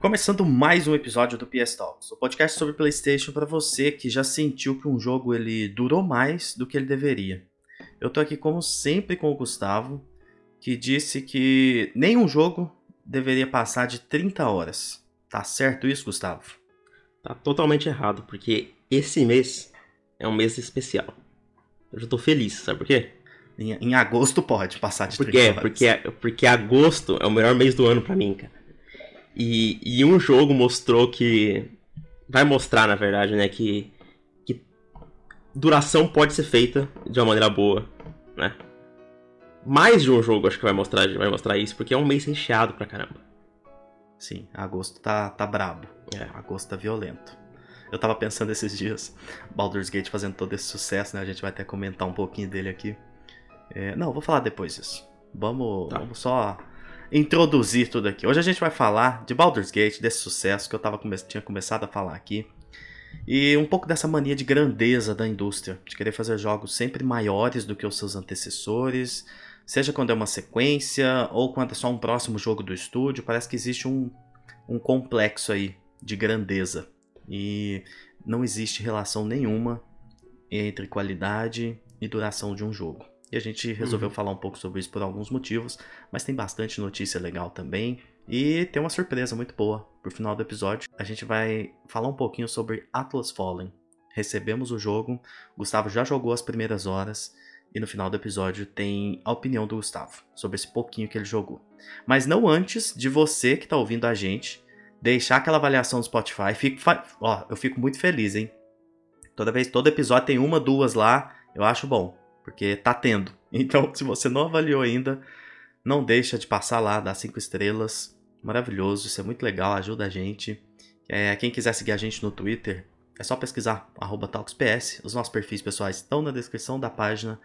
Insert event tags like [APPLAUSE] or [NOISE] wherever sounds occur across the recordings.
Começando mais um episódio do PS Talks, o podcast sobre PlayStation para você que já sentiu que um jogo ele durou mais do que ele deveria. Eu tô aqui como sempre com o Gustavo, que disse que nenhum jogo deveria passar de 30 horas. Tá certo isso, Gustavo? Tá totalmente errado, porque esse mês é um mês especial. Eu já tô feliz, sabe por quê? Em, em agosto pode passar de Por 30 quê? horas. Porque, porque agosto é o melhor mês do ano pra mim, cara. E, e um jogo mostrou que. Vai mostrar, na verdade, né? Que, que duração pode ser feita de uma maneira boa, né? Mais de um jogo acho que vai mostrar, vai mostrar isso, porque é um mês recheado pra caramba. Sim, agosto tá, tá brabo. É. Agosto tá violento. Eu tava pensando esses dias, Baldur's Gate fazendo todo esse sucesso, né? A gente vai até comentar um pouquinho dele aqui. É, não, vou falar depois disso. Vamos, Tá. vamos só introduzir tudo aqui. Hoje a gente vai falar de Baldur's Gate, desse sucesso que eu tava come- tinha começado a falar aqui. E um pouco dessa mania de grandeza da indústria, de querer fazer jogos sempre maiores do que os seus antecessores, seja quando é uma sequência ou quando é só um próximo jogo do estúdio, parece que existe um, um complexo aí de grandeza. E não existe relação nenhuma entre qualidade e duração de um jogo. E a gente resolveu Uhum. falar um pouco sobre isso por alguns motivos, mas tem bastante notícia legal também. E tem uma surpresa muito boa pro final do episódio. A gente vai falar um pouquinho sobre Atlas Fallen. Recebemos o jogo, Gustavo já jogou as primeiras horas e no final do episódio tem a opinião do Gustavo sobre esse pouquinho que ele jogou. Mas não antes de você que tá ouvindo a gente deixar aquela avaliação no Spotify. Fico, ó, eu fico muito feliz, hein? Toda vez, todo episódio tem uma, duas lá, eu acho bom, porque tá tendo. [LAUGHS] Então, se você não avaliou ainda, não deixa de passar lá, dar cinco estrelas. Maravilhoso, isso é muito legal, ajuda a gente. É, quem quiser seguir a gente no Twitter, é só pesquisar TalksPS. Os nossos perfis pessoais estão na descrição da página.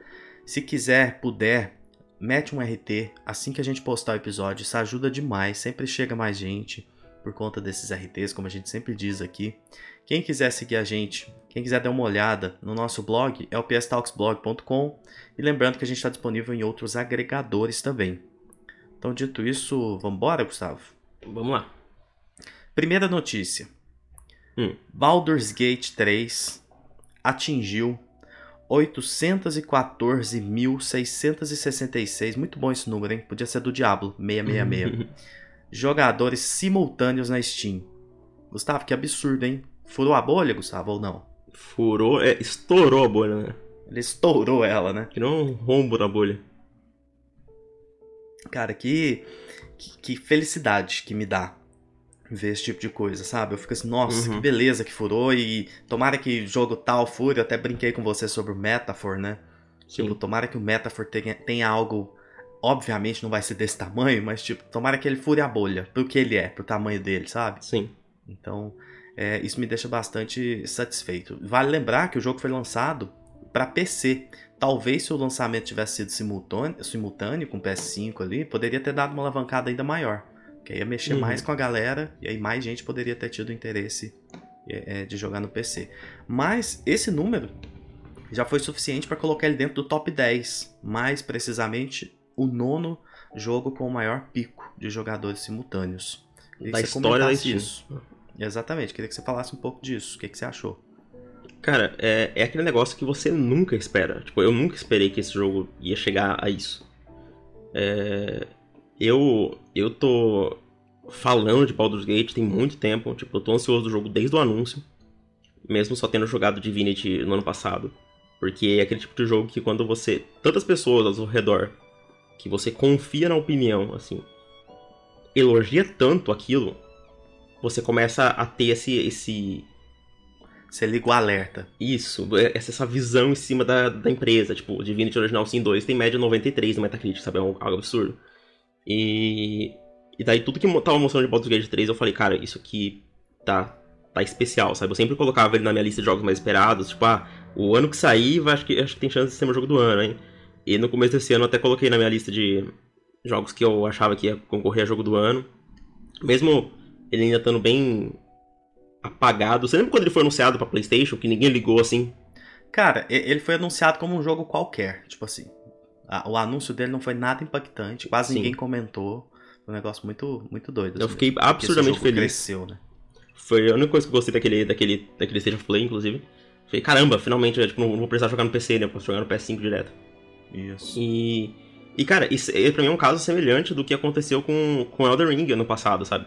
Se quiser, puder, mete um RT assim que a gente postar o episódio. Isso ajuda demais, sempre chega mais gente por conta desses RTs, como a gente sempre diz aqui. Quem quiser seguir a gente, quem quiser dar uma olhada no nosso blog, é o pstalksblog.com. E lembrando que a gente está disponível em outros agregadores também. Então, dito isso, vamos embora, Gustavo? Vamos lá. Primeira notícia. Hum. Baldur's Gate 3 atingiu 814.666. Muito bom esse número, hein? Podia ser do Diablo, 666. [LAUGHS] Jogadores simultâneos na Steam. Gustavo, que absurdo, hein? Furou a bolha, Gustavo, ou não? Furou, é, estourou a bolha, né? Ele estourou ela, né? Que não um rombo na bolha. Cara, que, que, que felicidade que me dá ver esse tipo de coisa, sabe? Eu fico assim, nossa, Uhum. que beleza que furou e tomara que jogo tal fure. Eu até brinquei com você sobre o Metaphor, né? Tipo, Sim. tomara que o Metaphor tenha, tenha algo. Obviamente não vai ser desse tamanho, mas tipo, tomara que ele fure a bolha, pro que ele é, pro tamanho dele, sabe? Sim. Então, é, isso me deixa bastante satisfeito. Vale lembrar que o jogo foi lançado para PC. Talvez se o lançamento tivesse sido simultâneo, simultâneo com o PS5 ali, poderia ter dado uma alavancada ainda maior. Que aí ia mexer Uhum. mais com a galera e aí mais gente poderia ter tido interesse é, é, de jogar no PC. Mas esse número já foi suficiente para colocar ele dentro do top 10. Mais precisamente, o nono jogo com o maior pico de jogadores simultâneos. Da história da Steam. isso. Exatamente, queria que você falasse um pouco disso. O que, que você achou? Cara, é, é aquele negócio que você nunca espera. Tipo, eu nunca esperei que esse jogo ia chegar a isso. É, eu, eu tô falando de Baldur's Gate tem muito tempo. Tipo, eu tô ansioso do jogo desde o anúncio. Mesmo só tendo jogado Divinity no ano passado. Porque é aquele tipo de jogo que quando você. Tantas pessoas ao redor que você confia na opinião, assim, elogia tanto aquilo, você começa a ter esse, esse, Você liga o alerta. isso, essa, essa visão em cima da, da empresa. Tipo, Divinity Original Sin 2 tem média 93 no Metacritic, sabe? É um- algo absurdo. E, e daí tudo que tava mostrando de Baldur's Gate 3, eu falei, cara, isso aqui tá, tá especial, sabe? Eu sempre colocava ele na minha lista de jogos mais esperados. Tipo, ah, o ano que sair, vai- acho que, acho que tem chance de ser meu jogo do ano, hein? E no começo desse ano eu até coloquei na minha lista de jogos que eu achava que ia concorrer a jogo do ano. Mesmo ele ainda estando bem apagado. Você lembra quando ele foi anunciado pra PlayStation, que ninguém ligou assim? Cara, ele foi anunciado como um jogo qualquer. Tipo assim. A- o anúncio dele não foi nada impactante, quase Sim. ninguém comentou. Foi um negócio muito, muito doido. Eu assim, fiquei porque esse absurdamente feliz. cresceu, né? Foi a única coisa que eu gostei daquele, daquele, daquele State of Play, inclusive. Falei, caramba, finalmente, eu, tipo, não, não vou precisar jogar no PC, né? Eu posso jogar no PS5 direto. Isso. E, e cara, isso é, pra mim é um caso semelhante do que aconteceu com, com Elden Ring ano passado, sabe?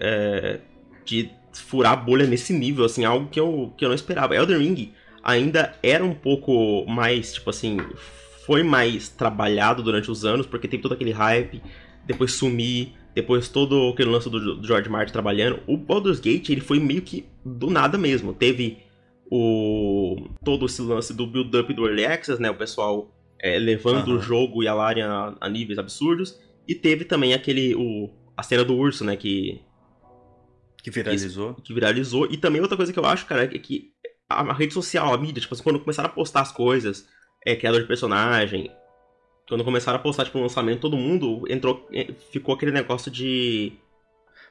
É, de furar a bolha nesse nível, assim, algo que eu, que eu não esperava. Elden Ring ainda era um pouco mais, tipo assim, foi mais trabalhado durante os anos, porque teve todo aquele hype, depois sumir, depois todo aquele lance do, George Martin trabalhando. O Baldur's Gate, ele foi meio que do nada mesmo. Teve o todo esse lance do build-up do Early Access, né? O pessoal é, levando Aham. o jogo e a Larian a, a níveis absurdos. E teve também aquele. O, a cena do urso, né? Que, Que viralizou. que viralizou. E também outra coisa que eu acho, cara, é que a, rede social, a mídia, tipo assim, quando começaram a postar as coisas, é, criador de personagem. Quando começaram a postar, tipo, o lançamento, todo mundo entrou. é, Ficou aquele negócio de.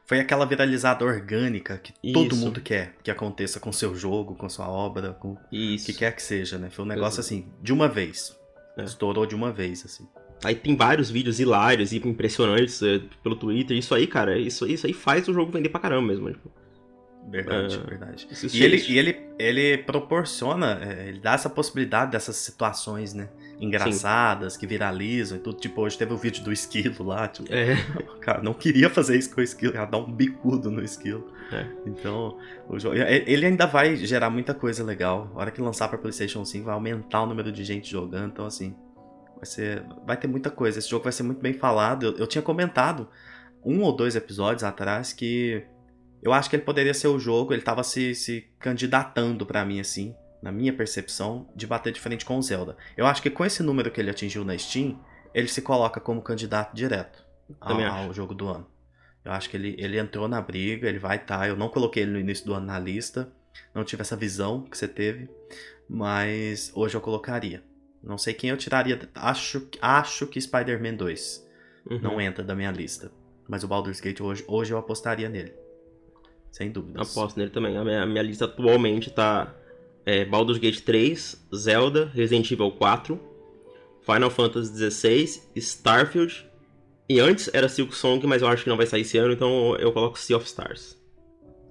Foi aquela viralizada orgânica que todo Isso. mundo quer que aconteça com seu jogo, com sua obra, com o Isso. que quer que seja, né? Foi um negócio assim, de uma vez. É. Estourou de uma vez, assim. Aí tem vários vídeos hilários e impressionantes é, pelo Twitter. Isso aí, cara, isso, isso aí faz o jogo vender pra caramba mesmo. Tipo, Verdade, É. verdade. E ele, e ele, ele proporciona, é, ele dá essa possibilidade dessas situações, né? Engraçadas, que viralizam e tudo. Tipo, hoje teve o vídeo do esquilo lá. Tipo, É, [LAUGHS] cara não queria fazer isso com o esquilo, ia dar um bicudo no esquilo. É. Então, o jogo, ele ainda vai gerar muita coisa legal. A hora que lançar pra PlayStation 5, vai aumentar o número de gente jogando. Então, assim, vai ser. Vai ter muita coisa. Esse jogo vai ser muito bem falado. Eu, eu tinha comentado um ou dois episódios atrás que eu acho que ele poderia ser o jogo, ele tava se, se candidatando pra mim, assim, na minha percepção, de bater de frente com o Zelda. Eu acho que com esse número que ele atingiu na Steam, ele se coloca como candidato direto ao, ao jogo do ano. Eu acho que ele, ele entrou na briga, ele vai estar. eu não coloquei ele no início do ano na lista, não tive essa visão que você teve, mas hoje eu colocaria. Não sei quem eu tiraria. Acho, acho que Spider-Man 2 uhum. não entra da minha lista. Mas o Baldur's Gate hoje, hoje eu apostaria nele. Sem dúvidas. Aposto nele também. A minha, a minha lista atualmente tá é, Baldur's Gate 3, Zelda, Resident Evil 4, Final Fantasy XVI, Starfield. E antes era Silk Song, mas eu acho que não vai sair esse ano, então eu coloco Sea of Stars.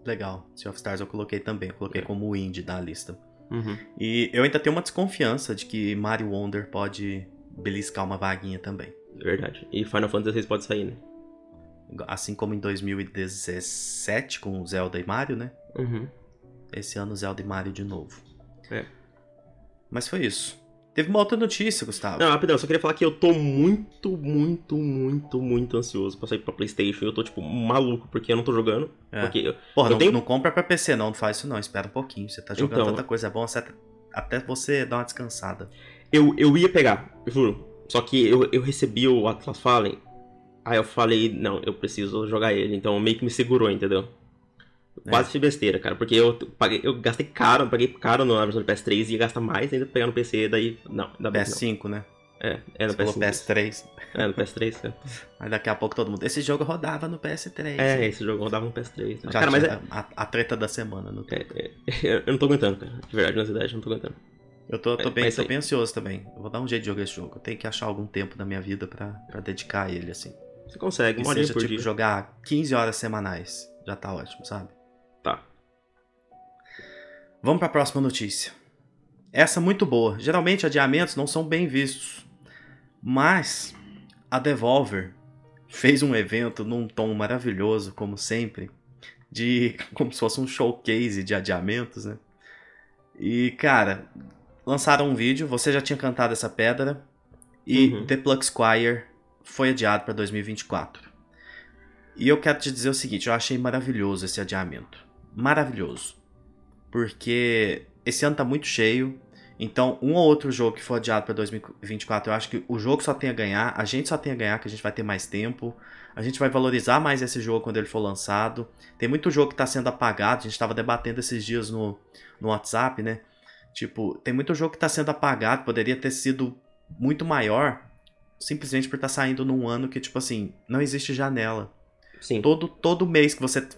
Legal. Sea of Stars eu coloquei também. Eu coloquei É. como indie da lista. Uhum. E eu ainda tenho uma desconfiança de que Mario Wonder pode beliscar uma vaguinha também. Verdade. E Final Fantasy XVI pode sair, né? Assim como em 2017 com Zelda e Mario, né? Uhum. Esse ano Zelda e Mario de novo. É. Mas foi isso. Teve uma outra notícia, Gustavo. Não, rapidão, só queria falar que eu tô muito, muito, muito, muito ansioso pra sair pra Playstation. Eu tô, tipo, maluco, porque eu não tô jogando. É. Porque eu- Porra, eu não, tenho- não compra pra PC não, não faz isso não. Espera um pouquinho. Você tá jogando Então. tanta coisa boa, você- até você dar uma descansada. Eu, eu ia pegar, juro. Só que eu, eu recebi o Atlas Fallen. Aí eu falei, não, eu preciso jogar ele. Então meio que me segurou, entendeu? É. Quase fiz besteira, cara. Porque eu paguei, eu gastei caro, eu paguei caro na versão do PS3 e ia gastar mais ainda pra pegar no PC, daí. Não, ainda bem que não. PS5, né? É, é no Você falou PS5. PS3. É, no PS3, cara. [LAUGHS] Aí daqui a pouco todo mundo. Esse jogo rodava no PS3. É, esse jogo rodava no PS3. Já cara, mas é, a, a treta da semana. No... é, é, [LAUGHS] Eu não tô aguentando, cara. De verdade, nas ideias, eu não tô aguentando. Eu tô, tô É, bem, mas tô bem ansioso também. Eu vou dar um jeito de jogar esse jogo. Eu tenho que achar algum tempo da minha vida pra, pra dedicar a ele, assim. Você consegue, uma seja, tipo, dia. jogar 15 horas semanais. Já tá ótimo, sabe? Vamos pra próxima notícia. Essa é muito boa. Geralmente adiamentos não são bem vistos. Mas a Devolver fez um evento num tom maravilhoso, como sempre, de [LAUGHS] como se fosse um showcase de adiamentos, né? E cara, lançaram um vídeo, você já tinha cantado essa pedra e Uhum. The Plug Squire foi adiado para 2024. E eu quero te dizer o seguinte, eu achei maravilhoso esse adiamento. Maravilhoso. Porque esse ano tá muito cheio. Então, um ou outro jogo que for adiado para 2024, eu acho que o jogo só tem a ganhar, a gente só tem a ganhar, que a gente vai ter mais tempo. A gente vai valorizar mais esse jogo quando ele for lançado. Tem muito jogo que está sendo apagado, a gente estava debatendo esses dias no, no WhatsApp, né? Tipo, tem muito jogo que está sendo apagado, poderia ter sido muito maior, simplesmente por estar saindo num ano que, tipo assim, não existe janela. Sim. Todo, todo mês que você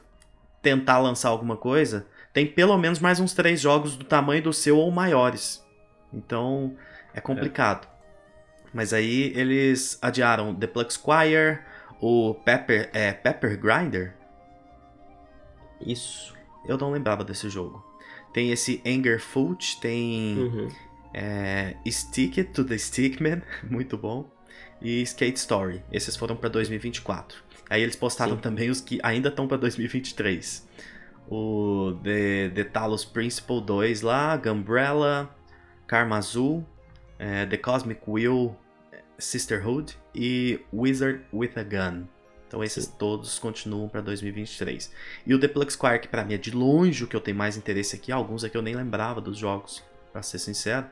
tentar lançar alguma coisa, tem pelo menos mais uns três jogos do tamanho do seu ou maiores. Então, é complicado. Mas aí eles adiaram The Plug Squire, o Pepper, é, Pepper Grinder. Isso. Eu não lembrava desse jogo. Tem esse Anger Foot, tem Uhum. é, Stick It to the Stickman, [LAUGHS] muito bom. E Skate Story. Esses foram pra 2024. Aí eles postaram Sim. também os que ainda estão pra 2023. O The, The Talos Principle 2 lá, Gumbrella, Karma Azul, é, The Cosmic Wheel Sisterhood e Wizard with a Gun. Então esses Sim. todos continuam pra 2023. E o The Plug Squire, que pra mim é de longe o que eu tenho mais interesse aqui, alguns aqui eu nem lembrava dos jogos, pra ser sincero.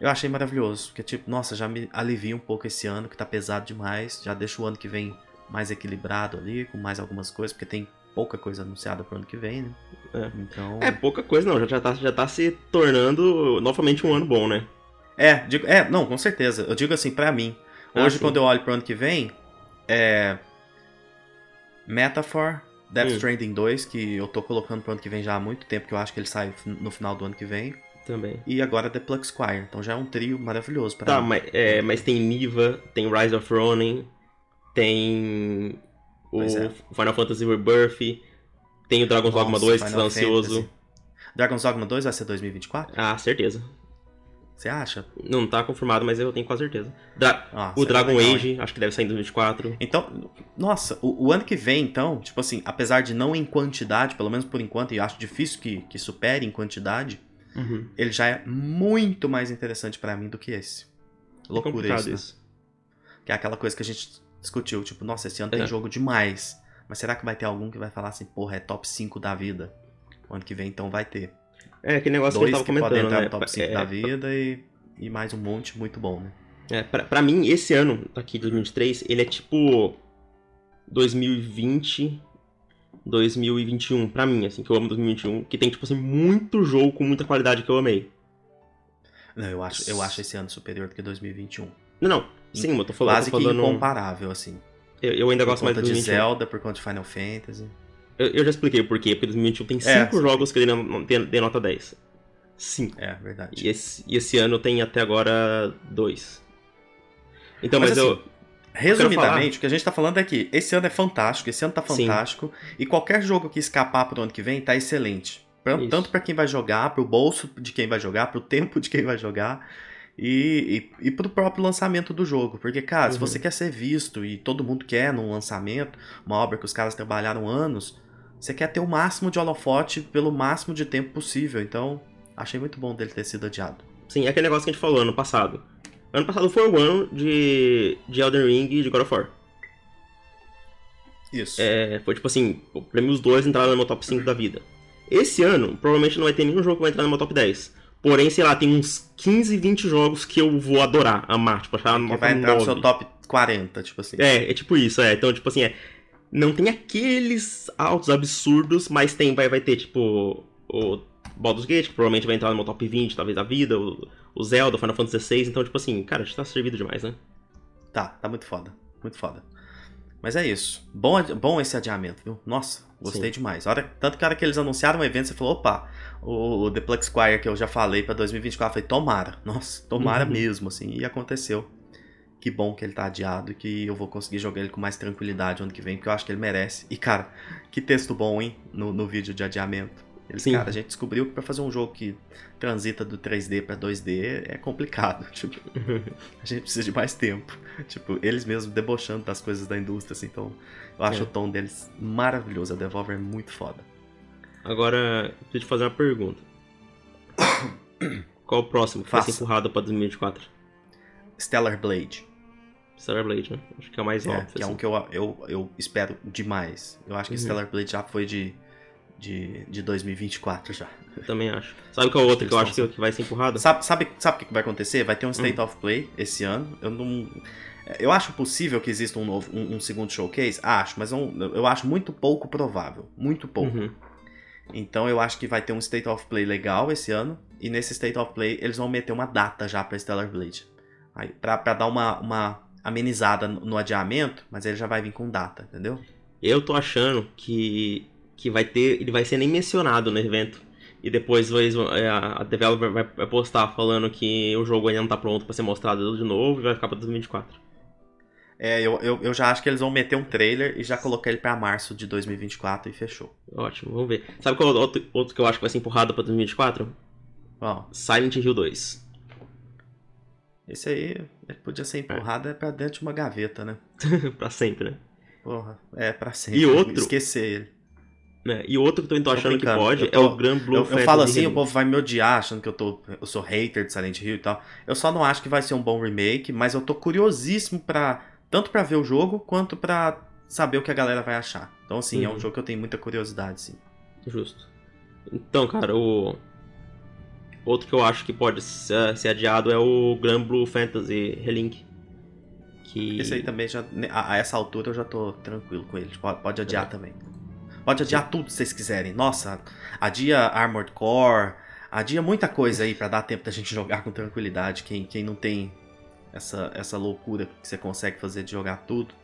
Eu achei maravilhoso, porque tipo, nossa, já me alivia um pouco esse ano, que tá pesado demais, já deixa o ano que vem mais equilibrado ali, com mais algumas coisas, porque tem pouca coisa anunciada pro ano que vem, né? É. Então... É pouca coisa, não. Já, já, tá, já tá se tornando novamente um ano bom, né? É, digo, é, não, com certeza. Eu digo assim, pra mim. Ah, Hoje, sim. quando eu olho pro ano que vem, é. Metaphor, Death Hum. Stranding 2, que eu tô colocando pro ano que vem já há muito tempo, que eu acho que ele sai no final do ano que vem. Também. E agora The Plug Squire. Então já é um trio maravilhoso pra Tá, mim. mas, é, mas tem Niva, tem Rise of Ronin, tem o é. Final Fantasy Rebirth, tem o Dragon's Dogma Nossa, 2, que tá ansioso. Fantasy. Dragon's Dogma 2 vai ser 2024? Ah, certeza. Você acha? Não tá confirmado, mas eu tenho quase certeza. Dra- Ah, o Dragon legal, Age, hein? acho que deve sair em 2024. Então, nossa, o, o ano que vem, então, tipo assim, apesar de não em quantidade, pelo menos por enquanto, e eu acho difícil que, que supere em quantidade, Uhum. ele já é muito mais interessante pra mim do que esse. É Loucura complicado isso, né? isso. Que é aquela coisa que a gente discutiu, tipo, nossa, esse ano tem É. jogo demais. Mas será que vai ter algum que vai falar assim, porra, é top 5 da vida? O ano que vem, então, vai ter. É, aquele negócio Dois que eu que tava podem comentando, entrar né? no top 5 é, da vida e, e mais um monte muito bom, né? É, pra, pra mim, esse ano, aqui de 2023, ele é tipo 2020, 2021, pra mim, assim, que eu amo 2021, que tem, tipo assim, muito jogo com muita qualidade que eu amei. Não, eu acho, eu acho esse ano superior do que 2021. Não, não, sim, eu tô falando, Quase tô que falando incomparável, assim. eu, eu ainda Por gosto mais conta de de 2021. Zelda, por conta de Final Fantasy. Eu, eu já expliquei o porquê, porque 2021 tem É, 5 sim. jogos que dei- dei nota 10. 5. É, verdade. E esse, e esse ano tem até agora 2. Então, Mas mas, assim, eu... Resumidamente, o que a gente tá falando é que esse ano é fantástico, esse ano tá Sim. fantástico, e qualquer jogo que escapar pro ano que vem tá excelente. Tanto pra quem vai jogar, pro bolso de quem vai jogar, pro tempo de quem vai jogar, e, e, e pro próprio lançamento do jogo. Porque, cara, se Uhum. você quer ser visto, e todo mundo quer num lançamento, uma obra que os caras trabalharam anos, você quer ter o máximo de holofote pelo máximo de tempo possível. Então, achei muito bom dele ter sido adiado. Sim, é aquele negócio que a gente falou ano passado. Ano passado foi o ano de, de Elden Ring e de God of War. Isso. É, foi tipo assim, pra mim os dois entraram no meu top 5 da vida. Esse ano, provavelmente não vai ter nenhum jogo que vai entrar no meu top 10. Porém, sei lá, tem uns 15, 20 jogos que eu vou adorar, amar, tipo, achar que vai entrar no 9. seu top 40, tipo assim. É, é tipo isso, é. Então, tipo assim, é. Não tem aqueles altos absurdos, mas tem, vai, vai ter, tipo, o Baldur's Gate, que provavelmente vai entrar no meu top 20, talvez, da vida, o, o Zelda, o Final Fantasy XVI, então, tipo assim, cara, a gente tá servido demais, né? Tá, tá muito foda. Muito foda. Mas é isso. Bom, bom esse adiamento, viu? Nossa, gostei Sim. demais. A hora, tanto que a hora que eles anunciaram o evento, você falou, opa, o, o The Plex Squire que eu já falei pra 2024, eu falei, tomara. Nossa, tomara Uhum. mesmo, assim. E aconteceu. Que bom que ele tá adiado e que eu vou conseguir jogar ele com mais tranquilidade ano que vem, porque eu acho que ele merece. E, cara, que texto bom, hein? No, no vídeo de adiamento. Eles, Sim. cara, a gente descobriu que pra fazer um jogo que transita do 3D pra 2D é complicado. [LAUGHS] Tipo, a gente precisa de mais tempo. Tipo, eles mesmos debochando das coisas da indústria, assim. Então, eu acho É. o tom deles maravilhoso. A Devolver é muito foda. Agora, preciso te fazer uma pergunta. Qual o próximo que vai ser Faça. empurrado pra 2024? Stellar Blade. Stellar Blade, né? Acho que é o mais É, óbvio. que é assim. um que eu, eu, eu espero demais. Eu acho que Uhum. Stellar Blade já foi de, de, de 2024 já. Eu também acho. Sabe qual é o outro que eu acho que, vai ser empurrado? Sabe, sabe, sabe o que vai acontecer? Vai ter um Hum. State of Play esse ano. Eu não. Eu acho possível que exista um, novo, um, um segundo showcase? Acho, mas eu, eu acho muito pouco provável. Muito pouco. Uhum. Então eu acho que vai ter um State of Play legal esse ano. E nesse State of Play eles vão meter uma data já pra Stellar Blade. Aí, pra, pra dar uma, uma amenizada no, no adiamento, mas ele já vai vir com data, entendeu? Eu tô achando que, que vai ter. Ele vai ser nem mencionado no evento. e depois vai- é, a developer vai, vai postar falando que o jogo ainda não tá pronto pra ser mostrado de novo e vai ficar pra 2024. É, eu, eu, eu já acho que eles vão meter um trailer e já colocar ele pra março de 2024 e fechou. Ótimo, vamos ver. Sabe qual é outro, outro que eu acho que vai ser empurrado pra 2024? Ó, Silent Hill 2. esse aí podia ser empurrado é pra dentro de uma gaveta, né? [LAUGHS] pra sempre, né? Porra, é pra sempre. E outro? Esquecer ele. Né? E outro que eu tô achando que pode Eu é tô- o Grand Blue Eu, eu falo assim, o Relink. povo vai me odiar achando que eu, tô, eu sou hater de Silent Hill e tal. Eu só não acho que vai ser um bom remake, mas eu tô curiosíssimo pra. Tanto pra ver o jogo quanto pra saber o que a galera vai achar. Então, assim, é um Uhum. jogo que eu tenho muita curiosidade, sim. Justo. Então, cara, o. Outro que eu acho que pode ser, adiado é o Grand Blue Fantasy Relink. Que. Esse aí também já. A, a essa altura eu já tô tranquilo com ele. Pode, pode adiar É. também. Pode adiar tudo se vocês quiserem. Nossa, adia Armored Core, adia muita coisa aí pra dar tempo da gente [LAUGHS] jogar com tranquilidade. Quem, quem não tem essa, essa loucura que você consegue fazer de jogar tudo.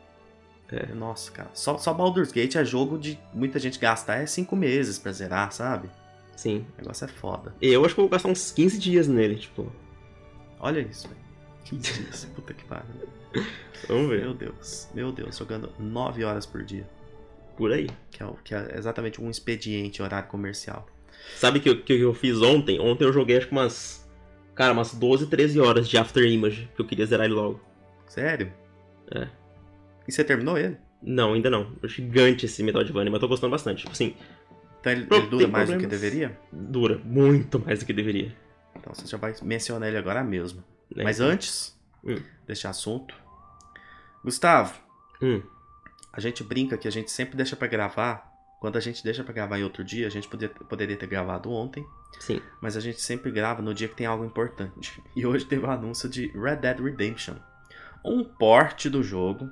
É. Nossa, cara. Só, só Baldur's Gate é jogo de muita gente gastar é 5 meses pra zerar, sabe? Sim. O negócio é foda. Eu acho que eu vou gastar uns 15 dias nele, tipo. Olha isso, velho. Que isso, puta que pariu. [LAUGHS] Vamos ver. Meu Deus, meu Deus, jogando 9 horas por dia. Por aí. Que é, que é exatamente um expediente horário comercial. Sabe o que, eu- que eu fiz ontem? Ontem eu joguei acho que umas. Cara, umas 12, 13 horas de After Image, que eu queria zerar ele logo. Sério? É. E você terminou ele? Não, ainda não. É gigante esse Metroidvania, mas eu tô gostando bastante. Tipo assim, Então ele, ele dura mais do que deveria? dura muito mais do que deveria. Então você já vai mencionar ele agora mesmo. né? Mas antes Hum. desse assunto. Gustavo, Hum, a gente brinca que a gente sempre deixa pra gravar. Quando a gente deixa pra gravar em outro dia, a gente poderia ter gravado ontem. sim. Mas a gente sempre grava no dia que tem algo importante. E hoje teve o anúncio de Red Dead Redemption. Um porte do jogo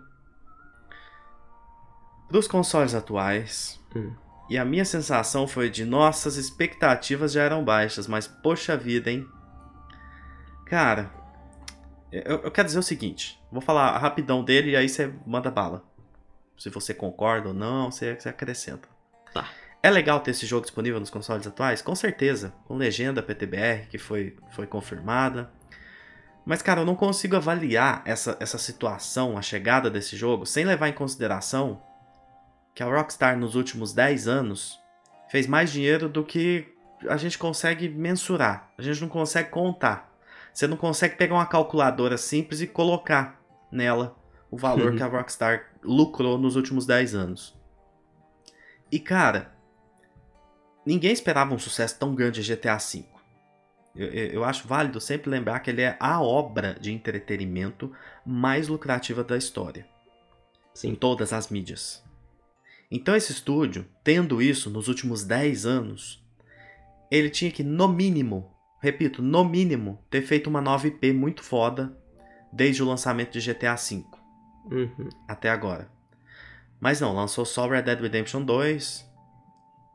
dos consoles atuais. Hum. E a minha sensação foi de nossas expectativas já eram baixas, mas poxa vida, hein? Cara, eu, eu quero dizer o seguinte: vou falar rapidão dele e aí você manda bala. Se você concorda ou não, você, você acrescenta. Tá. É legal ter esse jogo disponível nos consoles atuais? Com certeza. Com legenda PTBR que foi, foi confirmada. Mas, cara, eu não consigo avaliar essa, essa situação, a chegada desse jogo, sem levar em consideração que a Rockstar nos últimos 10 anos fez mais dinheiro do que a gente consegue mensurar. A gente não consegue contar. Você não consegue pegar uma calculadora simples e colocar nela o valor Uhum. que a Rockstar lucrou nos últimos 10 anos. E cara, ninguém esperava um sucesso tão grande de GTA V. Eu, eu- eu acho válido sempre lembrar que ele é a obra de entretenimento mais lucrativa da história em Sim. todas as mídias. Então esse estúdio, tendo isso nos últimos 10 anos, ele tinha que, no mínimo, repito, no mínimo, ter feito uma nova IP muito foda desde o lançamento de GTA V Uhum. até agora. Mas não, lançou só Red Dead Redemption 2,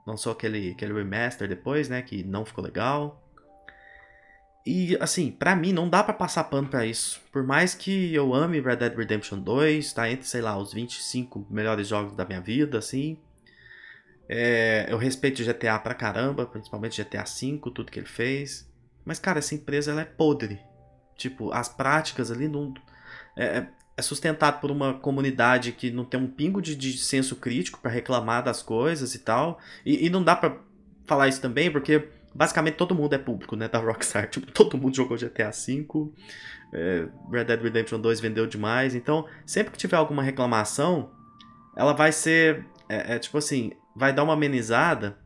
lançou aquele, aquele remaster depois, né, que não ficou legal. E assim, pra mim não dá pra passar pano pra isso. Por mais que eu ame Red Dead Redemption 2, tá entre, sei lá, os 25 melhores jogos da minha vida, assim. É, eu respeito GTA pra caramba, principalmente GTA V, tudo que ele fez. Mas, cara, essa empresa ela é podre. Tipo, as práticas ali não. É, é sustentado por uma comunidade que não tem um pingo de, de senso crítico pra reclamar das coisas e tal. E, e não dá pra falar isso também, porque basicamente todo mundo é público, né, da Rockstar. [LAUGHS] Tipo, todo mundo jogou GTA V. é, Red Dead Redemption 2 vendeu demais. Então, sempre que tiver alguma reclamação, ela vai ser. É, é tipo assim, vai dar uma amenizada.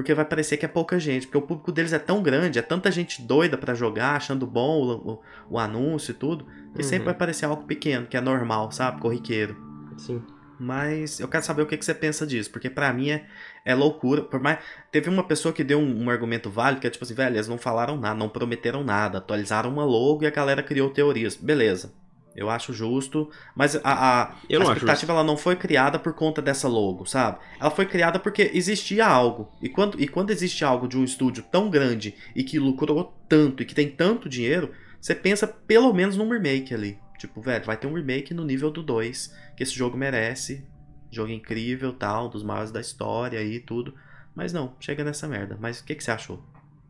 Porque vai parecer que é pouca gente. Porque o público deles é tão grande, é tanta gente doida pra jogar, achando bom o, o- o anúncio e tudo, que Uhum. sempre vai parecer algo pequeno, que é normal, sabe? Corriqueiro. Sim. Mas eu quero saber o que, que você pensa disso, porque pra mim é, é loucura. Por mais teve uma pessoa que deu um, um argumento válido que é tipo assim, velho, eles não falaram nada, não prometeram nada, atualizaram uma logo e a galera criou teorias. Beleza. Eu acho justo, mas a, a, a expectativa ela não foi criada por conta dessa logo, sabe? Ela foi criada porque existia algo. E quando, e quando existe algo de um estúdio tão grande e que lucrou tanto e que tem tanto dinheiro, você pensa pelo menos num remake ali. Tipo, velho, vai ter um remake no nível do 2, que esse jogo merece. Jogo incrível, tal, dos maiores da história e tudo. Mas não, chega nessa merda. Mas o que, que você achou?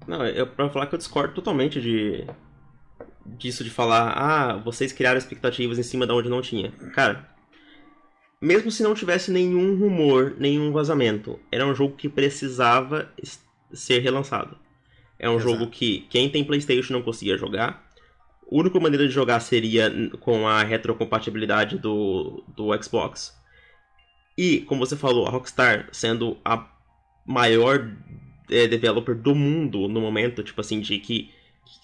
Não, eu, pra falar que eu discordo totalmente de disso de falar, ah, vocês criaram expectativas em cima de onde não tinha. Cara, mesmo se não tivesse nenhum rumor, nenhum vazamento, era um jogo que precisava ser relançado. É um Exato. jogo que quem tem PlayStation não conseguia jogar. A única maneira de jogar seria com a retrocompatibilidade do, do Xbox. E, como você falou, a Rockstar sendo a maior é, developer do mundo no momento, tipo assim, de que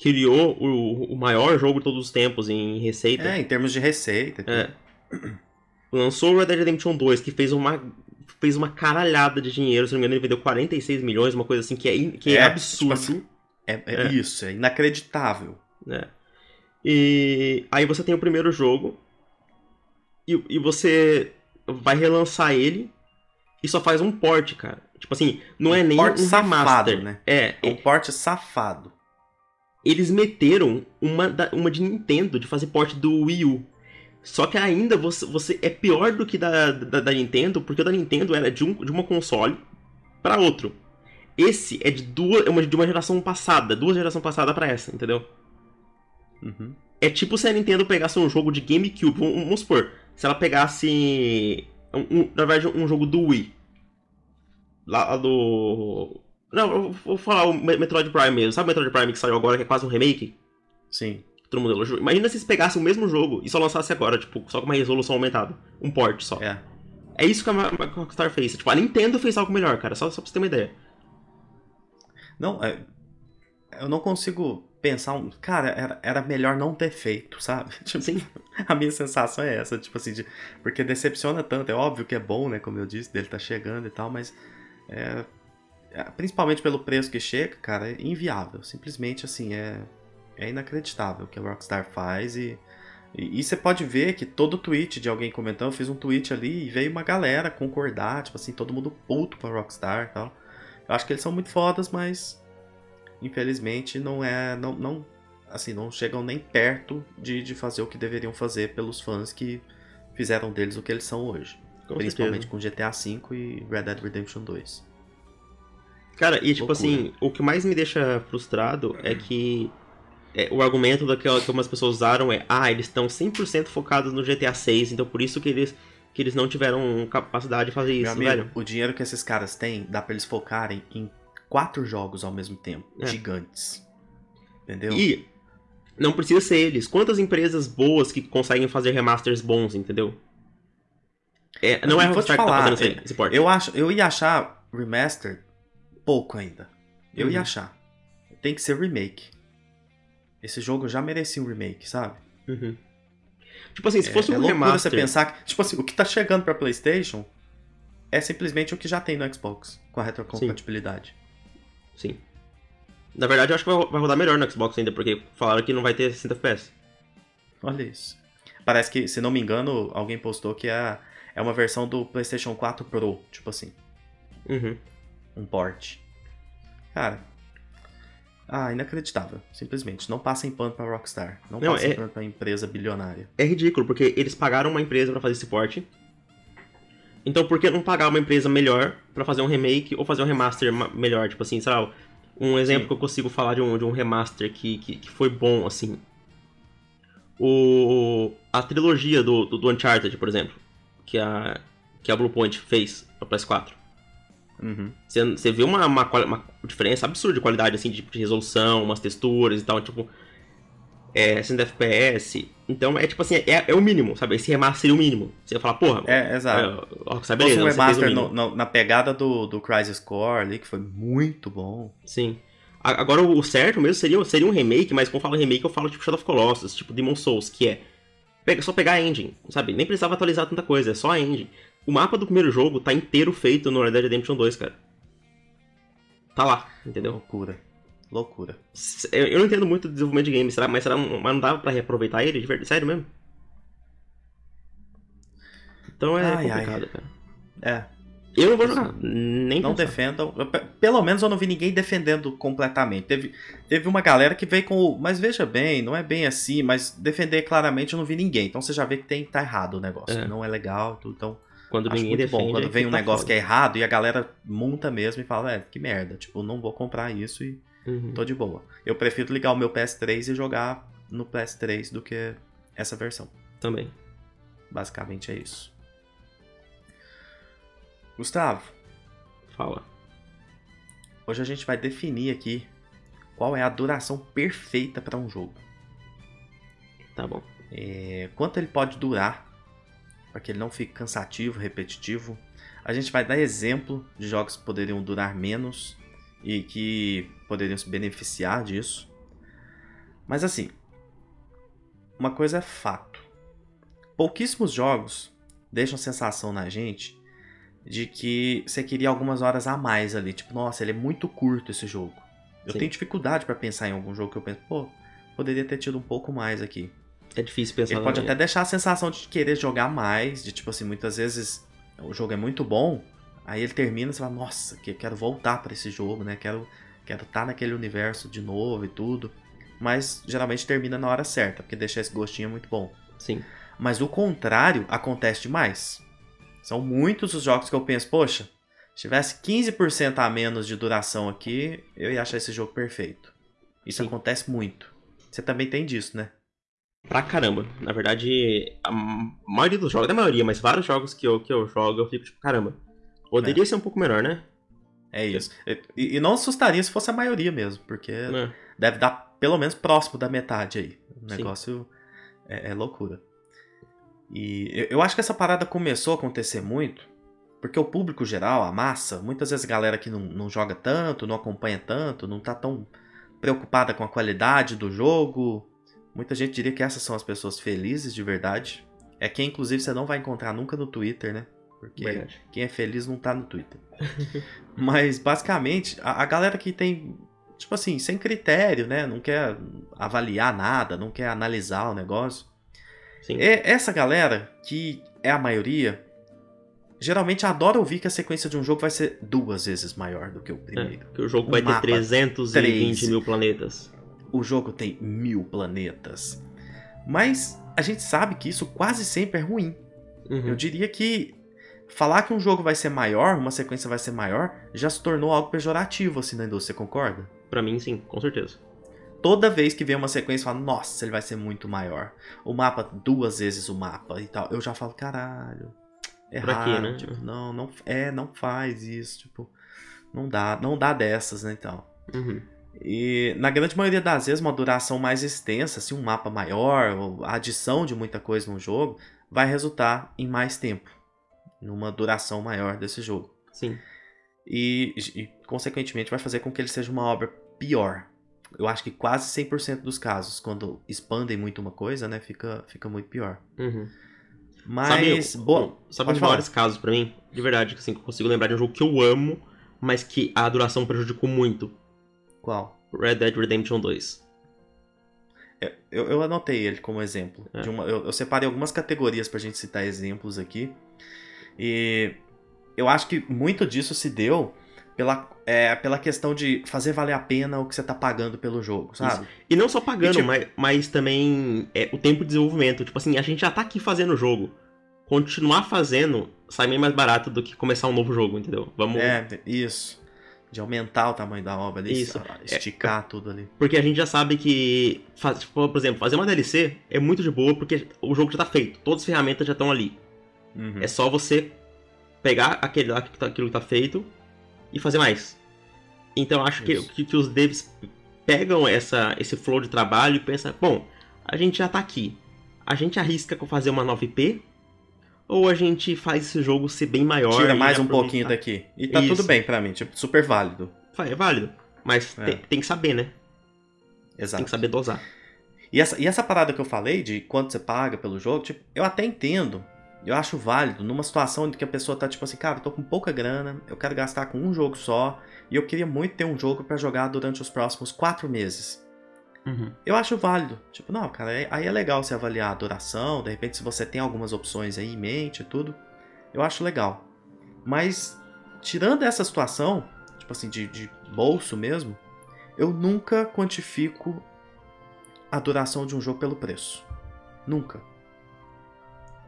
criou o, o maior jogo de todos os tempos em receita. É, em termos de receita. É. Lançou o Red Dead Redemption 2, que fez uma, fez uma caralhada de dinheiro. Se não me engano, ele vendeu 46 milhões, uma coisa assim que é, que é, é absurdo. Tipo assim, é, é, isso, é inacreditável. É. E aí você tem o primeiro jogo e, e você vai relançar ele e só faz um port, cara. Tipo assim, não é nem um safado, remaster. né? É, é um port safado. Eles meteram uma, da, uma de Nintendo de fazer port do Wii U. Só que ainda você, você é pior do que da, da, da Nintendo, porque o da Nintendo era de, um, de uma console para outro. Esse é de duas, é uma, de uma geração passada, duas gerações passadas para essa, entendeu? Uhum. É tipo se a Nintendo pegasse um jogo de GameCube, vamos, vamos supor, se ela pegasse, um, um, na verdade, um jogo do Wii, lá do... Não, eu vou falar o Metroid Prime mesmo. Sabe o Metroid Prime que saiu agora, que é quase um remake? Sim todo mundo elogiou. Imagina se eles pegassem o mesmo jogo e só lançassem agora, tipo, só com uma resolução aumentada. Um port só. É. É isso que a Rockstar fez. Tipo, a Nintendo fez algo melhor, cara. Só, só pra você ter uma ideia. Não, é... eu não consigo pensar um. Cara, era, era melhor não ter feito, sabe? [LAUGHS] Tipo, Sim. A minha sensação é essa, tipo assim, de... porque decepciona tanto. É óbvio que é bom, né? Como eu disse, dele tá chegando e tal, mas. É... é principalmente pelo preço que chega, cara, é inviável. Simplesmente assim, é é inacreditável o que a Rockstar faz e, e, e, você pode ver que todo tweet de alguém comentando, eu fiz um tweet ali e veio uma galera concordar, tipo assim, todo mundo puto com a Rockstar e tal. Eu acho que eles são muito fodas, mas infelizmente não é, não, não assim, não chegam nem perto de, de fazer o que deveriam fazer pelos fãs que fizeram deles o que eles são hoje. Com principalmente certeza. com GTA V e Red Dead Redemption 2. Cara, e tipo Loucura. assim, o que mais me deixa frustrado é que é, o argumento daquela que algumas pessoas usaram é: ah, eles estão 100% focados no GTA 6, então por isso que eles, que eles não tiveram capacidade de fazer isso, amigo, velho. O dinheiro que esses caras têm dá pra eles focarem em quatro jogos ao mesmo tempo, é. gigantes. Entendeu? E não precisa ser eles. Quantas empresas boas que conseguem fazer remasters bons, entendeu? É, não é a Rockstar que tá fazendo esse, esse. Eu, acho, eu ia achar remaster pouco ainda. Eu uhum. ia achar. Tem que ser remake. Esse jogo já merecia um remake, sabe? Uhum. Tipo assim, se fosse é, um é remaster... você pensar que, tipo assim, o que tá chegando pra Playstation é simplesmente o que já tem no Xbox, com a retrocompatibilidade. Sim. Sim. Na verdade, eu acho que vai rodar melhor no Xbox ainda, porque falaram que não vai ter 60 FPS. Olha isso. Parece que, se não me engano, alguém postou que é, é uma versão do PlayStation 4 Pro, tipo assim. Uhum. Um port. Cara, ah, inacreditável. Simplesmente. Não passem pano pra Rockstar. Não, não passem é... pano pra empresa bilionária. É ridículo, porque eles pagaram uma empresa para fazer esse porte. Então por que não pagar uma empresa melhor para fazer um remake ou fazer um remaster melhor? Tipo assim, sei lá, um exemplo Sim. que eu consigo falar de um, de um remaster que, que, que foi bom, assim. O, a trilogia do, do, do Uncharted, por exemplo, que a, que a Bluepoint fez pra PS4. Uhum. Você, você vê uma, uma, uma, diferença absurda de qualidade, assim, de, de resolução, umas texturas e tal, tipo. É, 60 FPS. Então é tipo assim, é, é o mínimo, sabe? Esse remaster seria o mínimo. Você ia falar, porra. É, exato. É, sabe, beleza, um remaster no, no, na pegada do, do Crisis Core ali, que foi muito bom. Sim. Agora o certo mesmo seria, seria um remake, mas quando eu falo remake eu falo tipo Shadow of Colossus, tipo Demon Souls, que é pega, só pegar a engine, sabe? Nem precisava atualizar tanta coisa, é só a engine. O mapa do primeiro jogo tá inteiro feito no Red Dead Redemption 2, cara. Tá lá, entendeu? Loucura. Loucura. Eu não entendo muito do desenvolvimento de games, será? Mas, será, mas não dava pra reaproveitar ele? De verdade? Sério mesmo? Então é ai, complicado, ai. cara. É. Eu não vou jogar, nem Não pensar. defendam. Pelo menos eu não vi ninguém defendendo completamente. Teve, teve uma galera que veio com o. Mas veja bem, não é bem assim, mas defender claramente eu não vi ninguém. Então você já vê que tem, tá errado o negócio. É. Não é legal, então Quando Acho ninguém muito defende. bom. Quando vem um tá negócio que é errado e a galera monta mesmo e fala, é, que merda. Tipo, não vou comprar isso e Uhum. tô de boa. Eu prefiro ligar o meu PS3 e jogar no PS3 do que essa versão. Também. Basicamente é isso. Gustavo, Fala. hoje a gente vai definir aqui qual é a duração perfeita para um jogo. Tá bom. É, quanto ele pode durar para que ele não fique cansativo, repetitivo. A gente vai dar exemplo de jogos que poderiam durar menos e que poderiam se beneficiar disso. Mas assim, uma coisa é fato. Pouquíssimos jogos deixam sensação na gente de que você queria algumas horas a mais ali. Tipo, nossa, ele é muito curto esse jogo. Eu Sim. tenho dificuldade para pensar em algum jogo que eu penso, pô, poderia ter tido um pouco mais aqui. É difícil pensar Ele pode até deixar a sensação de querer jogar mais, de tipo assim, muitas vezes o jogo é muito bom, aí ele termina e você fala, nossa, que quero voltar pra esse jogo, né? Quero quero estar naquele universo de novo e tudo. Mas geralmente termina na hora certa, porque deixa esse gostinho muito bom. Sim. Mas o contrário acontece demais. São muitos os jogos que eu penso, poxa, se tivesse 15% a menos de duração aqui, eu ia achar esse jogo perfeito. Isso Sim. acontece muito. Você também tem disso, né? Pra caramba. Na verdade, a maioria dos jogos, não é a maioria, mas vários jogos que eu, que eu jogo, eu fico tipo, caramba. Poderia ser um pouco melhor, né? É isso. E, e não assustaria se fosse a maioria mesmo, porque É. deve dar pelo menos próximo da metade aí. O negócio é, é loucura. E eu, eu acho que essa parada começou a acontecer muito porque o público geral, a massa, muitas vezes a galera que não, não joga tanto, não acompanha tanto, não tá tão preocupada com a qualidade do jogo. Muita gente diria que essas são as pessoas felizes de verdade. É quem, inclusive, você não vai encontrar nunca no Twitter, né? Porque Verdade. quem é feliz não tá no Twitter. [LAUGHS] Mas, basicamente, a, a galera que tem, tipo assim, sem critério, né? Não quer avaliar nada, não quer analisar o negócio. Sim. É essa galera, que é a maioria, geralmente adora ouvir que a sequência de um jogo vai ser duas vezes maior do que o É, primeiro. que o jogo Um vai ter 320 três. mil planetas. O jogo tem mil planetas. Mas a gente sabe que isso quase sempre é ruim. Uhum. Eu diria que falar que um jogo vai ser maior, uma sequência vai ser maior, já se tornou algo pejorativo assim na indústria, você concorda? Pra mim, sim, com certeza. Toda vez que vem uma sequência, fala, nossa, ele vai ser muito maior. O mapa, duas vezes o mapa e tal. Eu já falo, caralho. É Pra quê, né? tipo, não, não, é, não faz isso, tipo, não dá, não dá dessas, né, então. Uhum. E na grande maioria das vezes, uma duração mais extensa, assim, um mapa maior, ou a adição de muita coisa no jogo, vai resultar em mais tempo, numa duração maior desse jogo. Sim. E, e, consequentemente, vai fazer com que ele seja uma obra pior. Eu acho que quase 100% dos casos, quando expandem muito uma coisa, né, fica, fica muito pior. Uhum. Mas, sabe, boa, um- sabe pode os maiores casos pra mim? De verdade, que assim, que eu consigo lembrar de um jogo que eu amo, mas que a duração prejudicou muito. Qual? Red Dead Redemption 2. Eu, eu anotei ele como exemplo. É. Uma, eu, eu separei algumas categorias pra gente citar exemplos aqui. E eu acho que muito disso se deu pela, é, pela questão de fazer valer a pena o que você tá pagando pelo jogo, sabe? E não só pagando, tipo- mas, mas também é, o tempo de desenvolvimento. Tipo assim, a gente já tá aqui fazendo o jogo. Continuar fazendo sai bem mais barato do que começar um novo jogo, entendeu? Vamos. É, isso. De aumentar o tamanho da obra ali, Isso. esticar tudo ali. Porque a gente já sabe que, faz- por exemplo, fazer uma DLC é muito de boa porque o jogo já tá feito. Todas as ferramentas já estão ali. Uhum. É só você pegar aquele tá- aquilo que tá feito e fazer mais. Então acho que, que, que os devs pegam essa, esse flow de trabalho e pensam, bom, a gente já tá aqui. A gente arrisca com fazer uma nova IP? Ou a gente faz esse jogo ser bem maior? Tira mais um aproveitar? pouquinho daqui. E tá Isso. tudo bem pra mim, tipo, super válido. É válido. Mas É. tem, tem que saber, né? Exato. Tem que saber dosar. E essa, e essa parada que eu falei de quanto você paga pelo jogo, tipo, eu até entendo. Eu acho válido numa situação em que a pessoa tá tipo assim, cara, eu tô com pouca grana, eu quero gastar com um jogo só, e eu queria muito ter um jogo pra jogar durante os próximos quatro meses. Uhum. Eu acho válido. Tipo, não, cara, aí- aí é legal você avaliar a duração, de repente se você tem algumas opções aí em mente e tudo, eu acho legal. Mas, tirando essa situação, tipo assim, de, de bolso mesmo, eu nunca quantifico a duração de um jogo pelo preço. Nunca.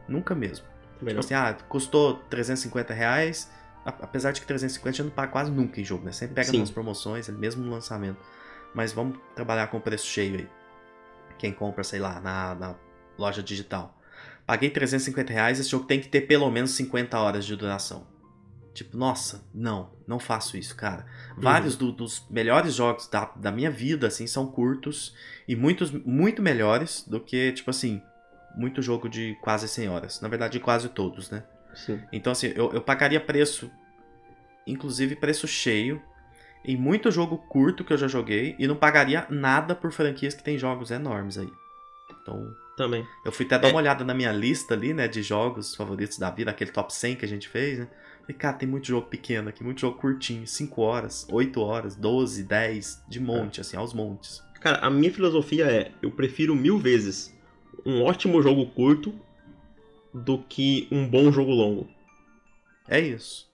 Nunca mesmo. Também Tipo assim, ah, custou 350 reais, apesar de que 350 a gente não paga quase nunca em jogo, né? Sempre pega Sim. umas promoções, mesmo no lançamento. Mas vamos trabalhar com preço cheio aí. Quem compra, sei lá, na, na loja digital. Paguei 350 reais, esse jogo tem que ter pelo menos 50 horas de duração. Tipo, nossa, não, não faço isso, cara. Vários do- dos melhores jogos da, da minha vida, assim, são curtos e muitos, muito melhores do que, tipo assim, muito jogo de quase 100 horas. Na verdade, quase todos, né? Sim. Então, assim, eu, eu pagaria preço, inclusive preço cheio, em muito jogo curto que eu já joguei e não pagaria nada por franquias que tem jogos enormes aí. Então, Também. eu fui até dar É. uma olhada na minha lista ali, né, de jogos favoritos da vida, aquele top 100 que a gente fez, né? Falei, cara, tem muito jogo pequeno aqui, muito jogo curtinho, 5 horas, 8 horas, 12, 10, de monte, assim, aos montes. Cara, a minha filosofia é: eu prefiro mil vezes um ótimo jogo curto do que um bom jogo longo. É isso.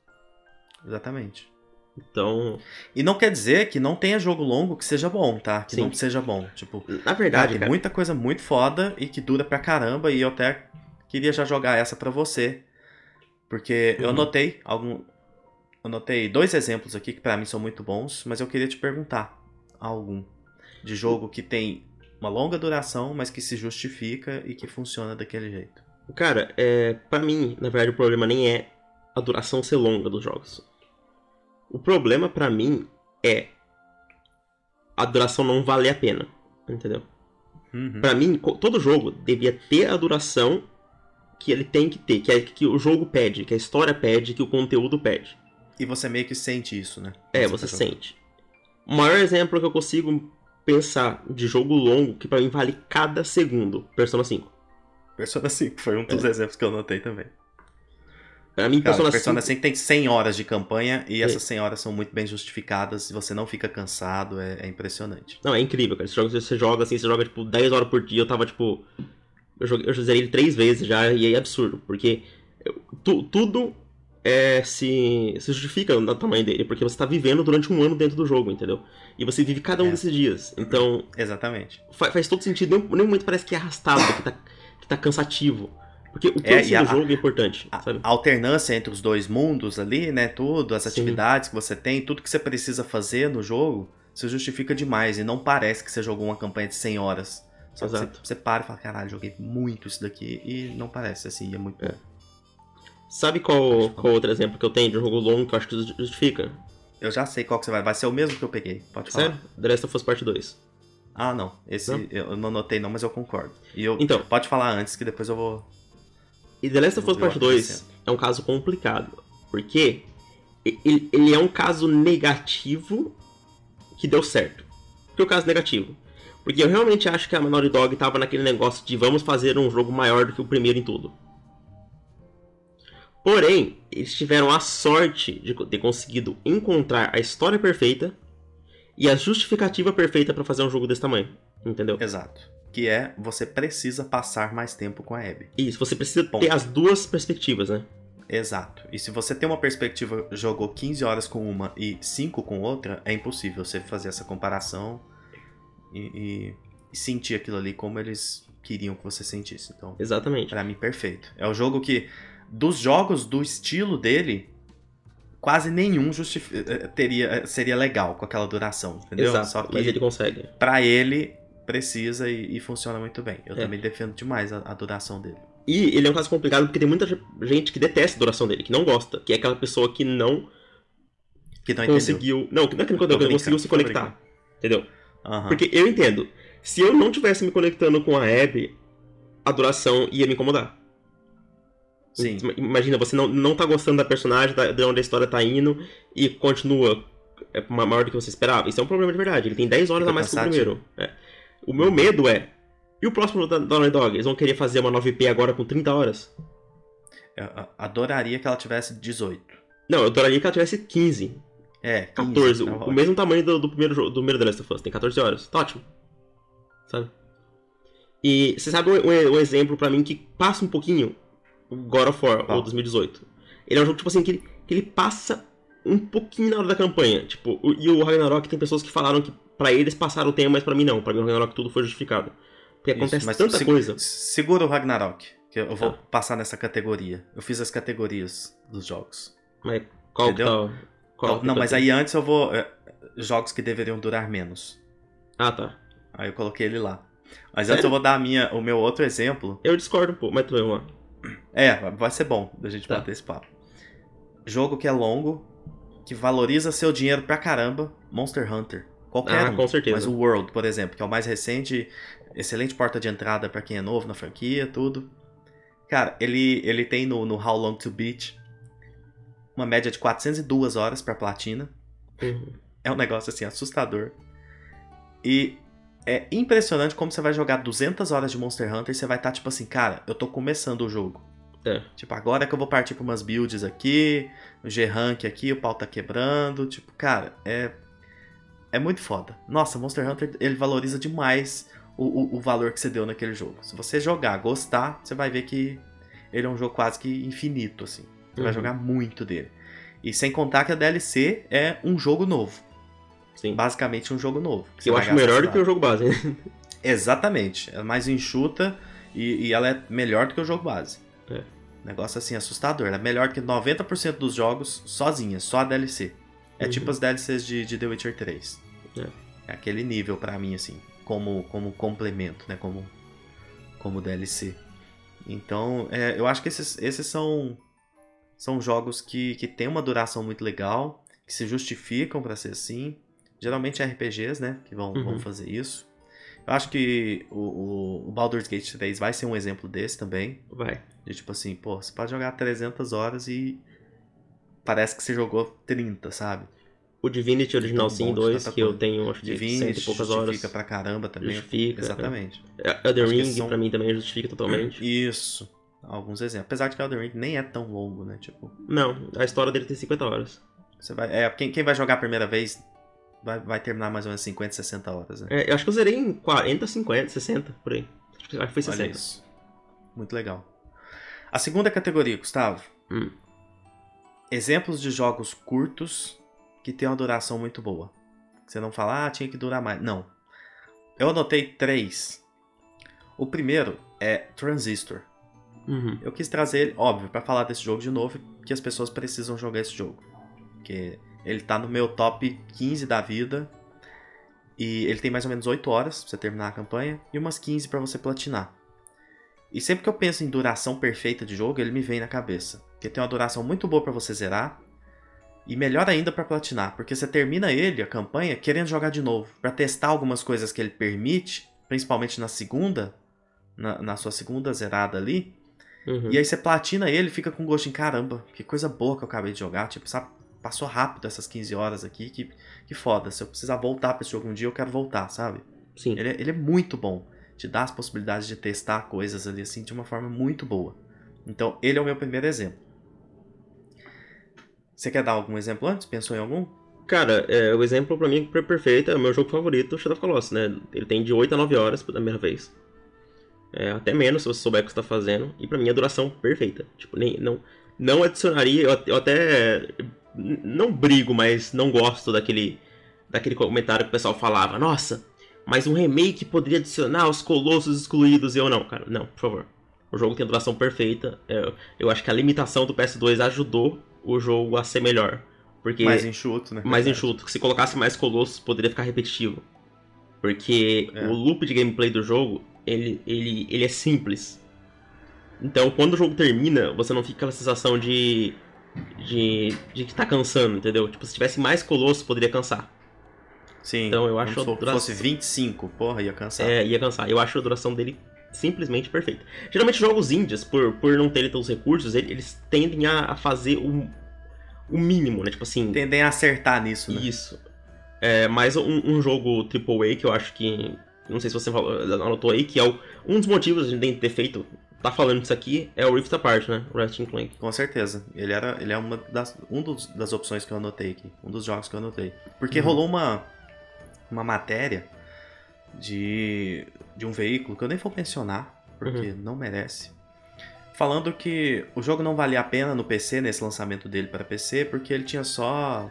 Exatamente. Então, E não quer dizer que não tenha jogo longo que seja bom, tá? Que Sim. não seja bom. Tipo, na Cara, verdade, tem cara, muita coisa muito foda e que dura pra caramba e eu até queria já jogar essa pra você. Porque eu Uhum. anotei algum eu anotei dois exemplos aqui que pra mim são muito bons, mas eu queria te perguntar algum de jogo que tem uma longa duração, mas que se justifica e que funciona daquele jeito. cara, é, para mim, na verdade, o problema nem é a duração ser longa dos jogos. O problema pra mim é a duração não valer a pena, entendeu? Uhum. Pra mim, todo jogo devia ter a duração que ele tem que ter, que é que o jogo pede, que a história pede, que o conteúdo pede. E você meio que sente isso, né? É, você sente. O maior exemplo que eu consigo pensar de jogo longo, que pra mim vale cada segundo, Persona 5. Persona 5 foi um dos exemplos que eu anotei também. Pra mim, Cara, Persona, Persona 5... 5 tem 100 horas de campanha e É. essas 100 horas são muito bem justificadas e você não fica cansado, é, é impressionante. Não, é incrível, cara. Esse jogo, você joga assim, você joga tipo 10 horas por dia, eu tava tipo. Eu, joguei, eu zerei ele três vezes já e é absurdo, porque eu- tu- tudo é, se, se justifica no tamanho dele, porque você tá vivendo durante um ano dentro do jogo, entendeu? E você vive cada um É. desses dias. Então, Exatamente. fa- faz todo sentido, nenhum, nenhum momento parece que é arrastado, que tá, que tá cansativo. Porque o É, é, do a- jogo é importante, A, a alternância entre os dois mundos ali, né? Tudo, as Sim. atividades que você tem, tudo que você precisa fazer no jogo, se justifica demais. E não parece que você jogou uma campanha de 100 horas. Só que você, Exato. você para e fala, caralho, joguei muito isso daqui. E não parece assim, é muito bom. Sabe qual, qual outro exemplo que eu tenho de um jogo longo que eu acho que justifica? Eu já sei qual que você vai. Vai ser o mesmo que eu peguei. Pode falar. Sério? The Last of Us Part 2. Ah, não. Esse Não? eu não anotei não, mas eu concordo. E eu, Então. pode falar antes, que depois eu vou... E The Last of Us Part 2 acrescento. é um caso complicado, porque ele, ele é um caso negativo que deu certo. Por que o caso negativo? Porque eu realmente acho que a Naughty Dog tava naquele negócio de vamos fazer um jogo maior do que o primeiro em tudo. Porém, eles tiveram a sorte de ter conseguido encontrar a história perfeita e a justificativa perfeita pra fazer um jogo desse tamanho. Entendeu? Exato. Que é, você precisa passar mais tempo com a Abby. Isso, você precisa Ponto. ter as duas perspectivas, né? Exato. E se você tem uma perspectiva, jogou 15 horas com uma e 5 com outra, é impossível você fazer essa comparação e, e- e sentir aquilo ali como eles queriam que você sentisse. Então, Exatamente. pra mim, perfeito. É o jogo que, dos jogos do estilo dele, quase nenhum justifi- eh, teria, eh, seria legal com aquela duração, entendeu? Exato, Só que mas ele consegue. pra ele precisa e, e funciona muito bem. Eu É. também defendo demais a, a duração dele. E ele é um caso complicado porque tem muita gente que detesta a duração dele, que não gosta, que é aquela pessoa que não Que não entendeu. conseguiu. Não, que não é que não, entendeu, que não brincando, conseguiu se conectar. Entendeu? Aham. Porque eu entendo. Se eu não tivesse me conectando com a Abby, a duração ia me incomodar. Sim. Ima- Imagina, você não, não tá gostando da personagem, da, de onde a história tá indo, e continua é, ma- maior do que você esperava. Isso é um problema de verdade. Ele tem 10 horas a mais que o primeiro. É. O meu medo é. E o próximo da Naughty Dog? Eles vão querer fazer uma 9P agora com 30 horas? Eu adoraria que ela tivesse 18. Não, eu adoraria que ela tivesse 15, É, 15, 14. tá o, mesmo tamanho do, do primeiro jogo, do primeiro The Last of Us. Tem 14 horas. Tá ótimo. Sabe? E você sabe um, um- um exemplo pra mim que passa um pouquinho? God of War, Qual? ou 2018. Ele é um jogo, tipo assim, que ele, que ele passa um pouquinho na hora da campanha. Tipo, e o Ragnarok tem pessoas que falaram que pra eles passaram o tempo, mas pra mim não. Pra mim o Ragnarok tudo foi justificado. Porque Isso, acontece tanta se- coisa. Segura o Ragnarok, Que eu vou Tá. passar nessa categoria. Eu fiz as categorias dos jogos. Mas qual Entendeu? tá. Qual não, não, tá mas aqui? aí antes eu vou. é, jogos que deveriam durar menos. Ah, tá. Aí eu coloquei ele lá. Mas Sério? antes eu vou dar a minha, o meu outro exemplo. Eu discordo um pouco, mas tu vamos lá. É, vai ser bom da gente Tá. bater esse papo. Jogo que é longo, que valoriza seu dinheiro pra caramba, Monster Hunter. Qualquer Ah, um. com certeza. Mas o World, por exemplo, que é o mais recente, excelente porta de entrada pra quem é novo na franquia, tudo. Cara, ele, ele tem no, no How Long to Beat uma média de 402 horas pra platina. Uhum. É um negócio assim assustador. E é impressionante como você vai jogar 200 horas de Monster Hunter e você vai estar tipo assim, cara, eu tô começando o jogo. É. Tipo, agora que eu vou partir pra umas builds aqui, o G-Rank aqui, o pau tá quebrando. Tipo, cara, é. É muito foda. Nossa, Monster Hunter, ele valoriza demais o, o, o valor que você deu naquele jogo. Se você jogar, gostar, você vai ver que ele é um jogo quase que infinito, assim. Você vai Uhum. jogar muito dele. E sem contar que a DLC é um jogo novo. Sim. Basicamente um jogo novo. Eu vai acho melhor do que o jogo base, né? [LAUGHS] Exatamente. É mais enxuta e, e ela é melhor do que o jogo base. É. Negócio assim assustador. Ela é melhor que 90% dos jogos sozinha, só a DLC. É Uhum. tipo as DLCs de, de The Witcher 3. É. É aquele nível pra mim, assim, como, como complemento, né? Como, como DLC. Então, é, eu acho que esses, esses são, são jogos que, que têm uma duração muito legal, que se justificam pra ser assim. Geralmente RPGs, né? Que vão, vão Uhum. fazer isso. Eu acho que o, o, o Baldur's Gate 3 vai ser um exemplo desse também. Vai. De tipo assim, pô, você pode jogar 300 horas e parece que você jogou 30, sabe? O Divinity Original de 2, tanta que eu tenho acho que cento e poucas horas. justifica pra caramba também. Justifica. Exatamente. É, Elden Ring, são- pra mim, também justifica totalmente. Isso. Alguns exemplos. Apesar de que Elden Ring nem é tão longo, né? Tipo, Não, a história dele tem 50 horas. você vai. É, quem, quem vai jogar a primeira vez vai, vai terminar mais ou menos 50, 60 horas, né? É, eu acho que eu zerei em 40, 50, 60, por aí. Acho que acho que foi 60. Olha isso. Muito legal. A segunda categoria, Gustavo. Hum. Exemplos de jogos curtos que tem uma duração muito boa. Você não fala, ah, tinha que durar mais. Não. Eu anotei três. O primeiro é Transistor. Uhum. Eu quis trazer ele, óbvio, pra falar desse jogo de novo, que as pessoas precisam jogar esse jogo. Porque ele tá no meu top 15 da vida. E ele tem mais ou menos 8 horas pra você terminar a campanha e umas 15 pra você platinar. E sempre que eu penso em duração perfeita de jogo, ele me vem na cabeça. Porque tem uma duração muito boa pra você zerar e melhor ainda pra platinar, porque você termina ele, a campanha, querendo jogar de novo, Pra testar algumas coisas que ele permite, principalmente na segunda, na, na sua segunda zerada ali. Uhum. E aí você platina ele e fica com gosto em caramba, que coisa boa que eu acabei de jogar. Tipo, sabe, passou rápido essas 15 horas aqui, que, que foda. Se eu precisar voltar pra esse jogo um dia, eu quero voltar, sabe? Sim. Ele, é- ele é muito bom. Te dá as possibilidades de testar coisas ali assim de uma forma muito boa. Então, ele é o meu primeiro exemplo. Você quer dar algum exemplo antes? Pensou em algum? Cara, é, o exemplo pra mim perfeito, é o meu jogo favorito, Shadow of Colossus, né? Ele tem de 8 a 9 horas pela primeira vez. É, até menos se você souber o que você tá fazendo. E pra mim a duração perfeita. Tipo, nem, não, não adicionaria, eu, eu até não brigo, mas não gosto daquele, daquele comentário que o pessoal falava. Nossa, mas um remake poderia adicionar os colossos excluídos eu não, cara. Não, por favor. O jogo tem a duração perfeita. É, eu acho que a limitação do PS2 ajudou o jogo a ser melhor. Porque Mais enxuto, né? mais Verdade. enxuto. Se colocasse mais colossos, poderia ficar repetitivo. Porque É. o loop de gameplay do jogo, ele, ele, ele é simples. Então, quando o jogo termina, você não fica com aquela sensação de, de, de que tá cansando, entendeu? Tipo, se tivesse mais colossos, poderia cansar. Sim. Então, eu acho que duração- fosse 25, porra, ia cansar. É, ia cansar. Eu acho a duração dele simplesmente perfeita. Geralmente, jogos indies, por, por não terem tantos recursos, ele- eles tendem a, a fazer o, o mínimo, né? Tipo assim... Tendem a acertar nisso, né? Isso. É, mais um, um jogo AAA que eu acho que. Não sei se você falou- anotou aí, que é o- um dos motivos de ter feito. Tá falando disso aqui, é o Rift Apart, né? O Ratchet Clank. Com certeza. Ele era, ele é uma das, um dos, das opções que eu anotei aqui. Um dos jogos que eu anotei. Porque Uhum. rolou uma, uma matéria de, de um veículo que eu nem vou mencionar, porque Uhum. não merece. Falando que o jogo não valia a pena no PC, nesse lançamento dele para PC, porque ele tinha só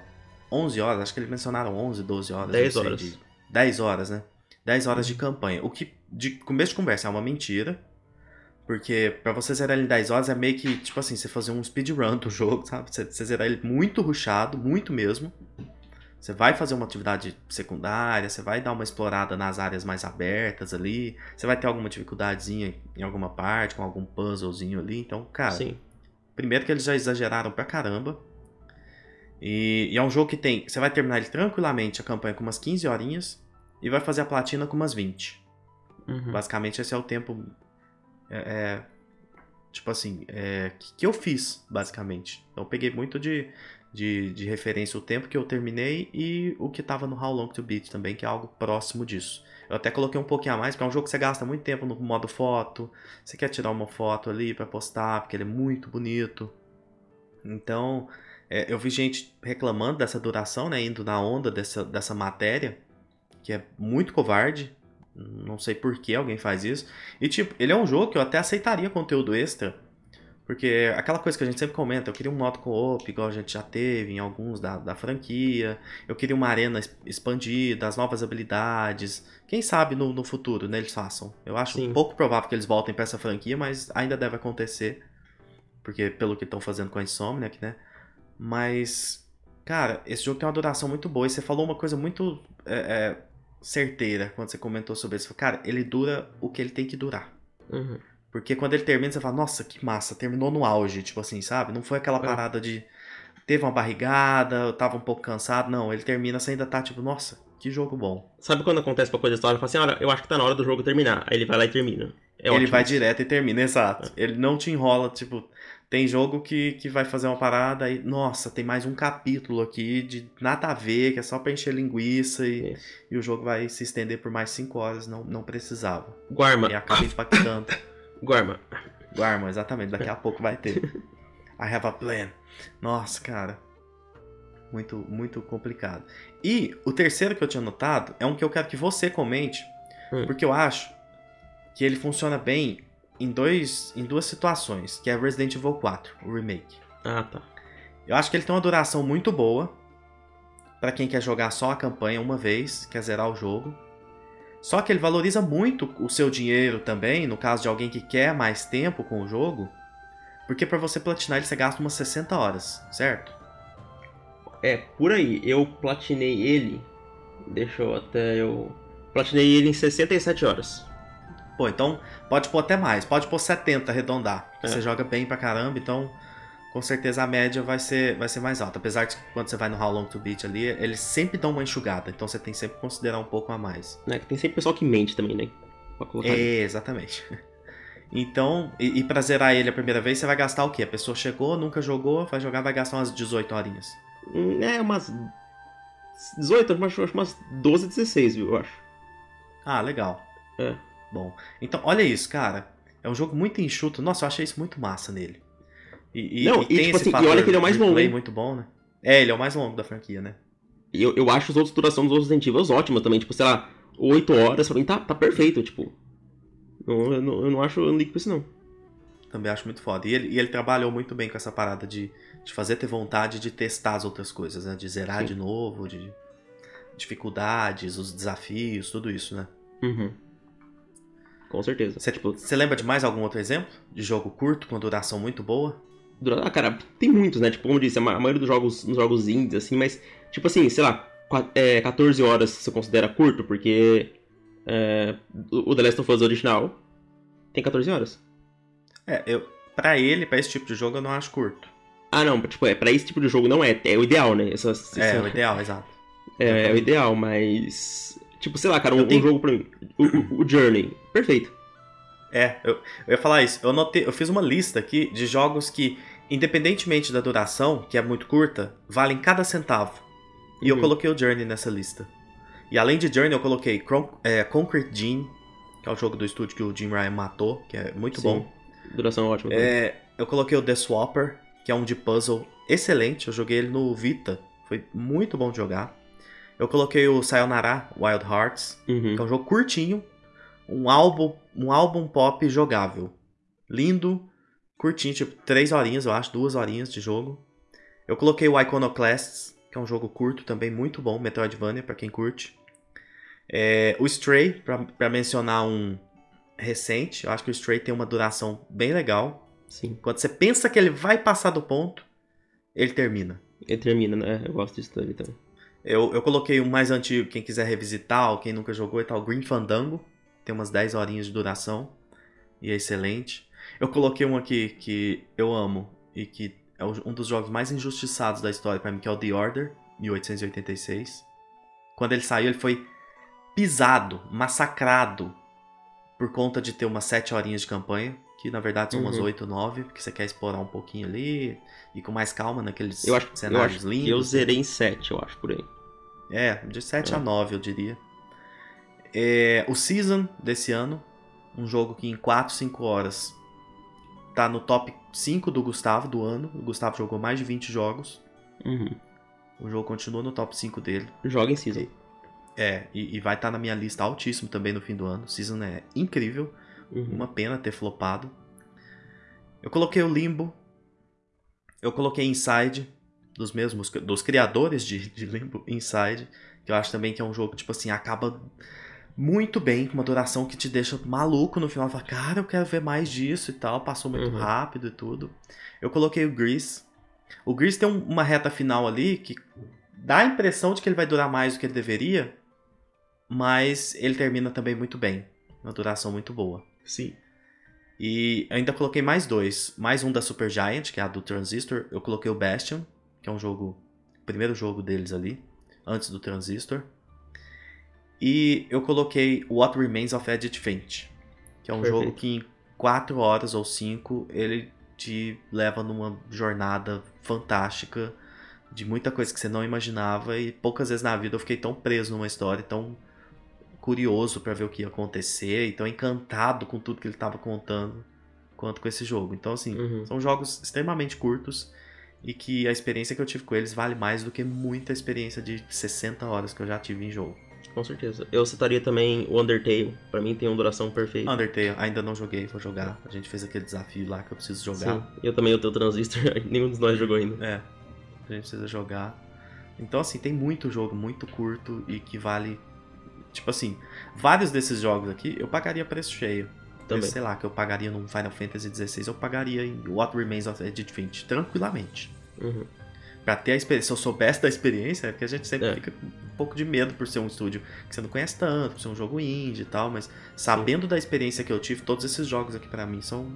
11 horas. Acho que eles mencionaram 11, 12 horas. 10 não sei, horas. de- 10 horas, né? 10 horas de campanha. O que, de começo de conversa, é uma mentira. Porque pra você zerar ele em 10 horas é meio que, tipo assim, você fazer um speedrun do jogo, sabe? Você, você zerar ele muito rushado, muito mesmo. Você vai fazer uma atividade secundária, você vai dar uma explorada nas áreas mais abertas ali, você vai ter alguma dificuldadezinha em alguma parte, com algum puzzlezinho ali. Então, cara, Sim. primeiro que eles já exageraram pra caramba. E, e é um jogo que tem. Você vai terminar ele tranquilamente a campanha com umas 15 horinhas e vai fazer a platina com umas 20. Uhum. Basicamente, esse é o tempo. É, é, tipo assim, é, que, que eu fiz, basicamente. Então, eu peguei muito de, de, de referência o tempo que eu terminei e o que tava no How Long to Beat também, que é algo próximo disso. Eu até coloquei um pouquinho a mais, porque é um jogo que você gasta muito tempo no modo foto. Você quer tirar uma foto ali pra postar, porque ele é muito bonito. Então, é, eu vi gente reclamando dessa duração, né? Indo na onda dessa, dessa matéria, que é muito covarde. Não sei por que alguém faz isso. E, tipo, ele é um jogo que eu até aceitaria conteúdo extra. Porque aquela coisa que a gente sempre comenta, eu queria um modo co-op, igual a gente já teve em alguns da, da franquia. Eu queria uma arena expandida, as novas habilidades. Quem sabe no, no futuro, né, eles façam. Eu acho Sim. pouco provável que eles voltem pra essa franquia, mas ainda deve acontecer. Porque pelo que estão fazendo com a Insomniac, né? Mas, cara, esse jogo tem uma duração muito boa. E você falou uma coisa muito é, é, certeira quando você comentou sobre isso. Cara, ele dura o que ele tem que durar. Uhum. Porque quando ele termina, você fala, nossa, que massa, terminou no auge, tipo assim, sabe? Não foi aquela É. parada de. Teve uma barrigada, eu tava um pouco cansado. Não, ele termina, você ainda tá tipo, nossa, que jogo bom. Sabe quando acontece uma coisa história? Fala assim, olha, eu acho que tá na hora do jogo terminar. Aí ele vai lá e termina. É ele ótimo vai direto e termina, exato. Ele não te enrola, tipo. Tem jogo que, que vai fazer uma parada e, nossa, tem mais um capítulo aqui de nada a ver, que é só pra encher linguiça e, Isso. e o jogo vai se estender por mais 5 horas. Não, não precisava. Guarma. E acaba [LAUGHS] impactando. Guarma. Guarma, exatamente. Daqui a [LAUGHS] pouco vai ter. I have a plan. Nossa, cara. Muito, muito complicado. E o terceiro que eu tinha notado é um que eu quero que você comente, Hum. porque eu acho que ele funciona bem em, dois, em duas situações, que é Resident Evil 4, o remake. Ah, tá. Eu acho que ele tem uma duração muito boa pra quem quer jogar só a campanha uma vez, quer zerar o jogo. Só que ele valoriza muito o seu dinheiro também, no caso de alguém que quer mais tempo com o jogo, porque pra você platinar ele você gasta umas 60 horas, certo? É, por aí. Eu platinei ele. Deixa eu até eu. Platinei ele em 67 horas. Pô, então pode pôr até mais, pode pôr 70 arredondar. É. Você joga bem pra caramba, então com certeza a média vai ser, vai ser mais alta. Apesar de que quando você vai no How Long to Beat ali, eles sempre dão uma enxugada, então você tem sempre que considerar um pouco a mais. Que tem sempre pessoal que mente também, né? Pra colocar. ali. É, exatamente. Então, e, e pra zerar ele a primeira vez, você vai gastar o quê? A pessoa chegou, nunca jogou, vai jogar, vai gastar umas 18 horinhas. Hum, É, umas. 18, eu acho, acho umas 12, 16, viu? Eu acho. Ah, legal. É. Bom, então olha isso, cara. É um jogo muito enxuto. Nossa, eu achei isso muito massa nele. E, e, Não, e e, tem tipo esse assim, e olha que ele é o mais longo, muito bom, né? É, ele é o mais longo da franquia, né? E eu, eu acho as outras durações dos outros Resident Evil ótimas também. Tipo, sei lá, 8 horas pra mim tá, tá perfeito, tipo. Não, eu, não, eu não acho, eu não ligo pra isso não. Também acho muito foda. E ele, e ele trabalhou muito bem com essa parada de, de fazer ter vontade de testar as outras coisas, né? De zerar Sim. de novo, de dificuldades, os desafios, tudo isso, né? Uhum. Com certeza. Você tipo, lembra de mais algum outro exemplo? De jogo curto, com duração muito boa? Ah, cara, tem muitos, né? Tipo, como eu disse, a ma- a maioria dos jogos, nos jogos indies, assim, mas, tipo assim, sei lá, qua- é, 14 horas você considera curto, porque é, o The Last of Us original tem 14 horas. É, eu, pra ele, pra esse tipo de jogo, eu não acho curto. Ah, não, tipo, é, pra esse tipo de jogo não é, é o ideal, né? Essa, essa- É, o ideal, exato. É, é o ideal, mas. Tipo, sei lá, cara, um, tenho- um jogo pra mim. O- o Journey. Perfeito. É, eu, eu ia falar isso. Eu, notei, eu fiz uma lista aqui de jogos que, independentemente da duração, que é muito curta, valem cada centavo. E eu Uhum. coloquei o Journey nessa lista. E além de Journey, eu coloquei Cron- é, Concrete Gene, que é o jogo do estúdio que o Jim Ryan matou, que é muito Sim. bom. Duração ótima. É, eu coloquei o The Swapper, que é um de puzzle excelente. Eu joguei ele no Vita, foi muito bom de jogar. Eu coloquei o Sayonara Wild Hearts, Uhum. que é um jogo curtinho, um álbum, um álbum pop jogável. Lindo, curtinho, tipo 3 horinhas, eu acho, 2 horinhas de jogo. Eu coloquei o Iconoclasts, que é um jogo curto também, muito bom, Metroidvania, pra quem curte. É, o Stray, pra, pra mencionar um, recente. Eu acho que o Stray tem uma duração bem legal. Sim. Quando você pensa que ele vai passar do ponto, ele termina. Ele termina, né? Eu gosto disso também. Eu, eu coloquei o mais antigo, quem quiser revisitar, ou quem nunca jogou e tal, Green Fandango. Tem umas 10 horinhas de duração. E é excelente. Eu coloquei um aqui que eu amo e que é um dos jogos mais injustiçados da história para mim, que é o The Order, 1886. Quando ele saiu, ele foi pisado, massacrado por conta de ter umas 7 horinhas de campanha, que na verdade são umas Uhum. 8, 9, porque você quer explorar um pouquinho ali e com mais calma naqueles Eu acho, eu cenários acho lindos. que eu zerei em 7, eu acho, por aí. É, de 7 É. a 9, eu diria. É, o Season desse ano, um jogo que em 4, 5 horas tá no top 5 do Gustavo do ano. O Gustavo jogou mais de 20 jogos. Uhum. O jogo continua no top 5 dele. Joga em Season. É, e, e vai estar na minha lista altíssimo também no fim do ano. Season é incrível. Uhum. Uma pena ter flopado. Eu coloquei o Limbo. Eu coloquei Inside, dos mesmos, dos criadores de, de Limbo, Inside. Que eu acho também que é um jogo, tipo assim, acaba muito bem, com uma duração que te deixa maluco no final. Fala, cara, eu quero ver mais disso e tal. Passou muito Uhum. rápido e tudo. Eu coloquei o Grease. O Grease tem um- uma reta final ali que dá a impressão de que ele vai durar mais do que ele deveria. Mas ele termina também muito bem. Uma duração muito boa. Sim. E ainda coloquei mais dois. Mais um da Super Giant, que é a do Transistor. Eu coloquei o Bastion, que é um jogo. O primeiro jogo deles ali, antes do Transistor. E eu coloquei What Remains of Edith Finch, que é um Perfeito. jogo que em 4 horas ou 5 ele te leva numa jornada fantástica de muita coisa que você não imaginava e poucas vezes na vida eu fiquei tão preso numa história, tão curioso pra ver o que ia acontecer e tão encantado com tudo que ele tava contando quanto com esse jogo. Então assim, Uhum. são jogos extremamente curtos e que a experiência que eu tive com eles vale mais do que muita experiência de 60 horas que eu já tive em jogo. Com certeza. Eu citaria também o Undertale. Pra mim tem uma duração perfeita. Undertale, ainda não joguei, vou jogar. A gente fez aquele desafio lá que eu preciso jogar. Sim. Eu também eu tenho Transistor. [LAUGHS] Nenhum dos nós jogou ainda. É, a gente precisa jogar. Então, assim, tem muito jogo muito curto e que vale. Tipo assim, vários desses jogos aqui eu pagaria preço cheio. Também. Sei lá, que eu pagaria num Final Fantasy XVI, eu pagaria em What Remains of Edith Finch, tranquilamente. Uhum. Pra ter a experiência, se eu soubesse da experiência, é porque a gente sempre É. fica pouco de medo por ser um estúdio que você não conhece tanto, por ser um jogo indie e tal, mas sabendo da experiência que eu tive, todos esses jogos aqui pra mim são.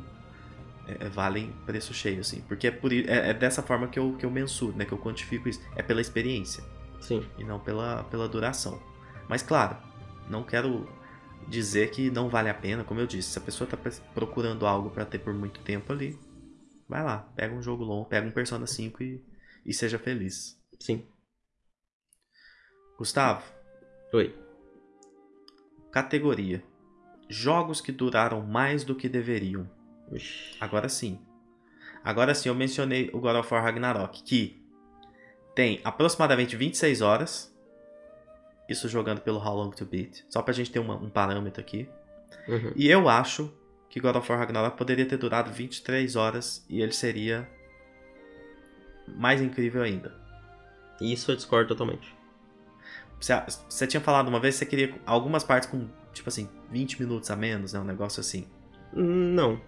é, é, valem preço cheio, assim. Porque é, por, é, é dessa forma que eu, que eu mensuro, né? Que eu quantifico isso. É pela experiência Sim. e não pela, pela duração. Mas claro, não quero dizer que não vale a pena, como eu disse, se a pessoa tá procurando algo pra ter por muito tempo ali, vai lá, pega um jogo longo, pega um Persona 5 e, e seja feliz. Sim. Gustavo, Oi. categoria: Jogos que duraram mais do que deveriam. Ixi. Agora sim. Agora sim, eu mencionei o God of War Ragnarok, que tem aproximadamente 26 horas. Isso jogando pelo How Long to Beat. Só pra gente ter uma- um parâmetro aqui. Uhum. E eu acho que God of War Ragnarok poderia ter durado 23 horas e ele seria mais incrível ainda. Isso eu discordo totalmente. Você, você tinha falado uma vez que você queria algumas partes com, tipo assim, 20 minutos a menos, né? Um negócio assim. Não.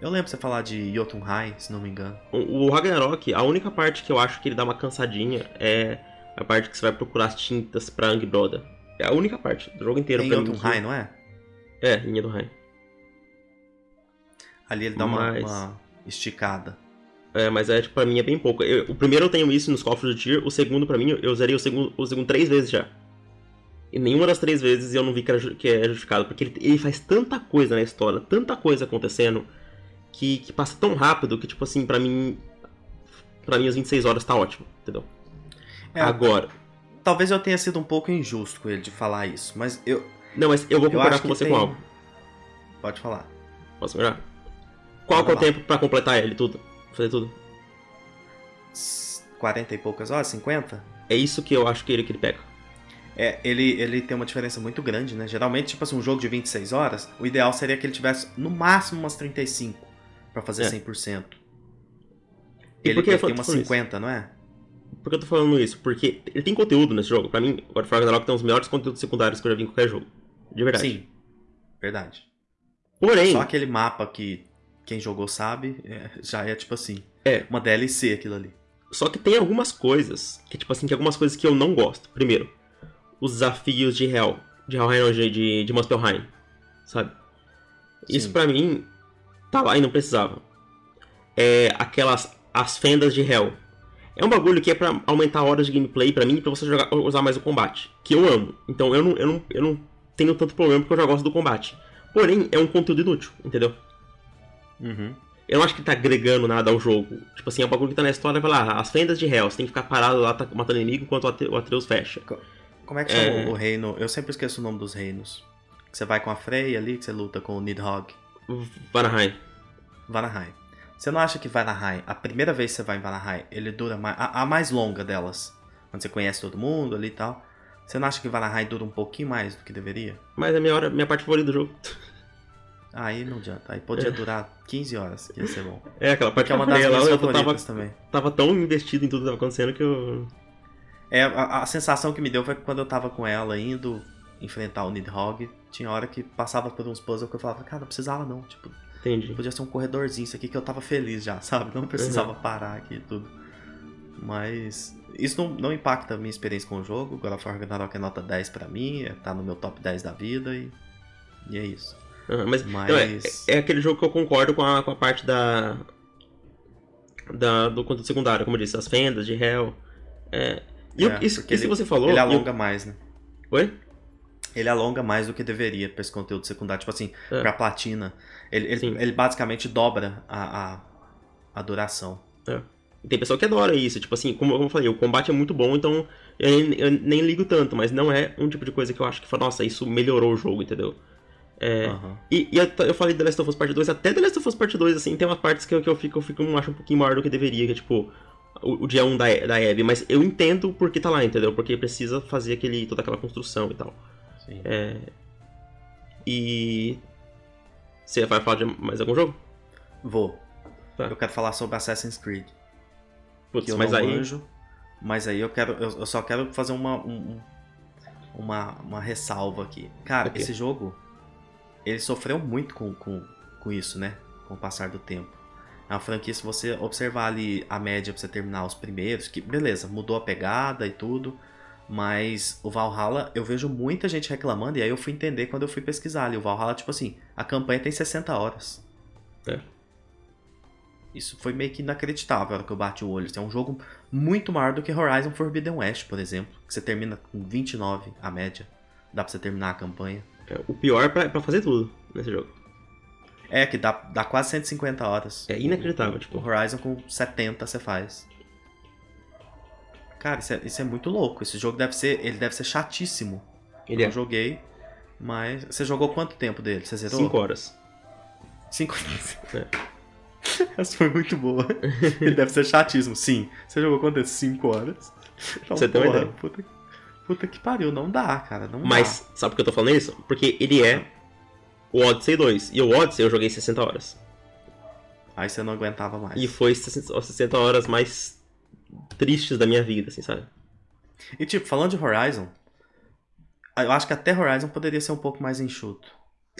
Eu lembro você falar de Jotunheim, se não me engano. O o Ragnarok, a única parte que eu acho que ele dá uma cansadinha é a parte que você vai procurar as tintas pra Angbroda. É a única parte do jogo inteiro Em pra mim. Jotunheim, não é? É, em Jotunheim. Ali ele dá uma, Mas- uma esticada. É, mas é, tipo, pra mim é bem pouco. Eu- o primeiro eu tenho isso nos cofres do tier, o segundo pra mim eu usaria o segundo, o segundo três vezes já. E nenhuma das três vezes eu não vi que, era, que é justificado, porque ele, ele faz tanta coisa na história, tanta coisa acontecendo, que, que passa tão rápido que, tipo assim, pra mim. Pra mim as 26 horas tá ótimo, entendeu? É, Agora. Talvez eu tenha sido um pouco injusto com ele de falar isso, mas eu. Não, mas eu vou concordar com você tem... com algo. Pode falar. Posso melhorar? Qual que é o tempo pra completar ele tudo? Fazer tudo? S- 40 e poucas horas? 50? É isso que eu acho que ele, que ele pega. É, ele, ele tem uma diferença muito grande, né? Geralmente, tipo assim, um jogo de 26 horas, o ideal seria que ele tivesse no máximo umas 35 pra fazer É. 100%. E Ele, ele tem umas falo isso? 50, não é? Por que eu tô falando isso? Porque ele tem conteúdo nesse jogo. Pra mim, God of War Ragnarok tem os melhores conteúdos secundários que eu já vi em qualquer jogo. De verdade. Sim. verdade. Porém, Só aquele mapa que quem jogou sabe, é, já é tipo assim, É. uma DLC aquilo ali. Só que tem algumas coisas, que tipo assim, que algumas coisas que eu não gosto. Primeiro, os desafios de Hell, de não, de, de, de Muspelheim, sabe? Isso Sim. pra mim, tá lá e não precisava. É aquelas, as fendas de Hell. É um bagulho que é pra aumentar horas de gameplay pra mim, pra você jogar, usar mais o combate. Que eu amo. Então eu não, eu, não, eu não tenho tanto problema porque eu já gosto do combate. Porém, é um conteúdo inútil, entendeu? Uhum. Eu não acho que tá agregando nada ao jogo. Tipo assim, é um bagulho que tá na história, vai lá, as fendas de Hell, você tem que ficar parado lá tá, matando inimigo enquanto o Atre- o Atreus fecha. Como é que É. chama o reino? Eu sempre esqueço o nome dos reinos. Que você vai com a Frey ali, que você luta com o Nidhogg. Vanaheim. Vanaheim. Você não acha que Vanaheim, a primeira vez que você vai em Vanaheim, ele dura mais. A, a mais longa delas, quando você conhece todo mundo ali e tal. Você não acha que Vanaheim dura um pouquinho mais do que deveria? Mas é a minha, hora, minha parte favorita do jogo. [LAUGHS] Aí não adianta. Aí podia durar 15 horas, que ia ser bom. É aquela parte é uma que eu das falei, minhas eu tava, também. tava tão investido em tudo que tava acontecendo que eu. É, a, a sensação que me deu foi que quando eu tava com ela indo enfrentar o Nidhogg, tinha hora que passava por uns puzzles que eu falava, cara, não precisava não. Tipo, Entendi. podia ser um corredorzinho isso aqui que eu tava feliz já, [LAUGHS] sabe? Não precisava parar aqui e tudo. Mas isso não, não impacta a minha experiência com o jogo. God of War Ragnarok é nota 10 pra mim, é, tá no meu top 10 da vida e, e é isso. Aham, mas Mas- não, é, é aquele jogo que eu concordo com a, com a parte da, da. do conteúdo secundário, como eu disse, as fendas de Hell. É, e É, isso, isso que ele- você falou. Ele e eu- alonga mais, né? Oi? Ele alonga mais do que deveria pra esse conteúdo secundário. Tipo assim, É. pra platina. Ele, ele, ele basicamente dobra a, a, a duração. E Tem pessoa que adora isso, tipo assim, como eu falei, o combate é muito bom, então eu, nem- eu nem ligo tanto, mas não é um tipo de coisa que eu acho que, fala, nossa, isso melhorou o jogo, entendeu? É, Aham. E, e eu, eu falei The Last of Us Part 2, até The Last of Us Part 2, assim, tem umas partes que eu, que eu fico, eu fico, eu acho um pouquinho maior do que deveria, que é tipo, o, o dia 1 da, da Abby, mas eu entendo porque tá lá, entendeu? Porque precisa fazer aquele, toda aquela construção e tal. Sim. É, e... Você vai falar de mais algum jogo? Vou. Tá. Eu quero falar sobre Assassin's Creed. Putz, mas aí... manjo. Mas aí eu quero. Eu, eu só quero fazer uma. um- um- uma, uma ressalva aqui. Cara, Ok. esse jogo. Ele sofreu muito com, com, com isso, né? Com o passar do tempo. É uma franquia, se você observar ali a média pra você terminar os primeiros, que beleza, mudou a pegada e tudo. Mas o Valhalla, eu vejo muita gente reclamando, e aí eu fui entender quando eu fui pesquisar ali. O Valhalla, tipo assim, a campanha tem 60 horas. É. Isso foi meio que inacreditável a hora que eu bati o olho. É um jogo muito maior do que Horizon Forbidden West, por exemplo. Que você termina com 29 a média. Dá pra você terminar a campanha. É, o pior pra, pra fazer tudo nesse jogo. É, que dá, dá quase 150 horas. É inacreditável, O tipo... Horizon com 70 você faz. Cara, isso é, isso é muito louco. Esse jogo deve ser. Ele deve ser chatíssimo. Ele eu é joguei. Mas. Você jogou quanto tempo dele? Você zerou? 5 horas. Cinco É. [LAUGHS] Essa foi muito boa. [LAUGHS] Ele deve ser chatíssimo. Sim. Você jogou quantas? 5 horas? Então, Você tem uma ideia. Puta, puta que pariu. Não dá, cara. Não Mas, sabe por que eu tô falando isso? Porque ele é o Odyssey 2. E o Odyssey eu joguei 60 horas. dá. Aí você não aguentava mais. E foi 60 as 60 horas mais tristes da minha vida, assim, sabe? E tipo, falando de Horizon, eu acho que até Horizon poderia ser um pouco mais enxuto.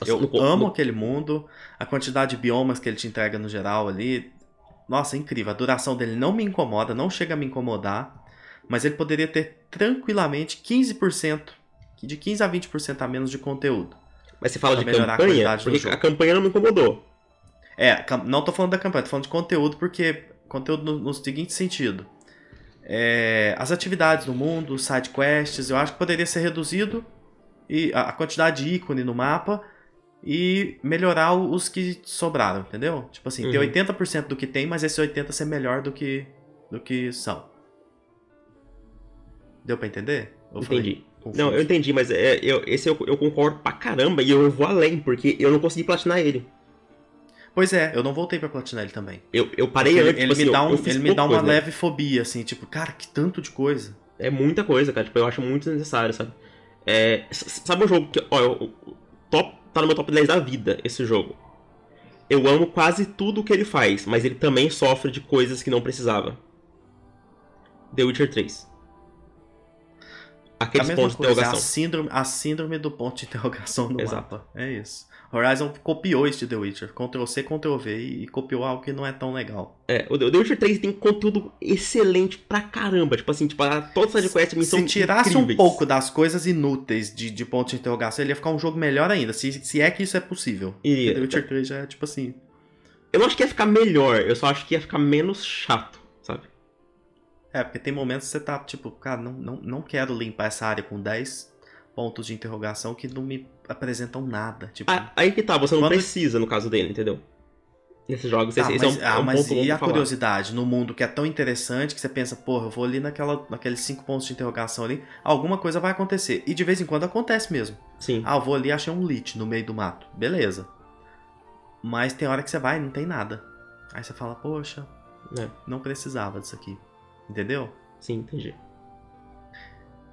Nossa, Eu no- amo no- aquele mundo, a quantidade de biomas que ele te entrega no geral ali. Nossa, é incrível. A duração dele não me incomoda, não chega a me incomodar. Mas ele poderia ter tranquilamente 15%, de 15 a 20% a menos de conteúdo. Mas você fala de melhorar a campanha, qualidade do porque a campanha não me incomodou. É, não tô falando da campanha, tô falando de conteúdo, porque conteúdo no, no seguinte sentido. É, as atividades no mundo, os side quests, eu acho que poderia ser reduzido e a, a quantidade de ícone no mapa e melhorar os que sobraram, entendeu? Tipo assim, ter Uhum. 80% do que tem, mas esse 80 ser melhor do que do que são. Deu pra entender? Falei Entendi. confuso. Não, eu entendi, mas é, eu, esse eu, eu concordo pra caramba e eu vou além, porque eu não consegui platinar ele. Pois é, eu não voltei pra platinar ele também. Eu, eu parei ele antes, ele tipo me assim, dá, um, ele me pouca dá uma coisa, né? leve fobia, assim, tipo, cara, que tanto de coisa. É muita coisa, cara. Tipo, eu acho muito necessário, sabe? É, sabe um jogo que. Ó, eu- o top, tá no meu top 10 da vida, esse jogo. Eu amo quase tudo que ele faz, mas ele também sofre de coisas que não precisava. The Witcher 3. A aqueles pontos de coisa, interrogação. A síndrome, a síndrome do ponto de interrogação no Exato. mapa. É isso. Horizon copiou de The Witcher. Ctrl C, Ctrl V e, e copiou algo que não é tão legal. É, o The Witcher 3 tem conteúdo excelente pra caramba. Tipo assim, tipo, todas as sidequests Se são tirasse incríveis. um pouco das coisas inúteis de, de ponto de interrogação, ele ia ficar um jogo melhor ainda. Se, se é que isso é possível. Iria. The Witcher 3 já é tipo assim. Eu não acho que ia ficar melhor, eu só acho que ia ficar menos chato? É, porque tem momentos que você tá, tipo, cara, não, não, não quero limpar essa área com 10 pontos de interrogação que não me apresentam nada. Tipo, Ah, aí que tá, você não Quando- precisa no caso dele, entendeu? Nesses jogos, Ah, esse, esse mas, é um, ah, é um mas e a falar. curiosidade no mundo que é tão interessante que você pensa, porra, eu vou ali naquela, naqueles cinco pontos de interrogação ali, alguma coisa vai acontecer. E de vez em quando acontece mesmo. Sim. Ah, eu vou ali e achei um lich no meio do mato. Beleza. Mas tem hora que você vai e não tem nada. Aí você fala, poxa, É, não precisava disso aqui. Entendeu? sim, entendi.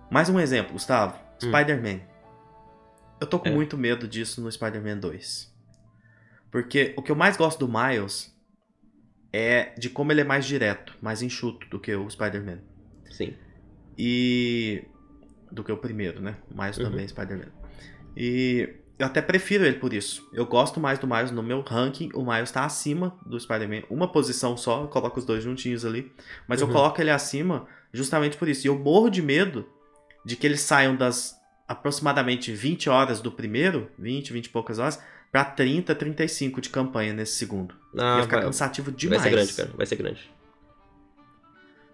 Mais um exemplo, Gustavo. Hum. Spider-Man. Eu tô com É. muito medo disso no Spider-Man 2. Porque o que eu mais gosto do Miles é de como ele é mais direto, mais enxuto do que o Spider-Man. Sim. E. Do que o primeiro, né? O Miles Uhum. também, Spider-Man. E eu até prefiro ele por isso. Eu gosto mais do Miles no meu ranking. O Miles tá acima do Spider-Man. Uma posição só, eu coloco os dois juntinhos ali. Mas eu Uhum. coloco ele acima justamente por isso. E eu morro de medo de que eles saiam das aproximadamente 20 horas do primeiro, 20, 20 e poucas horas, pra 30, 35 de campanha nesse segundo. Ah, Ia ficar vai, cansativo vai demais. ser grande, cara. Vai ser grande.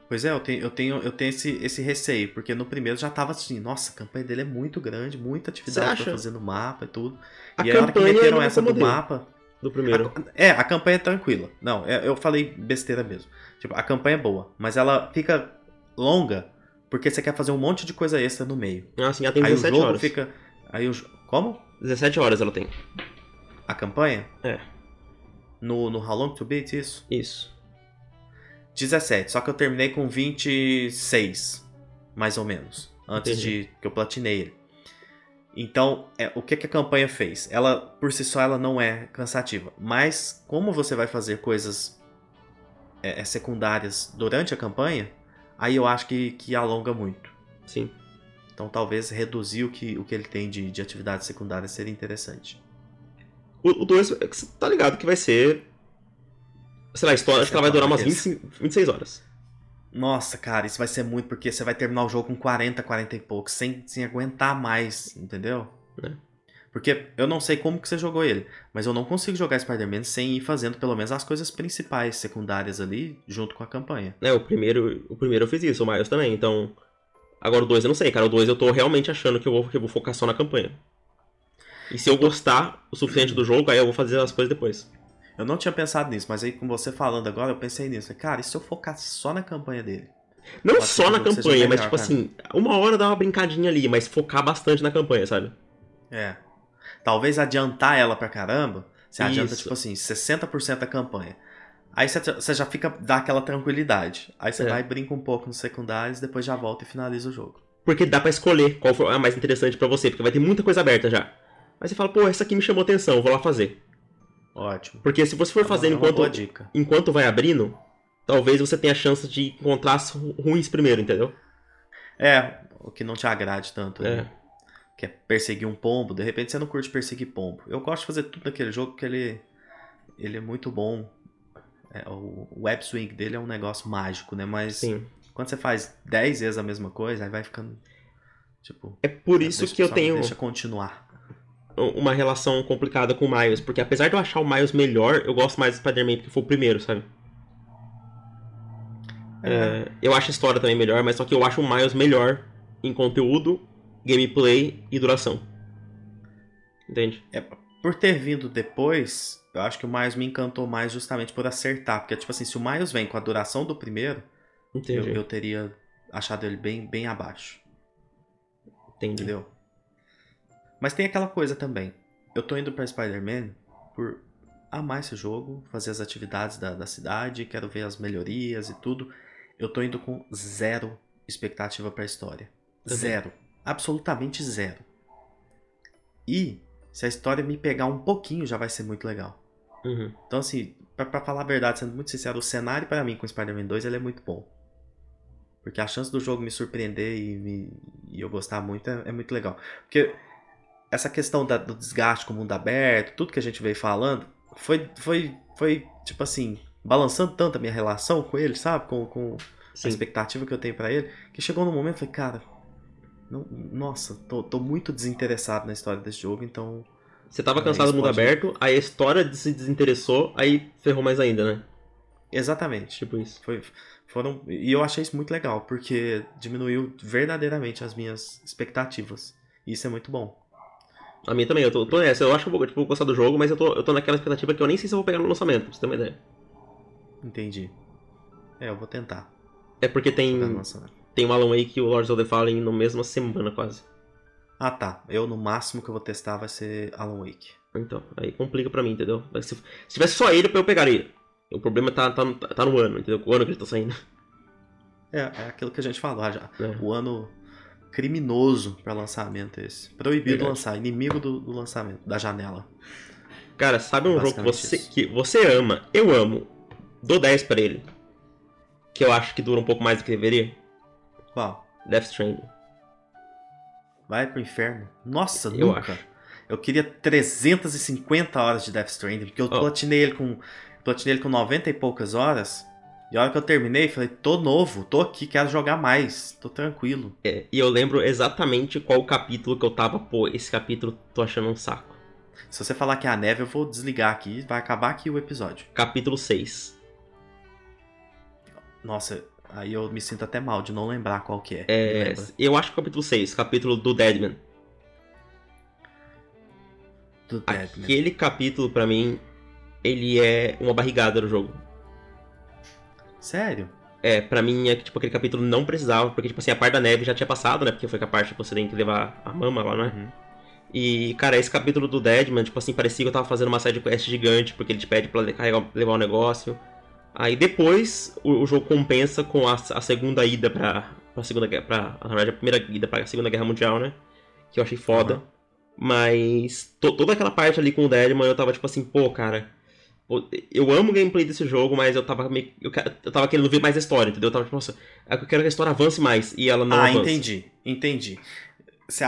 Pois é, eu tenho, eu tenho, eu tenho esse, esse receio, porque no primeiro já tava assim, nossa, a campanha dele é muito grande, muita atividade pra fazer no mapa e tudo. A e aí, a hora que meteram essa do mapa. Do primeiro. a- é, a campanha é tranquila. Não, é- eu falei besteira mesmo. Tipo, a campanha é boa, mas ela fica longa porque você quer fazer um monte de coisa extra no meio. Ah, sim, ela tem aí o 17 jogo horas. fica. Aí o. Como? 17 horas ela tem. A campanha? É. No, no How Long to Beat, isso? Isso. 17, só que eu terminei com 26, mais ou menos, antes Entendi. de que eu platinei ele. Então, é, o que, que a campanha fez? Ela, por si só, ela não é cansativa. Mas, como você vai fazer coisas é, é, secundárias durante a campanha, aí eu acho que, que alonga muito. Sim. Então, talvez reduzir o que, o que ele tem de, de atividades secundárias seria interessante. O 2, você tá ligado que vai ser. Sei lá, a história, acho que ela vai durar umas 25, 26 horas. Nossa, cara, isso vai ser muito, porque você vai terminar o jogo com 40, 40 e poucos, sem, sem aguentar mais, entendeu? É. Porque eu não sei como que você jogou ele, mas eu não consigo jogar Spider-Man sem ir fazendo pelo menos as coisas principais, secundárias ali, junto com a campanha. É, o primeiro, o primeiro eu fiz isso, o Miles também, então. Agora o 2 eu não sei, cara. O 2 eu tô realmente achando que eu, vou, que eu vou focar só na campanha. E se eu gostar o suficiente do jogo, aí eu vou fazer as coisas depois. Eu não tinha pensado nisso, mas aí com você falando agora, eu pensei nisso. Cara, e se eu focar só na campanha dele? Não Pode só na campanha, mas melhor, tipo cara. assim, uma hora dá uma brincadinha ali, mas focar bastante na campanha, sabe? É. Talvez adiantar ela pra caramba. Você adianta, Isso. tipo assim, 60% da campanha. Aí você, já fica, dá aquela tranquilidade. Aí você É. vai, brinca um pouco nos secundários, depois já volta e finaliza o jogo. Porque dá pra escolher qual for a mais interessante pra você, porque vai ter muita coisa aberta já. Aí você fala, pô, essa aqui me chamou atenção, vou lá fazer. Ótimo. Porque se você for uma- fazendo é enquanto, dica. enquanto vai abrindo, talvez você tenha a chance de encontrar as ru- ruins primeiro, entendeu? É, o que não te agrade tanto. É. né? Que é perseguir um pombo. De repente você não curte perseguir pombo. Eu gosto de fazer tudo naquele jogo porque ele, ele é muito bom. É, o web swing dele é um negócio mágico, né? Mas Sim. quando você faz 10 vezes a mesma coisa, aí vai ficando. Tipo. É por é, isso que eu tenho Deixa continuar. Uma relação complicada com o Miles, porque apesar de eu achar o Miles melhor, eu gosto mais do Spider-Man porque foi o primeiro, sabe? É, eu acho a história também melhor, mas só que eu acho o Miles melhor em conteúdo, gameplay e duração. Entende? Por ter vindo depois, eu acho que o Miles me encantou mais justamente por acertar. Porque, tipo assim, se o Miles vem com a duração do primeiro, eu, eu teria achado ele bem, bem abaixo. Entendi. Entendeu? Mas tem aquela coisa também. Eu tô indo pra Spider-Man por amar esse jogo, fazer as atividades da, da cidade, quero ver as melhorias e tudo. Eu tô indo com zero expectativa pra história. Também. Zero. Absolutamente zero. E se a história me pegar um pouquinho, já vai ser muito legal. Uhum. Então, assim, pra, pra falar a verdade, sendo muito sincero, o cenário pra mim com Spider-Man 2 ele é muito bom. Porque a chance do jogo me surpreender e, me- e eu gostar muito é, é muito legal. Porque essa questão da- do desgaste com o mundo aberto, tudo que a gente veio falando, foi, foi, foi tipo assim, balançando tanto a minha relação com ele, sabe? Com, com a expectativa que eu tenho pra ele, que chegou num momento e falei, cara, não- nossa, tô, tô muito desinteressado na história desse jogo, então. Você tava cansado do mundo pode- aberto, aí a história se desinteressou, aí ferrou mais ainda, né? Exatamente. Tipo isso. Foi, foram, e eu achei isso muito legal, porque diminuiu verdadeiramente as minhas expectativas. E isso é muito bom. A minha também, eu tô, tô nessa. Eu acho que eu vou, tipo, gostar do jogo, mas eu tô, eu tô naquela expectativa que eu nem sei se eu vou pegar no lançamento, pra você ter uma ideia. Entendi. É, eu vou tentar. É porque tem, tem o Alan Wake e o Lords of the Fallen no mesma semana, quase. Ah, tá. Eu, no máximo que eu vou testar vai ser Alan Wake. Então, aí complica pra mim, entendeu? Se, se tivesse só ele, eu pegaria. O problema tá, tá, tá no ano, entendeu? O ano que ele tá saindo. É, é aquilo que a gente falou já. É. O ano criminoso pra lançamento esse. Proibido Verdade. lançar, inimigo do, do lançamento, da janela. Cara, sabe um jogo que você, isso. que você ama, eu amo, dou 10 pra ele, que eu acho que dura um pouco mais do que deveria? Qual? Death Stranding. Vai pro inferno? Nossa, Eu nunca. acho. Eu queria 350 horas de Death Stranding, porque eu Ó. platinei ele com platinei ele com 90 e poucas horas. E a hora que eu terminei, falei, tô novo, tô aqui, quero jogar mais, tô tranquilo. É, e eu lembro exatamente qual capítulo que eu tava, pô, esse capítulo tô achando um saco. Se você falar que é a neve, eu vou desligar aqui, vai acabar aqui o episódio. Capítulo 6. Nossa, aí eu me sinto até mal de não lembrar qual que é. É, eu acho que é o capítulo 6, capítulo do Deadman. Do Deadman. Aquele capítulo, pra mim, ele é uma barrigada do jogo. Sério? É, pra mim, é que, tipo, aquele capítulo não precisava, porque, tipo assim, a parte da neve já tinha passado, né? Porque foi com a parte que você tem que levar a mama lá, né? Uhum. E, cara, esse capítulo do Deadman, tipo assim, parecia que eu tava fazendo uma side quest gigante, porque ele te pede pra carregar, levar o negócio. Aí depois o, o jogo compensa com a, a segunda ida pra, pra segunda guerra. Pra, na verdade, a primeira ida pra Segunda Guerra Mundial, né? Que eu achei foda. Uhum. Mas to- toda aquela parte ali com o Deadman, eu tava tipo assim, pô, cara. Eu amo o gameplay desse jogo, mas eu tava meio. Eu, tava querendo ver mais a história, entendeu? Eu tava tipo, nossa, eu quero que a história avance mais. E ela não ah, avança. entendi, entendi. Você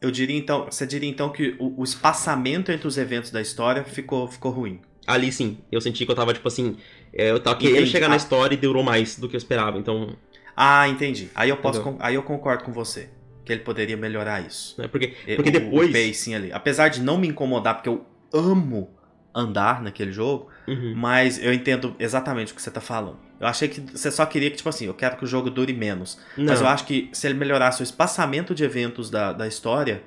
eu diria então, você diria então que o, o espaçamento entre os eventos da história ficou, ficou ruim. Ali sim, eu senti que eu tava, tipo assim, é, eu tava querendo Entendi. chegar na Ah. história e durou mais do que eu esperava. Então, Ah, entendi. Aí eu posso, Entendeu? aí eu concordo com você que ele poderia melhorar isso. né? Porque, porque o- depois. o pacing ali, apesar de não me incomodar porque eu amo andar naquele jogo, Uhum. mas eu entendo exatamente o que você tá falando. Eu achei que você só queria que tipo assim, eu quero que o jogo dure menos. Mas Não. eu acho que se ele melhorasse o espaçamento de eventos da, da história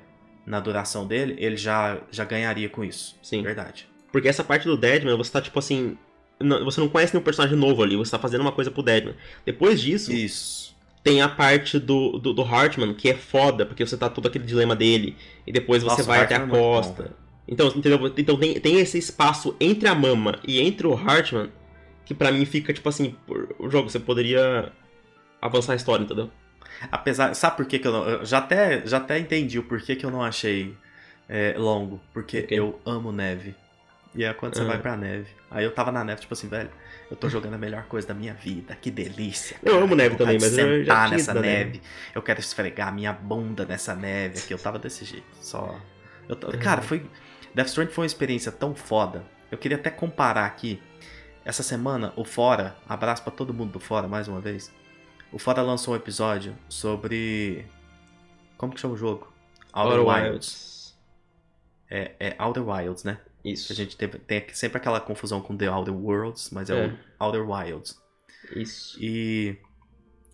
na duração dele, ele já, já ganharia com isso. Sim. Verdade. Porque essa parte do Deadman, você tá tipo assim. não- você não conhece nenhum personagem novo ali, você tá fazendo uma coisa pro Deadman. Depois disso, Isso. tem a parte do, do, do Hartman, que é foda, porque você tá todo aquele dilema dele, e depois você Nossa, vai até a é costa. bom, então, entendeu? Então tem, tem esse espaço entre a Mama e entre o Hartman, que pra mim fica tipo assim, o jogo, você poderia avançar a história, entendeu? Apesar, sabe por que, que eu não. Eu já até, já até entendi o porquê que eu não achei é, longo. Porque Por quê? eu amo neve. E é quando você Ah. vai pra neve. Aí eu tava na neve, tipo assim, velho, eu tô jogando a melhor coisa da minha vida. Que delícia. Eu cara, amo neve que vontade também, mas eu já tinha nessa neve. neve. Eu quero esfregar minha bunda nessa neve aqui. Eu tava desse jeito. Só. Eu Uhum. Cara, foi. Death Stranding foi uma experiência tão foda. Eu queria até comparar aqui. Essa semana, o Fora, abraço pra todo mundo do Fora mais uma vez. O Fora lançou um episódio sobre. Como que chama o jogo? Outer, Outer Wilds. Wilds. É, é Outer Wilds, né? Isso. A gente teve, tem sempre aquela confusão com The Outer Worlds, mas é, É. o Outer Wilds. Isso. E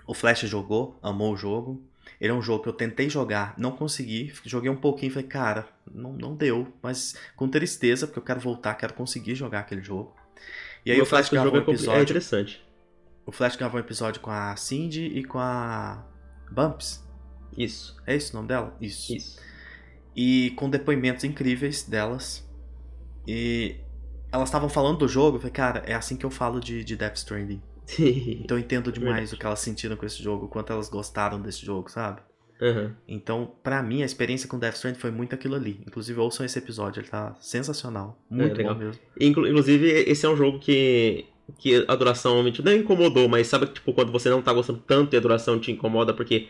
o Flash jogou, amou o jogo. Ele é um jogo que eu tentei jogar, não consegui. Joguei um pouquinho e falei, cara, não, não deu. Mas com tristeza, porque eu quero voltar, quero conseguir jogar aquele jogo. E aí Eu o Flash o gravou um é é episódio. interessante. o Flash gravou um episódio com a Cindy e com a Bumps. Isso. É esse o nome dela? Isso. Isso. E com depoimentos incríveis delas. E elas estavam falando do jogo. Eu falei, cara, é assim que eu falo de, de Death Stranding. Então eu entendo demais o que elas sentiram com esse jogo, o quanto elas gostaram desse jogo, sabe? Aham. Então, pra mim, a experiência com Death Stranding foi muito aquilo ali. Inclusive, ouçam esse episódio, ele tá sensacional. Muito É, legal. mesmo. Inclu- Inclusive, esse é um jogo que que a duração me não incomodou, mas sabe tipo quando você não tá gostando tanto e a duração te incomoda porque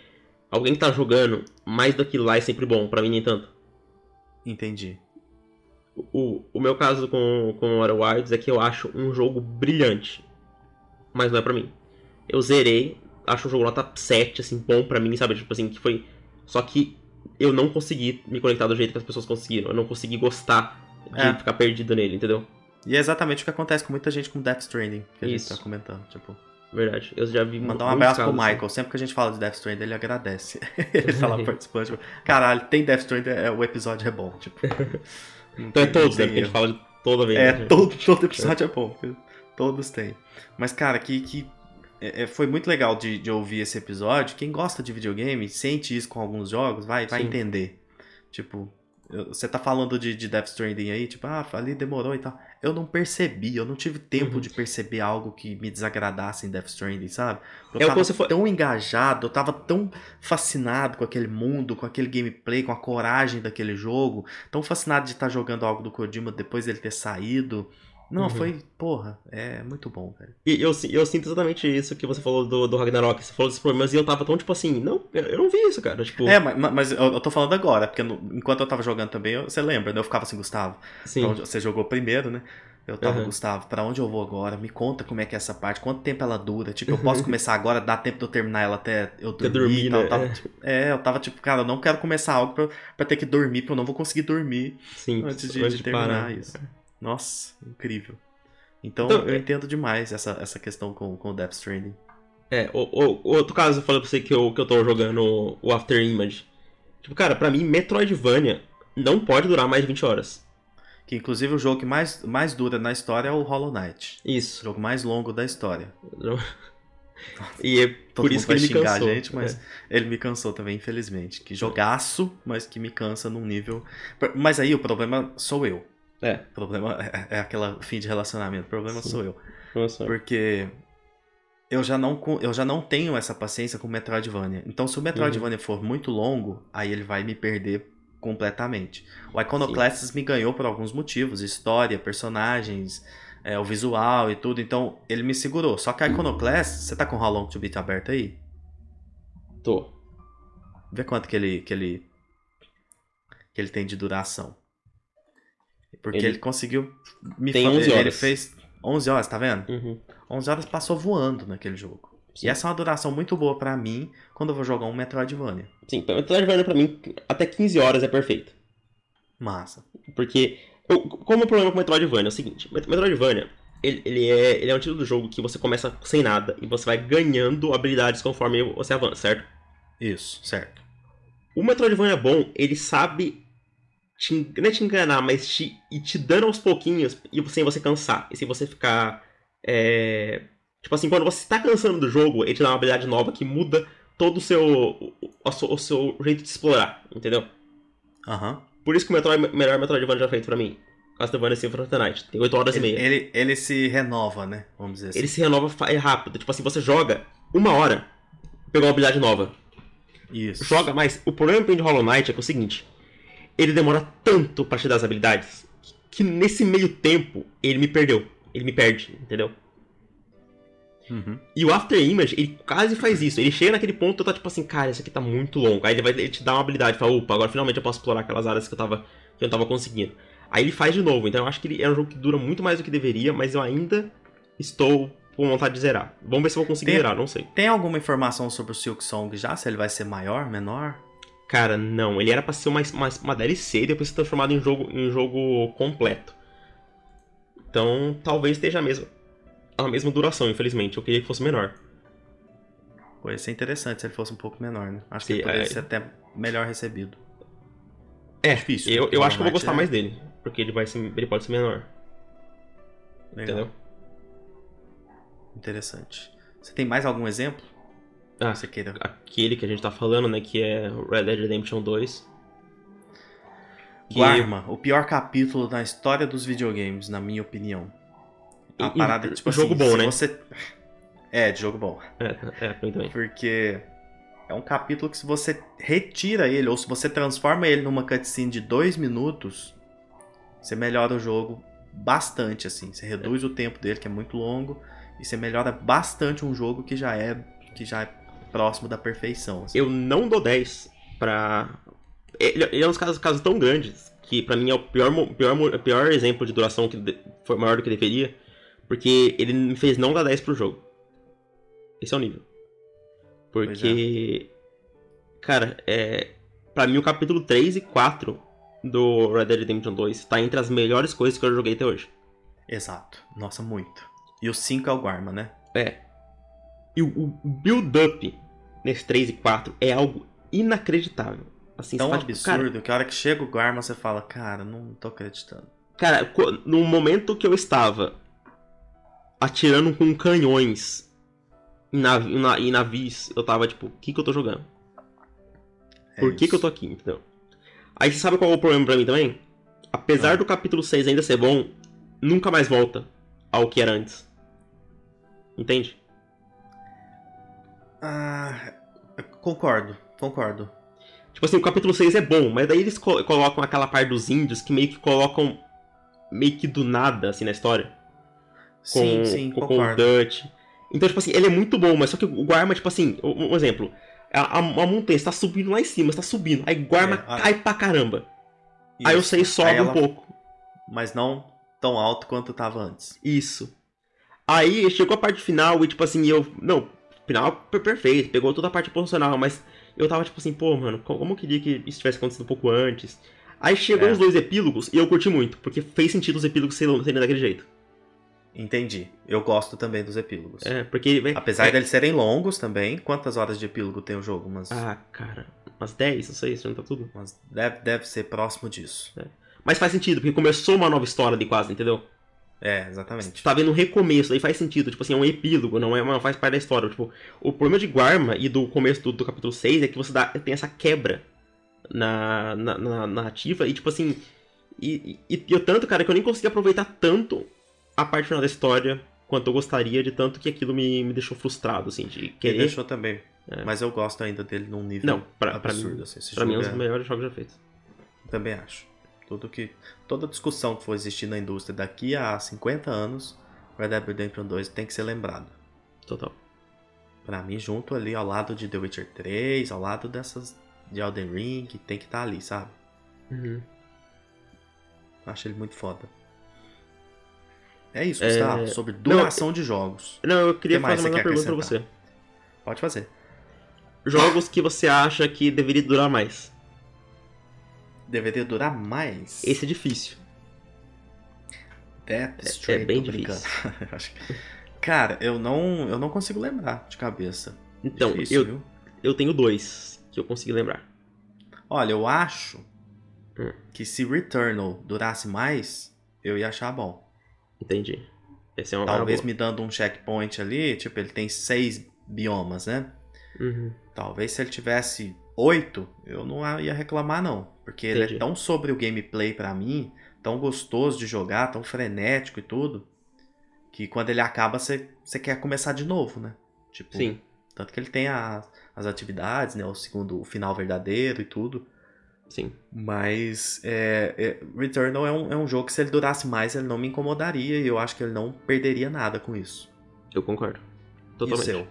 alguém que tá jogando mais daquilo lá é sempre bom, para mim nem tanto. Entendi. O, o meu caso com, com Outer Wilds é que eu acho um jogo brilhante, mas não é para mim. Eu zerei, acho o jogo nota 7, assim, bom para mim, sabe? Tipo assim, que foi. Só que eu não consegui me conectar do jeito que as pessoas conseguiram. Eu não consegui gostar de é. ficar perdido nele, entendeu? E é exatamente o que acontece com muita gente com Death Stranding, que a Isso. gente tá comentando, tipo. Verdade. Eu já vi Mandar um abraço pro Michael. Assim. Sempre que a gente fala de Death Stranding, ele agradece. [LAUGHS] ele fala [LAUGHS] participante. Tipo, Caralho, tem Death Stranding, é, o episódio é bom. Tipo. [LAUGHS] então é todos, né? Porque a gente fala de toda vez. É, né? todo, todo episódio é bom. Todos têm. Mas, cara, que, que é, é, foi muito legal de, de, ouvir esse episódio. Quem gosta de videogame, sente isso com alguns jogos, vai, vai entender. Tipo, você tá falando de, de Death Stranding aí, tipo, ah, ali demorou e tal. Eu não percebi, eu não tive tempo uhum. de perceber algo que me desagradasse em Death Stranding, sabe? Eu é, tava você foi... tão engajado, eu tava tão fascinado com aquele mundo, com aquele gameplay, com a coragem daquele jogo, tão fascinado de estar tá jogando algo do Kojima depois dele ter saído. Não, uhum. foi, porra, é muito bom, velho. E eu, eu sinto exatamente isso que você falou do, do Ragnarok. Você falou desses problemas e eu tava tão, tipo assim, não, eu não vi isso, cara. Tipo... É, mas, mas eu, eu tô falando agora, porque no, enquanto eu tava jogando também, eu, você lembra, né? Eu ficava assim, Gustavo. Sim. Onde, você jogou primeiro, né? Eu tava, uhum. Gustavo, pra onde eu vou agora? Me conta como é que é essa parte, quanto tempo ela dura. Tipo, eu posso [LAUGHS] começar agora, dá tempo de eu terminar ela até eu dormir. dormir tal, né? tal. Tipo, é, eu tava tipo, cara, eu não quero começar algo pra, pra ter que dormir, porque eu não vou conseguir dormir Sim, antes de, de terminar parar. isso. Nossa, incrível. Então, então eu é entendo demais essa, essa questão com, com o Death Stranding. É, o, o, outro caso eu falei pra você que eu, que eu tô jogando o After Image. Tipo, cara, pra mim, Metroidvania não pode durar mais de 20 horas. Que inclusive o jogo que mais, mais dura na história é o Hollow Knight. Isso. O jogo mais longo da história. [LAUGHS] e é por isso que ele me cansou. gente, mas é. ele me cansou também, infelizmente. Que jogaço, mas que me cansa num nível. Mas aí o problema sou eu. É. Problema é, é aquela fim de relacionamento. O problema Sim. sou eu. Nossa. Porque eu já, não, eu já não tenho essa paciência com o Metroidvania. Então, se o Metroidvania uhum. for muito longo, aí ele vai me perder completamente. O Iconoclasts me ganhou por alguns motivos. História, personagens, é, o visual e tudo. Então, ele me segurou. Só que Iconoclasts, você tá com o How Long to Beat aberto aí? Tô. Vê quanto que ele, que ele, que ele tem de duração. Porque ele, ele conseguiu me Tem 11 horas. Ele fez 11 horas, tá vendo? Uhum. 11 horas passou voando naquele jogo. Sim. E essa é uma duração muito boa para mim quando eu vou jogar um Metroidvania. Sim, Metroidvania pra mim, até 15 horas é perfeito. Massa. Porque, como o problema com Metroidvania é o seguinte, Metroidvania, ele, ele, é, ele é um tipo do jogo que você começa sem nada e você vai ganhando habilidades conforme você avança, certo? Isso, certo. O Metroidvania bom, ele sabe te, não é te enganar, mas te, e te dando aos pouquinhos e sem você cansar. E sem você ficar. É... Tipo assim, quando você está cansando do jogo, ele te dá uma habilidade nova que muda todo o seu. o, o, o seu jeito de explorar, entendeu? Aham. Uhum. Por isso que o Metroid, melhor Metroidvania já feito pra mim. Castlevania Symphony of the Night. Tem 8 horas ele, e meia. Ele, ele se renova, né? Vamos dizer assim. Ele se renova é rápido. Tipo assim, você joga uma hora, pegou uma habilidade nova. Isso. Joga, mas o problema de Hollow Knight é que é o seguinte: ele demora tanto para te dar as habilidades que nesse meio tempo ele me perdeu. Ele me perde, entendeu? Uhum. E o After Image, ele quase faz isso. Ele chega naquele ponto e tá tipo assim, cara, isso aqui tá muito longo. Aí ele vai ele te dar uma habilidade, fala, opa, agora finalmente eu posso explorar aquelas áreas que eu tava que eu não tava conseguindo. Aí ele faz de novo. Então eu acho que ele é um jogo que dura muito mais do que deveria, mas eu ainda estou com vontade de zerar. Vamos ver se eu vou conseguir tem, zerar, não sei. Tem alguma informação sobre o Silk Song já? Se ele vai ser maior, menor? Cara, não. Ele era pra ser uma, uma, uma DLC e depois ser transformado em jogo, em jogo completo. Então, talvez esteja a mesma, a mesma duração, infelizmente. Eu queria que fosse menor. Pô, ia ser interessante se ele fosse um pouco menor, né? Acho Sim, que ele poderia é... ser até melhor recebido. É, difícil. Eu, eu acho que eu vou gostar é... mais dele. Porque ele, vai ser, ele pode ser menor. Legal. Entendeu? Interessante. Você tem mais algum exemplo? Ah. Aquele que a gente tá falando, né? Que é Red Dead Redemption 2. Que... Guarma, o pior capítulo na história dos videogames, na minha opinião. A e, parada, tipo assim, jogo bom, né? Você... É, de jogo bom. É, é, pra mim também. Porque é um capítulo que se você retira ele, ou se você transforma ele numa cutscene de dois minutos, você melhora o jogo bastante, assim. Você reduz o tempo dele, que é muito longo, e você melhora bastante um jogo que já é, que já é próximo da perfeição. assim. Eu não dou 10 pra. Ele, ele é uns casos, casos tão grandes que pra mim é o pior, pior, pior exemplo de duração que de- foi maior do que deveria. Porque ele me fez não dar 10 pro jogo. Esse é o nível. Porque. Cara, é. Pra mim o capítulo 3 e 4 do Red Dead Redemption 2 tá entre as melhores coisas que eu joguei até hoje. Exato. Nossa, muito. E o 5 é o Guarma, né? É. E o, o build-up nesse 3 e 4 é algo inacreditável. Assim, Tão fala, tipo, cara, absurdo que a hora que chega o Guarma você fala, cara, não tô acreditando. Cara, no momento que eu estava atirando com canhões em, navi em na- em navios, eu tava tipo, o que que eu tô jogando? É Por que que eu tô aqui, entendeu? Aí você sabe qual é o problema pra mim também? Apesar Ah. do capítulo 6 ainda ser bom, nunca mais volta ao que era antes. Entende? Ah, concordo, concordo. Tipo assim, o capítulo 6 é bom, mas daí eles co- colocam aquela parte dos índios que meio que colocam meio que do nada, assim, na história. com, sim, sim, com, com o. Dutch. Então, tipo assim, ele é muito bom, mas só que o Guarma, tipo assim, um, um exemplo. A, a, a montanha está subindo lá em cima, está subindo. Aí o Guarma É, a- cai pra caramba. Aí o Isso. 6 sobe ela- um pouco. Mas não tão alto quanto tava antes. Isso. Aí chegou a parte final e, tipo assim, eu. Não, final per- perfeito, pegou toda a parte proporcional, mas eu tava tipo assim, pô, mano, co- como eu queria que isso tivesse acontecido um pouco antes. Aí chegou É. os dois epílogos e eu curti muito, porque fez sentido os epílogos serem serem daquele jeito. Entendi. Eu gosto também dos epílogos. É, porque. Apesar é, deles serem longos também. Quantas horas de epílogo tem o jogo? Umas, Ah, cara, umas 10, não sei, se não tá tudo. umas- deve, deve ser próximo disso. Mas faz sentido, porque começou uma nova história de quase, entendeu? É, exatamente. Tá vendo um recomeço, aí faz sentido, tipo assim, é um epílogo, não, é, não faz parte da história. Tipo, o problema de Guarma e do começo do, do capítulo 6 é que você dá, tem essa quebra na, na, na narrativa e, tipo assim. E, e, e eu tanto, cara, que eu nem consegui aproveitar tanto a parte final da história quanto eu gostaria, de tanto que aquilo me, me deixou frustrado, assim, de querer. deixou também. É. Mas eu gosto ainda dele num nível Não, pra, pra absurdo. mim, assim. Pra mim é um dos melhores jogos já feitos. Também acho. Tudo que, toda discussão que for existir na indústria daqui a 50 anos, Red Dead Redemption 2 tem que ser lembrado. Total. Pra mim, junto ali ao lado de The Witcher 3, ao lado dessas de Elden Ring, tem que estar ali, sabe? Uhum. Acho ele muito foda. É isso, É, Gustavo, sobre duração de jogos. Não, eu queria fazer mais uma pergunta pra você. Pode fazer. Jogos que você acha que deveria durar mais. Deveria durar mais. Esse é difícil. Death é Stranding, bem [LAUGHS] que- Cara, eu não, eu não consigo lembrar de cabeça. Então, Difícil, eu, viu? eu tenho dois que eu consegui lembrar. Olha, eu acho Hum. que se Returnal durasse mais, eu ia achar bom. Entendi. Esse é uma Talvez me dando um checkpoint ali, tipo, ele tem seis biomas, né? Uhum. Talvez se ele tivesse oito, eu não ia reclamar não. Porque ele Entendi. é tão sobre o gameplay pra mim, tão gostoso de jogar, tão frenético e tudo, que quando ele acaba, você você quer começar de novo, né? Tipo, Sim. Tanto que ele tem a- as atividades, né? O segundo, o final verdadeiro e tudo. Sim. Mas é, é, Returnal é um, é um jogo que se ele durasse mais, ele não me incomodaria e eu acho que ele não perderia nada com isso. Eu concordo. E o Totalmente. seu?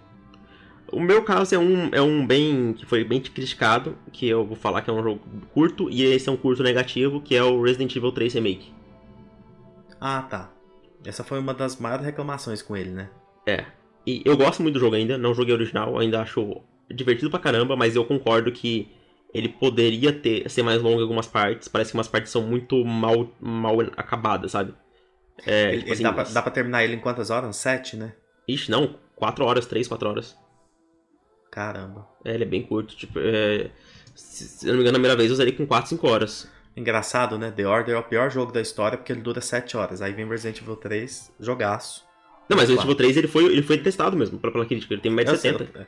O meu caso é um, é um bem. que foi bem criticado, que eu vou falar que é um jogo curto, e esse é um curto negativo, que é o Resident Evil 3 Remake. Ah, tá. Essa foi uma das maiores reclamações com ele, né? É. E eu gosto muito do jogo ainda, não joguei original, ainda acho divertido pra caramba, mas eu concordo que ele poderia ter ser mais longo em algumas partes. Parece que umas partes são muito mal, mal acabadas, sabe? É, Ele- tipo assim, dá, pra, dá pra terminar ele em quantas horas? Sete, né? Ixi, não, 4 horas, 3, 4 horas. Caramba. É, ele é bem curto, tipo, é... Se, se eu não me engano, a primeira vez eu ele com 4, 5 horas. Engraçado, né? The Order é o pior jogo da história porque ele dura 7 horas. Aí vem Resident Evil 3, jogaço. Não, mas o. Resident Evil 3 ele foi, ele foi testado mesmo, pela pela crítica. Ele tem média Eu sei, 70. eu- é.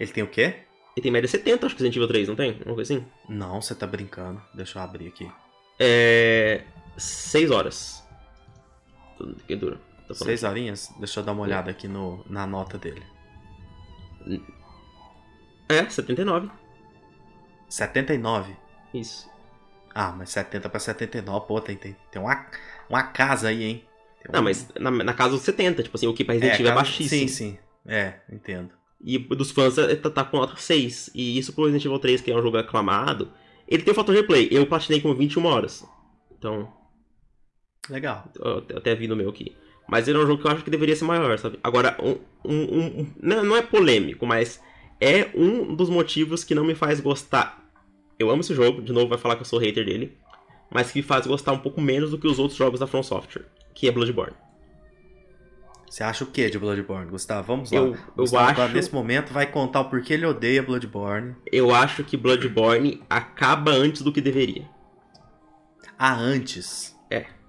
Ele tem o quê? Ele tem média 70, acho que o Resident Evil 3, não tem? Uma coisa assim? Não, você tá brincando. Deixa eu abrir aqui. É. 6 horas. Que dura. Falando. Seis horinhas? Deixa eu dar uma olhada aqui no, na nota dele. É, 79. 79? Isso. Ah, mas 70 pra 79, pô, tem, tem, tem uma, uma casa aí, hein? Tem Não, um- mas na, na casa dos 70, tipo assim, o que pra Resident Evil é, baixíssimo. Sim, sim. É, entendo. E dos fãs é- tá, tá com nota 6. E isso pro Resident Evil 3, que é um jogo aclamado, ele tem o fator replay. Eu platinei com 21 horas. Então, Legal. eu até vi no meu aqui. Mas ele é um jogo que eu acho que deveria ser maior, sabe? Agora, um, um- um- não, é polêmico, mas é um dos motivos que não me faz gostar. Eu amo esse jogo, de novo vai falar que eu sou hater dele, mas que me faz gostar um pouco menos do que os outros jogos da From Software, que é Bloodborne. Você acha o que de Bloodborne, Gustavo? Vamos lá. Eu, eu Gustavo, agora, acho, nesse momento, vai contar o porquê ele odeia Bloodborne. eu acho que Bloodborne acaba antes do que deveria. Ah, antes.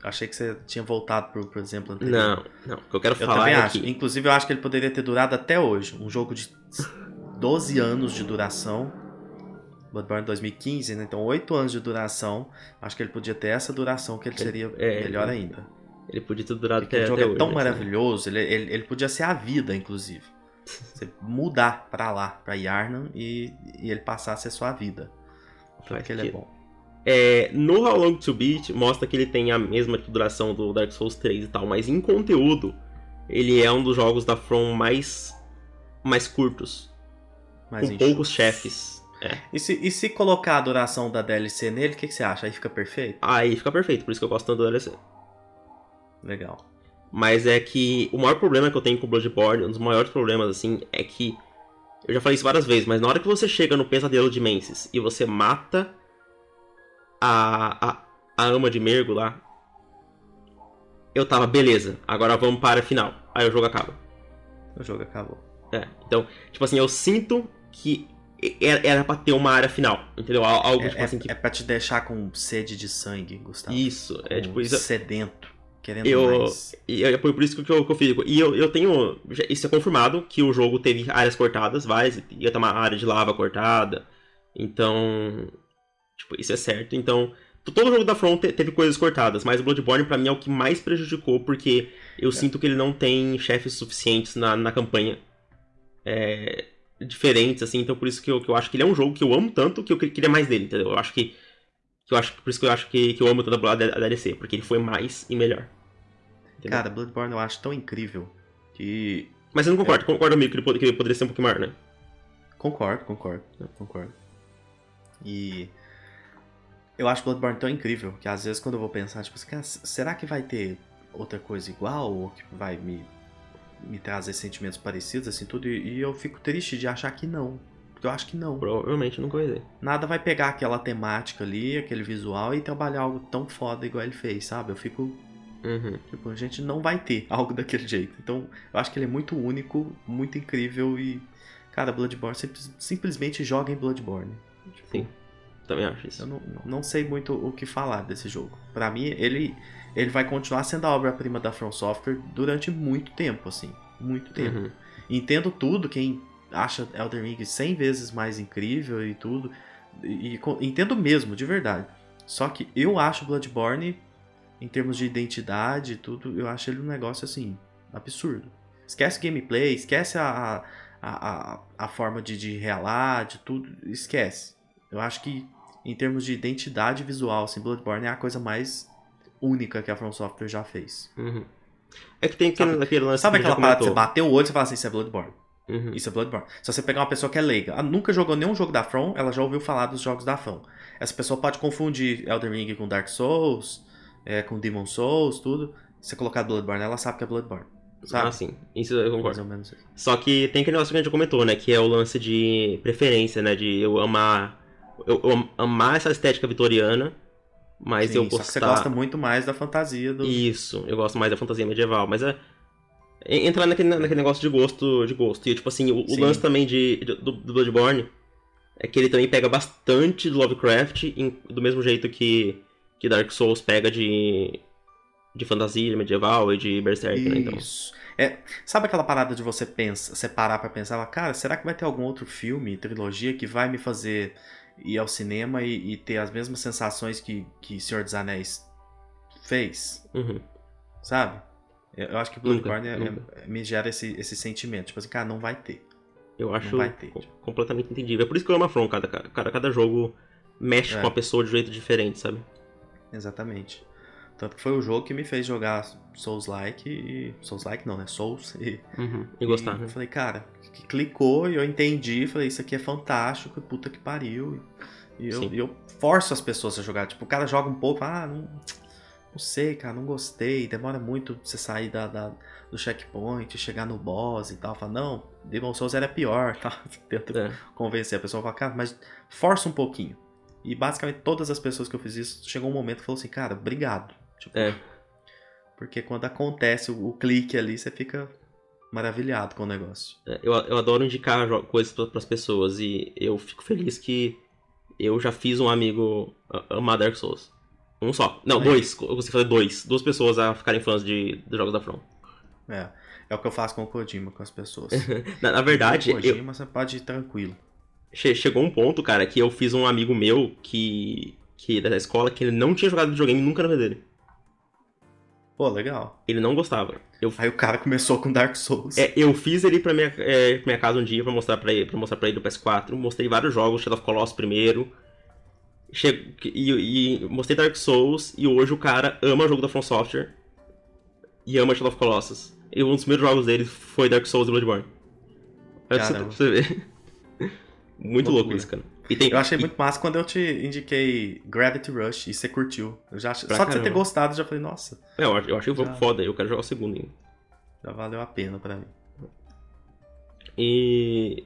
Achei que você tinha voltado pro, por exemplo, anterior. Não, não. O que eu quero Eu falar também é acho. que Inclusive, eu acho que ele poderia ter durado até hoje. Um jogo de 12 anos de duração. Bloodborne 2015, né? Então, 8 anos de duração. Acho que ele podia ter essa duração, que ele seria é, melhor ele- ainda. ele podia ter durado Porque até, jogo até é hoje. tão assim. maravilhoso, ele, ele, ele podia ser a vida, inclusive. Você mudar pra lá, pra Yarnan, e, e ele passar a ser sua vida. Porque ele é bom. É, no How Long to Beat mostra que ele tem a mesma duração do Dark Souls 3 e tal, mas em conteúdo ele é um dos jogos da From mais mais curtos, Mas com poucos chefes. É. E se, e se colocar a duração da DLC nele, o que, que você acha? Aí fica perfeito? Aí fica perfeito, por isso que eu gosto tanto do DLC. Legal. Mas é que o maior problema que eu tenho com Bloodborne, um dos maiores problemas assim, é que eu já falei isso várias vezes, mas na hora que você chega no pesadelo de Menses e você mata a, a, a ama de Mergo lá, eu tava, beleza, agora vamos para a final. Aí o jogo acaba. O jogo acabou. É, então, tipo assim, eu sinto que era, era pra ter uma área final, entendeu? Al- Algo, É, tipo é- assim, que... é pra te deixar com sede de sangue, Gustavo. Isso, é Com tipo isso. Sedento. Querendo Eu- mais. E é por isso que eu, que eu fico. E eu, eu tenho. Isso é confirmado que o jogo teve áreas cortadas, várias. Ia ter uma área de lava cortada. Então. Tipo, isso é certo. Então. Todo jogo da From te- teve coisas cortadas, mas o Bloodborne pra mim é o que mais prejudicou, porque eu sinto que ele não tem chefes suficientes na, na campanha. É, diferentes, assim, então por isso que eu, que eu acho que ele é um jogo que eu amo tanto que eu que- queria mais dele, entendeu? Eu acho que. que eu acho, por isso que eu acho que, que eu amo tanto a, a DLC, porque ele foi mais e melhor. Entendeu? Cara, Bloodborne eu acho tão incrível que. Mas você não É. concorda, concorda comigo que ele, pod- que ele poderia ser um pouquinho maior, né? Concordo, concordo, concordo. E. Eu acho Bloodborne tão incrível que às vezes quando eu vou pensar, tipo assim, será que vai ter outra coisa igual? Ou que vai me, me trazer sentimentos parecidos, assim, tudo? E, e eu fico triste de achar que não. Porque eu acho que não. Provavelmente vai ter. Nada vai pegar aquela temática ali, aquele visual e trabalhar algo tão foda igual ele fez, sabe? Eu fico Uhum. Tipo, a gente não vai ter [LAUGHS] algo daquele jeito. Então, eu acho que ele é muito único, muito incrível e. Cara, Bloodborne, simples- simplesmente joga em Bloodborne. Tipo, Sim. Também acho isso. Eu não, não sei muito o que falar desse jogo. Pra mim, ele, ele vai continuar sendo a obra-prima da From Software durante muito tempo, assim. Muito tempo. Uhum. Entendo tudo, quem acha Elden Ring 100 vezes mais incrível e tudo. E, e entendo mesmo, de verdade. Só que eu acho Bloodborne, em termos de identidade e tudo, eu acho ele um negócio assim, absurdo. Esquece gameplay, esquece a, a, a, a forma de, de relar, de tudo, esquece. Eu acho que em termos de identidade visual, assim, Bloodborne é a coisa mais única que a From Software já fez. Uhum. É que tem aquele, Sabe- aquele lance Sabe aquela parada que você bateu o olho e você fala assim, isso é Bloodborne? Uhum. Isso é Bloodborne. Se você pegar uma pessoa que é leiga, nunca jogou nenhum jogo da From, ela já ouviu falar dos jogos da From. Essa pessoa pode confundir Elden Ring com Dark Souls, é, com Demon Souls, tudo. Se você colocar Bloodborne, ela sabe que é Bloodborne. Sabe? Ah, sim. Isso eu Mais concordo. ou menos isso. Só que tem aquele negócio que a gente comentou, né? Que é o lance de preferência, né? De eu amar. Eu, eu am- amar essa estética vitoriana, mas Sim, eu gostar. você gosta muito mais da fantasia do. Isso, eu gosto mais da fantasia medieval, mas é. Entrar naquele, naquele negócio de gosto, de gosto. E tipo assim, o, o lance também de, de- do, do Bloodborne é que ele também pega bastante do Lovecraft, em- do mesmo jeito que, que Dark Souls pega de, de fantasia medieval e de Berserk, né? Então. Isso. É, sabe aquela parada de você pensa, você parar pra pensar, cara, será que vai ter algum outro filme, trilogia que vai me fazer ir ao cinema e, e ter as mesmas sensações que, que Senhor dos Anéis fez? Uhum. Sabe? Eu, eu acho que Bloodborne é- é- me gera esse, esse sentimento. Tipo assim, cara, não vai ter. Eu acho vai ter, tipo. completamente entendível. É por isso que eu amo a From, cada, cada, cada jogo mexe É. com a pessoa de um jeito diferente, sabe? Exatamente. Tanto que foi o jogo que me fez jogar Souls-like e. Souls-like não, né? Souls e. Uhum. E gostar, e né? Eu falei, cara, que clicou e eu entendi. Falei, isso aqui é fantástico, puta que pariu. E eu, e eu forço as pessoas a jogar. Tipo, o cara joga um pouco, ah, não, não sei, cara, não gostei. Demora muito você sair da, da- do checkpoint, chegar no boss e tal. Fala, não, Demon Souls era pior, [LAUGHS] tá? Tento É. convencer a pessoa, fala, cara, mas força um pouquinho. E basicamente todas as pessoas que eu fiz isso, chegou um momento que falou assim, cara, obrigado. Tipo, É. Porque quando acontece o, o clique ali, você fica maravilhado com o negócio. É, Eu, eu adoro indicar coisas para as pessoas e eu fico feliz que eu já fiz um amigo amar Dark Souls. Um só. Não, Aí. dois. Eu consegui fazer dois. Duas pessoas a ficarem fãs de, de jogos da From. É. É o que eu faço com o Kojima, com as pessoas. [LAUGHS] Na, na verdade, com o eu, Kojima você pode ir tranquilo. che- chegou um ponto, cara, que eu fiz um amigo meu que, que da escola que ele não tinha jogado videogame nunca na vida dele. Pô, legal. Ele não gostava. Eu, Aí o cara começou com Dark Souls. é, eu fiz ele pra minha, é, minha casa um dia pra mostrar pra ele, pra mostrar pra ele do PS4. Mostrei vários jogos, Shadow of Colossus primeiro. E, e mostrei Dark Souls e hoje o cara ama o jogo da From Software e ama Shadow of Colossus. E um dos primeiros jogos dele foi Dark Souls e Bloodborne. Olha pra você- Caramba. pra você ver. [LAUGHS] Muito louco Loucura. isso, cara. Tem, Eu achei e- muito massa quando eu te indiquei Gravity Rush e você curtiu. Eu já ach- Só de você ter caramba. gostado, eu já falei, nossa, É, eu, ach- eu achei o jogo Já. foda, eu quero jogar o segundo ainda. já valeu a pena pra mim. E.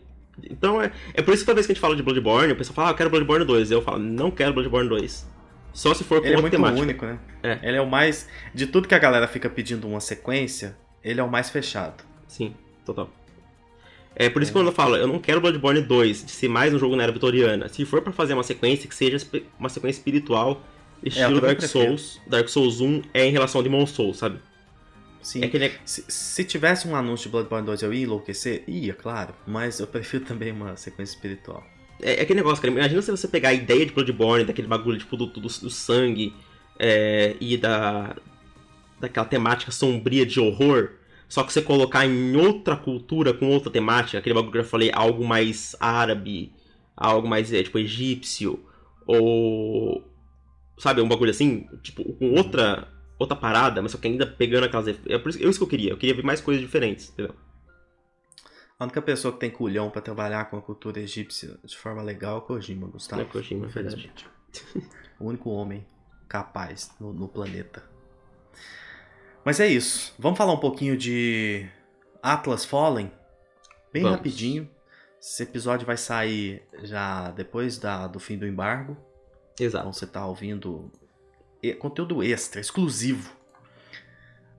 Então é, é por isso que toda vez que a gente fala de Bloodborne, o pessoal fala, ah, eu quero Bloodborne 2. Eu falo, não quero Bloodborne 2. Só se for com Ele é outra muito temática. único, né? É. Ele é o mais. De tudo que a galera fica pedindo uma sequência, ele é o mais fechado. Sim, total. É por isso que quando eu falo, eu não quero Bloodborne 2 de ser mais um jogo na era vitoriana. Se for pra fazer uma sequência, que seja uma sequência espiritual, estilo também Dark prefiro. Souls. Dark Souls 1 é em relação a Demon Souls, sabe? Sim. É é. Se, se tivesse um anúncio de Bloodborne 2, eu ia enlouquecer? Ia, claro. Mas eu prefiro [LAUGHS] também uma sequência espiritual. É, é aquele negócio, cara. Imagina se você pegar a ideia de Bloodborne, daquele bagulho, tipo, do, do, do sangue é, e da. daquela temática sombria de horror, só que você colocar em outra cultura, com outra temática, aquele bagulho que eu falei, algo mais árabe, algo mais, é, tipo, egípcio, ou. sabe, um bagulho assim, tipo, com outra. outra parada, mas só que ainda pegando aquelas. É por isso, é isso que eu queria, eu queria ver mais coisas diferentes, entendeu? A única pessoa que tem culhão pra trabalhar com a cultura egípcia de forma legal é o Kojima, Gustavo. É Kojima, é verdade. infelizmente. [LAUGHS] o único homem capaz no, no planeta. Mas é isso. Vamos falar um pouquinho de Atlas Fallen? Bem Vamos. rapidinho. Esse episódio vai sair já depois da, do fim do embargo. Então Exato. você tá ouvindo conteúdo extra, exclusivo.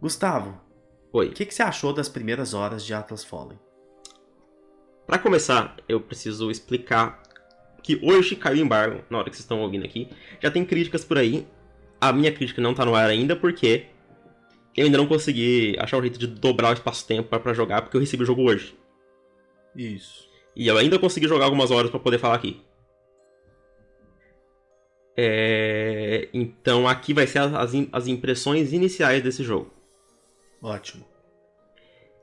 Gustavo, Oi. o que, que você achou das primeiras horas de Atlas Fallen? Pra começar, eu preciso explicar que hoje caiu o embargo, na hora que vocês estão ouvindo aqui. Já tem críticas por aí. A minha crítica não tá no ar ainda porque eu ainda não consegui achar um jeito de dobrar o espaço-tempo pra- pra jogar porque eu recebi o jogo hoje. Isso. E eu ainda consegui jogar algumas horas pra poder falar aqui. É, Então aqui vai ser as- as impressões iniciais desse jogo. Ótimo.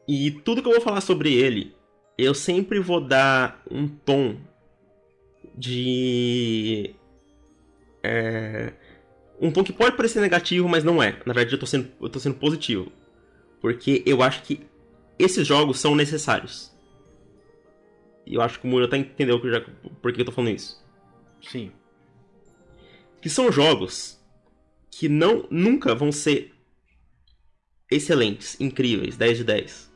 E tudo que eu vou falar sobre ele, eu sempre vou dar um tom de. é, um tom que pode parecer negativo, mas não é. Na verdade, eu tô sendo, eu tô sendo positivo. Porque eu acho que esses jogos são necessários. E eu acho que o Muro até entendeu que eu já, por que eu tô falando isso. Sim. Que são jogos que não nunca vão ser excelentes, incríveis, 10 de 10.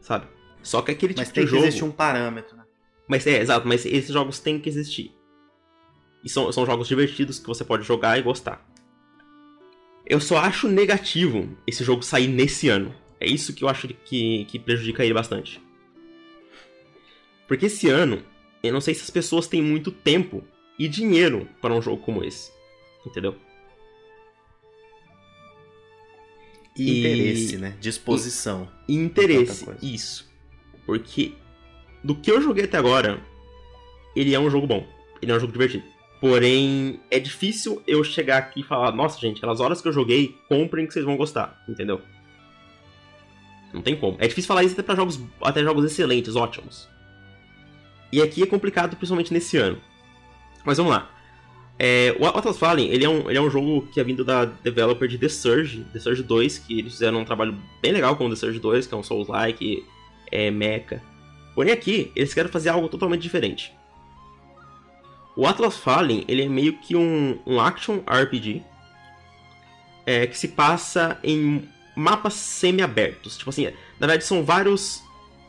Sabe? Só que aquele Mas tipo tem de que jogo. existir um parâmetro, né? Mas é, exato, mas esses jogos têm que existir. E são, são jogos divertidos que você pode jogar e gostar. Eu só acho negativo esse jogo sair nesse ano. É isso que eu acho que, que prejudica ele bastante. Porque esse ano, eu não sei se as pessoas têm muito tempo e dinheiro para um jogo como esse. Entendeu? E, E- interesse, né? Disposição. E interesse, Tanta coisa. isso. Porque do que eu joguei até agora, ele é um jogo bom. Ele é um jogo divertido. Porém, é difícil eu chegar aqui e falar, nossa, gente, aquelas horas que eu joguei, comprem que vocês vão gostar, entendeu? Não tem como. É difícil falar isso até pra jogos, até jogos excelentes, ótimos. E aqui é complicado, principalmente nesse ano. Mas vamos lá. É, o Atlas Fallen, ele é, um, ele é um jogo que é vindo da developer de The Surge, The Surge 2, que eles fizeram um trabalho bem legal com The Surge 2, que é um Souls-like, é mecha. Porém aqui, eles querem fazer algo totalmente diferente. O Atlas Fallen, ele é meio que um, um action RPG, é, que se passa em mapas semi-abertos. Tipo assim, na verdade são vários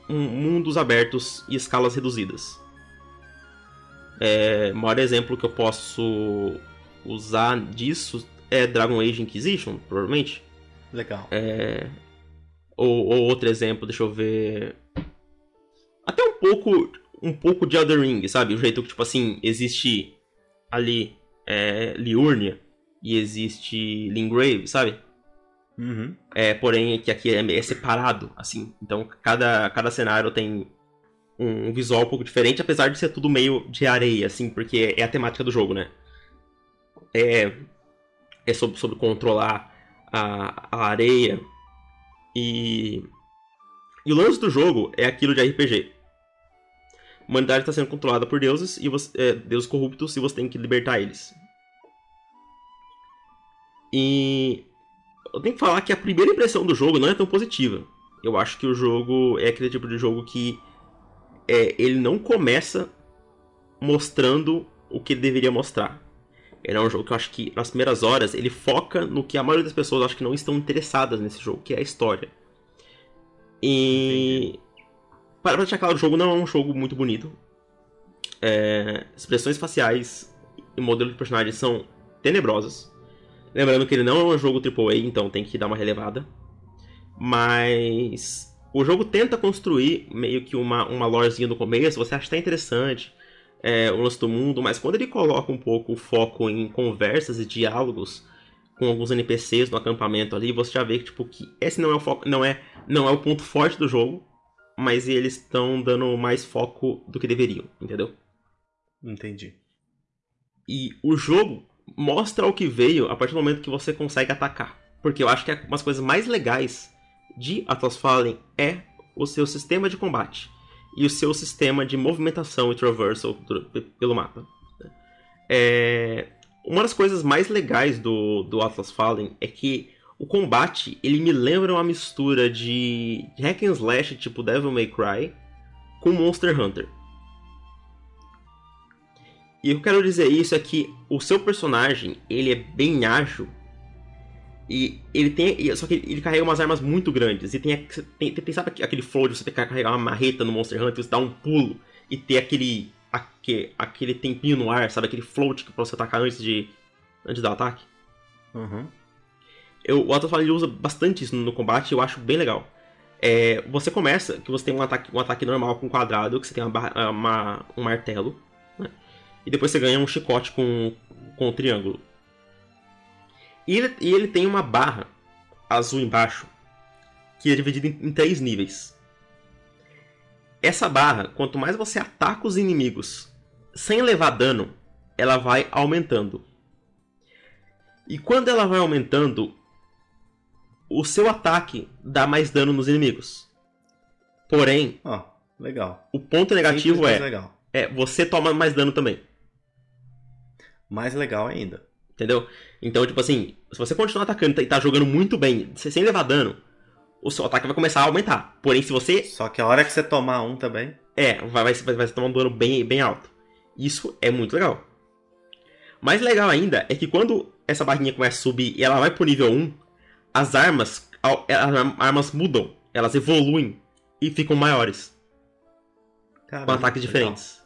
mundos abertos e escalas reduzidas. É, o maior exemplo que eu posso usar disso é Dragon Age Inquisition, provavelmente. Legal. É, ou, ou, outro exemplo, deixa eu ver. Até um pouco um pouco de Elder Ring, sabe? O jeito que, tipo assim, existe ali é, Liurnia e existe Lingrave, sabe? Uhum. É, porém, que aqui é, é, separado, assim. Então, cada, cada cenário tem um visual um pouco diferente, apesar de ser tudo meio de areia, assim, porque é a temática do jogo, né? É, é sobre, sobre controlar a, a areia. E, e o lance do jogo é aquilo de RPG. A humanidade está sendo controlada por deuses e você, é, deuses corruptos e você tem que libertar eles. E eu tenho que falar que a primeira impressão do jogo não é tão positiva. Eu acho que o jogo é aquele tipo de jogo que é, ele não começa mostrando o que ele deveria mostrar. Ele é um jogo que eu acho que nas primeiras horas ele foca no que a maioria das pessoas acho que não estão interessadas nesse jogo, que é a história. E Entendi. Para deixar claro, o jogo não é um jogo muito bonito. É, expressões faciais e modelo de personagem são tenebrosas. Lembrando que ele não é um jogo AAA, então tem que dar uma relevada. Mas o jogo tenta construir meio que uma, uma lorezinha no começo, você acha até interessante é, o lance do mundo, mas quando ele coloca um pouco o foco em conversas e diálogos com alguns NPCs no acampamento ali, você já vê que, tipo, que esse não é o foco, não é, não é o ponto forte do jogo, mas eles estão dando mais foco do que deveriam, entendeu? Entendi. E o jogo mostra o que veio a partir do momento que você consegue atacar. Porque eu acho que é umas coisas mais legais de Atlas Fallen é o seu sistema de combate e o seu sistema de movimentação e traversal pelo mapa. É... Uma das coisas mais legais do, do Atlas Fallen é que o combate ele me lembra uma mistura de hack and slash tipo Devil May Cry com Monster Hunter. E eu quero dizer isso é que o seu personagem ele é bem ágil e ele tem. Só que ele carrega umas armas muito grandes. E tem, tem, tem sabe aquele flow de você ter que carregar uma marreta no Monster Hunter, você dar um pulo e ter aquele. aquele, aquele tempinho no ar, sabe? Aquele float pra você atacar antes de. antes do ataque. Uhum. Eu, o Atlas ele usa bastante isso no combate eu acho bem legal. É, você começa que você tem um ataque, um ataque normal com quadrado, que você tem uma, uma um martelo, né? E depois você ganha um chicote com, com um triângulo. E ele, e ele tem uma barra azul embaixo, que é dividida em, em três níveis. Essa barra, quanto mais você ataca os inimigos sem levar dano, ela vai aumentando. E quando ela vai aumentando, o seu ataque dá mais dano nos inimigos. Porém, oh, legal. O ponto negativo Simples, é, legal. é você toma mais dano também. Mais legal ainda. Entendeu? Então, tipo assim, se você continuar atacando e tá jogando muito bem, sem levar dano, o seu ataque vai começar a aumentar. Porém, se você. Só que a hora que você tomar um também. É, vai, vai, vai, vai tomar um dano bem, bem alto. Isso é muito legal. Mais legal ainda é que quando essa barrinha começa a subir e ela vai pro nível 1, as armas, as armas mudam, elas evoluem e ficam maiores. Caramba, com ataques diferentes.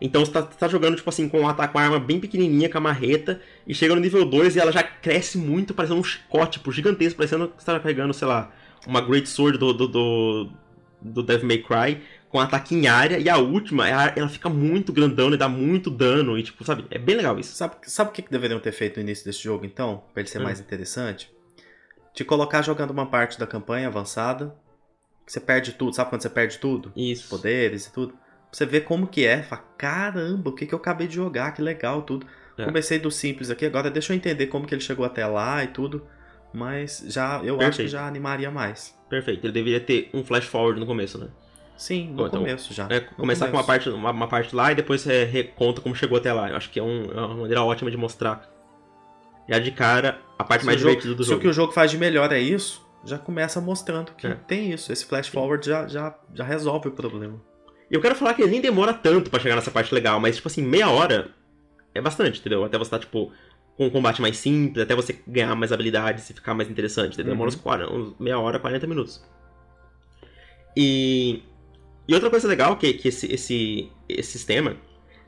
Então você tá, tá, jogando, tipo assim, com um ataque com uma arma bem pequenininha, com a marreta, e chega no nível 2 e ela já cresce muito, parecendo um chicote, tipo, gigantesco, parecendo que você tá carregando, sei lá, uma Great Sword do, do, do, do Devil May Cry, com ataque em área, e a última, ela fica muito grandão e dá muito dano, e tipo, sabe, é bem legal isso. Sabe, sabe o que deveriam ter feito no início desse jogo, então, pra ele ser hum. mais interessante? Te colocar jogando uma parte da campanha avançada, que você perde tudo, sabe quando você perde tudo? Isso. Poderes e tudo você vê como que é. Fala, caramba, o que, que eu acabei de jogar, que legal, tudo. É. Comecei do simples aqui, agora deixa eu entender como que ele chegou até lá e tudo. Mas já eu Perfeito. acho que já animaria mais. Perfeito, ele deveria ter um flash forward no começo, né? Sim, no Então, começo já. É, começar com uma começo. parte, uma, uma parte lá e depois você reconta como chegou até lá. Eu acho que é, um- é uma maneira ótima de mostrar. Já de cara, a parte Se mais jogo- divertida do Se jogo. o que o jogo faz de melhor é isso, já começa mostrando que É. tem isso. Esse flash forward já, já, já resolve o problema. E eu quero falar que ele nem demora tanto pra chegar nessa parte legal, mas, tipo assim, meia hora é bastante, entendeu? Até você tá, tipo, com um combate mais simples, até você ganhar mais habilidades e ficar mais interessante, entendeu? Demora Uhum. uns, 40, uns meia hora, 40 minutos. E, e outra coisa legal que, que esse, esse, esse sistema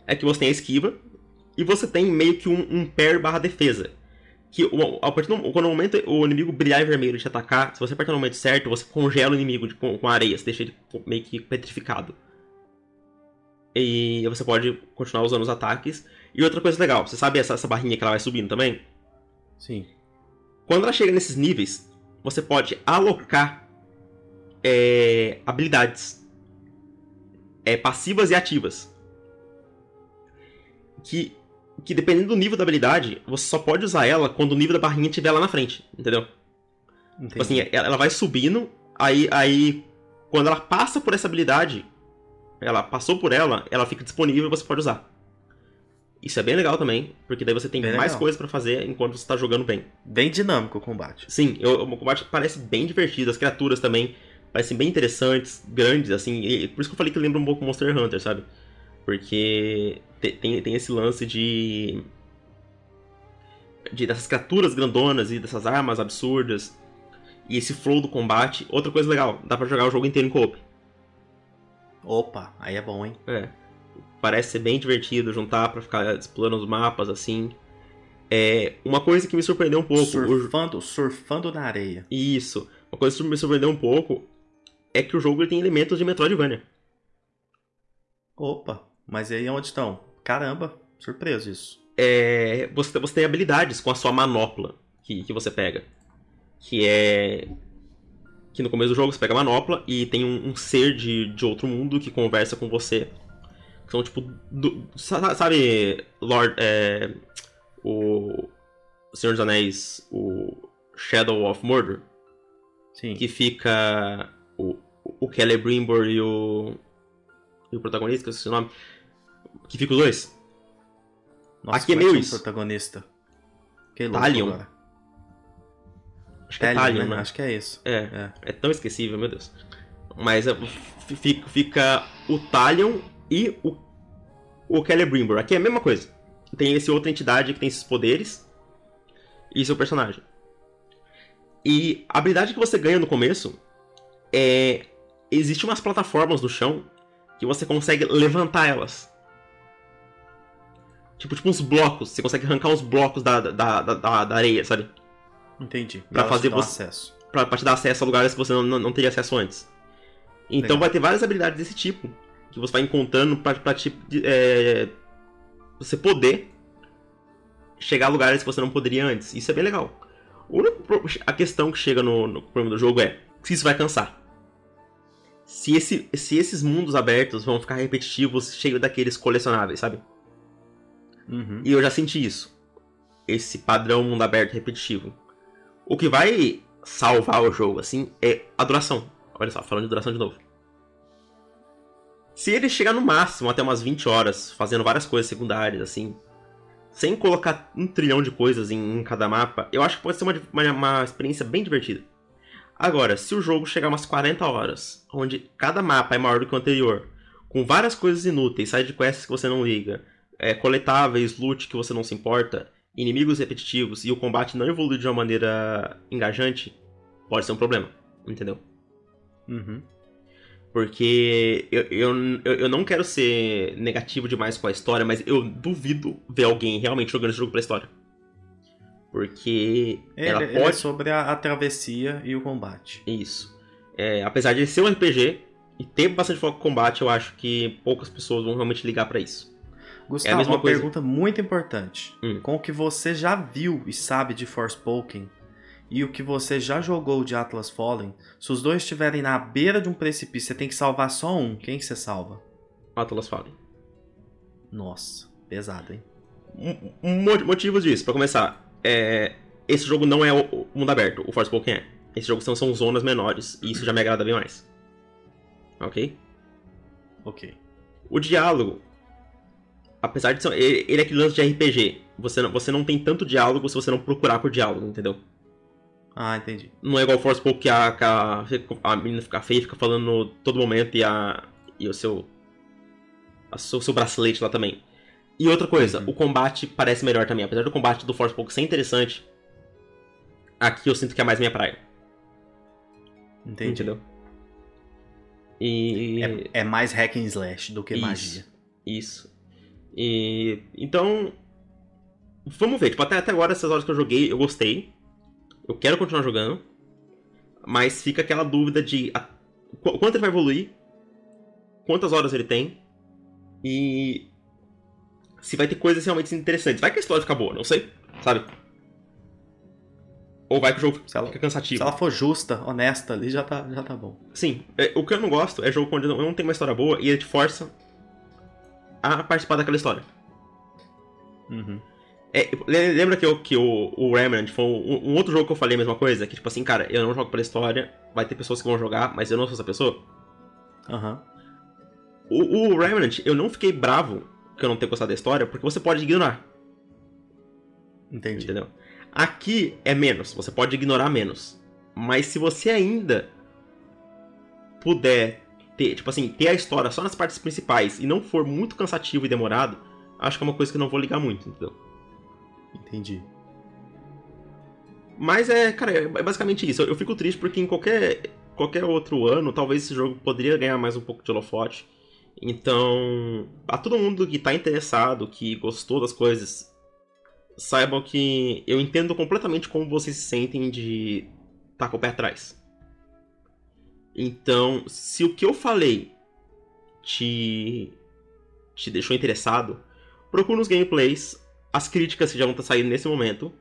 é que você tem a esquiva e você tem meio que um, um pair barra defesa. Que a partir do, quando o momento o inimigo brilhar em vermelho e te atacar, se você apertar no momento certo, você congela o inimigo de- com, com areia, você deixa ele meio que petrificado. E você pode continuar usando os ataques. E outra coisa legal, você sabe essa, essa barrinha que ela vai subindo também? Sim. Quando ela chega nesses níveis, você pode alocar é, habilidades é, passivas e ativas. Que, que dependendo do nível da habilidade, você só pode usar ela quando o nível da barrinha estiver lá na frente, entendeu? Entendi. Tipo assim, ela vai subindo, aí, aí quando ela passa por essa habilidade, ela passou por ela, ela fica disponível e você pode usar. Isso é bem legal também, porque daí você tem Bem mais coisas pra fazer enquanto você tá jogando bem. Bem dinâmico o combate. Sim, eu- o combate parece bem divertido, as criaturas também parecem bem interessantes, grandes, assim, e por isso que eu falei que lembra um pouco Monster Hunter, sabe? Porque te- tem, tem esse lance de. de dessas criaturas grandonas e dessas armas absurdas, e esse flow do combate. Outra coisa legal, dá pra jogar o jogo inteiro em co-op. Opa, aí é bom, hein? É. Parece ser bem divertido juntar pra ficar explorando os mapas assim. É, uma coisa que me surpreendeu um pouco. o- surfando, surfando na areia. Isso. Uma coisa que me surpreendeu um pouco é que o jogo tem elementos de Metroidvania. Opa, mas aí onde estão? Caramba, surpreso isso. É, você, você tem habilidades com a sua manopla que, que você pega. Que é. Que no começo do jogo você pega a manopla e tem um, um ser de, de outro mundo que conversa com você. Que são tipo. do- sa- sabe, Lord. É, o. Senhor dos Anéis, o Shadow of Mordor? Sim. que fica o, o Celebrimbor e o. E o protagonista, que eu esqueci o nome. Que fica os dois. Nossa, aqui é como meu chama o isso. protagonista. Que louco Talion. agora. Acho que é Talion, Talion, né? né? Acho que é isso. É, É. é tão esquecível, meu Deus. Mas é, fi- fica, fica o Talion e o, o Celebrimbor. Aqui é a mesma coisa. Tem esse outra entidade que tem esses poderes e seu personagem. E a habilidade que você ganha no começo é. Existem umas plataformas no chão que você consegue levantar elas. Tipo, tipo uns blocos. Você consegue arrancar uns blocos da, da, da, da, areia, sabe? Entendi. Pra fazer te você- acesso. pra, pra te dar acesso a lugares que você não, não, não teria acesso antes. Então Legal. vai ter várias habilidades desse tipo que você vai encontrando pra, pra te, é, você poder chegar a lugares que você não poderia antes. Isso é bem legal. A questão que chega no, no problema do jogo é se isso vai cansar. Se, esse, se esses mundos abertos vão ficar repetitivos, cheios daqueles colecionáveis, sabe? Uhum. E eu já senti isso. Esse padrão mundo aberto repetitivo. O que vai salvar o jogo, assim, é a duração. Olha só, falando de duração de novo. Se ele chegar no máximo até umas 20 horas, fazendo várias coisas secundárias, assim, sem colocar um trilhão de coisas em, em cada mapa, eu acho que pode ser uma, uma, uma experiência bem divertida. Agora, se o jogo chegar umas 40 horas, onde cada mapa é maior do que o anterior, com várias coisas inúteis, sidequests que você não liga, é, coletáveis, loot que você não se importa, inimigos repetitivos e o combate não evolui de uma maneira engajante, pode ser um problema, entendeu? Uhum. Porque eu, eu, eu não quero ser negativo demais com a história, mas eu duvido ver alguém realmente jogando esse jogo pela história. Porque Ele, ela ele é pode. sobre a, a travessia e o combate. Isso. É, apesar de ele ser um RPG e ter bastante foco em combate, eu acho que poucas pessoas vão realmente ligar pra isso. Gustavo, mesma uma coisa. pergunta muito importante. Hum. Com o que você já viu e sabe de Forspoken e o que você já jogou de Atlas Fallen, se os dois estiverem na beira de um precipício, você tem que salvar só um. Quem que você salva? Atlas Fallen. Nossa, pesado, hein? Um- um mo- motivos disso, pra começar. É, esse jogo não é o, o mundo aberto, o Forspoken é. Esse jogo são, são zonas menores, e isso já me agrada bem mais. Ok? Ok. O diálogo, apesar de ser. Ele é aquele lance de RPG. Você não, você não tem tanto diálogo se você não procurar por diálogo, entendeu? Ah, entendi. Não é igual Forspoken que a, que a, a menina fica feia e fica falando todo momento e, a, e o seu. O seu, seu bracelete lá também. E outra coisa, Uhum. o combate parece melhor também. Apesar do combate do Forspoken ser interessante, aqui eu sinto que é mais minha praia. Entendi. Entendeu? E. É, é mais hack and slash do que Isso. magia. Isso. E. Então. Vamos ver. Tipo, até, até agora, essas horas que eu joguei, eu gostei. Eu quero continuar jogando. Mas fica aquela dúvida de. a- qu- quanto ele vai evoluir? Quantas horas ele tem? E. Se vai ter coisas realmente interessantes. Vai que a história fica boa, não sei. Sabe? Ou vai que o jogo Se ela, fica cansativo. se ela for justa, honesta ali, já tá, já tá bom. Sim, é, o que eu não gosto é jogo onde não, não tem uma história boa e ele te força a participar daquela história. Uhum. É, le- lembra que, eu- que o, o Remnant foi um, um outro jogo que eu falei a mesma coisa? Que tipo assim, cara, eu não jogo pela história, vai ter pessoas que vão jogar, mas eu não sou essa pessoa. Aham. O, o Remnant, eu não fiquei bravo que eu não tenha gostado da história, porque você pode ignorar, Entendi. entendeu? Aqui é menos, você pode ignorar menos. Mas se você ainda puder ter, tipo assim, ter a história só nas partes principais e não for muito cansativo e demorado, acho que é uma coisa que eu não vou ligar muito, entendeu? Entendi. Mas é, cara, é basicamente isso. Eu, eu fico triste porque em qualquer, qualquer outro ano, talvez esse jogo poderia ganhar mais um pouco de holofote. Então, a todo mundo que tá interessado, que gostou das coisas, saibam que eu entendo completamente como vocês se sentem de estar com o pé atrás. Então, se o que eu falei te, te deixou interessado, procura nos gameplays, as críticas que já vão estar saindo nesse momento.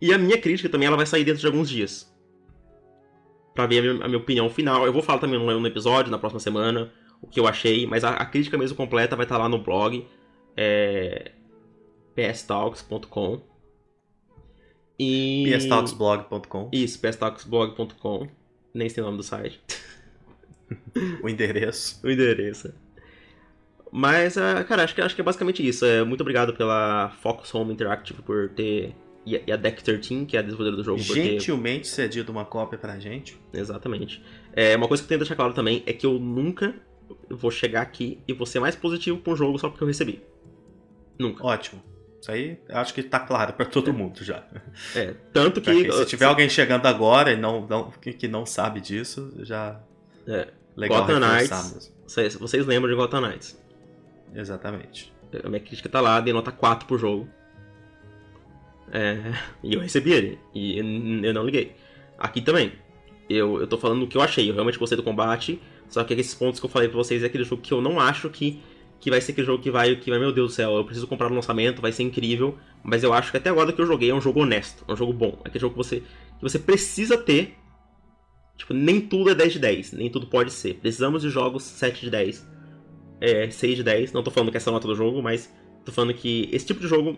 E a minha crítica também ela vai sair dentro de alguns dias. Pra ver a minha, a minha opinião final. Eu vou falar também no episódio, na próxima semana, o que eu achei. Mas a, a crítica mesmo completa vai estar lá no blog. É... pstalks.com E... pstalksblog.com, Isso, pstalksblog.com. Nem sei o nome do site. [LAUGHS] o endereço. o endereço. Mas, ah, cara, acho que, acho que é basicamente isso. É, muito obrigado pela Focus Home Interactive por ter. E a, Deck 13, que é a desenvolvedora do jogo, ter. Gentilmente cedido uma cópia pra gente. Exatamente. É, uma coisa que eu tenho que deixar claro também é que eu nunca vou chegar aqui e vou ser mais positivo pra um jogo só porque eu recebi. Nunca. Ótimo. Isso aí eu acho que tá claro pra todo mundo já. É, tanto que. se tiver alguém chegando agora e não, não- que, não sabe disso, já. É. Legal Gotham Knights. Vocês, vocês lembram de Gotham Knights? Exatamente. A minha crítica tá lá, dei nota 4 pro jogo. É, e eu recebi ele. E eu não liguei. Aqui também. Eu, eu tô falando o que eu achei. Eu realmente gostei do combate. Só que esses pontos que eu falei pra vocês é aquele jogo que eu não acho que, que vai ser aquele jogo que vai, que vai, meu Deus do céu, eu preciso comprar no lançamento, vai ser incrível. Mas eu acho que até agora que eu joguei é um jogo honesto, é um jogo bom. É aquele jogo que você, que você precisa ter. Tipo, nem tudo é 10 de 10, nem tudo pode ser. Precisamos de jogos 7 de 10, é, 6 de 10. Não tô falando que essa é a nota do jogo, mas tô falando que esse tipo de jogo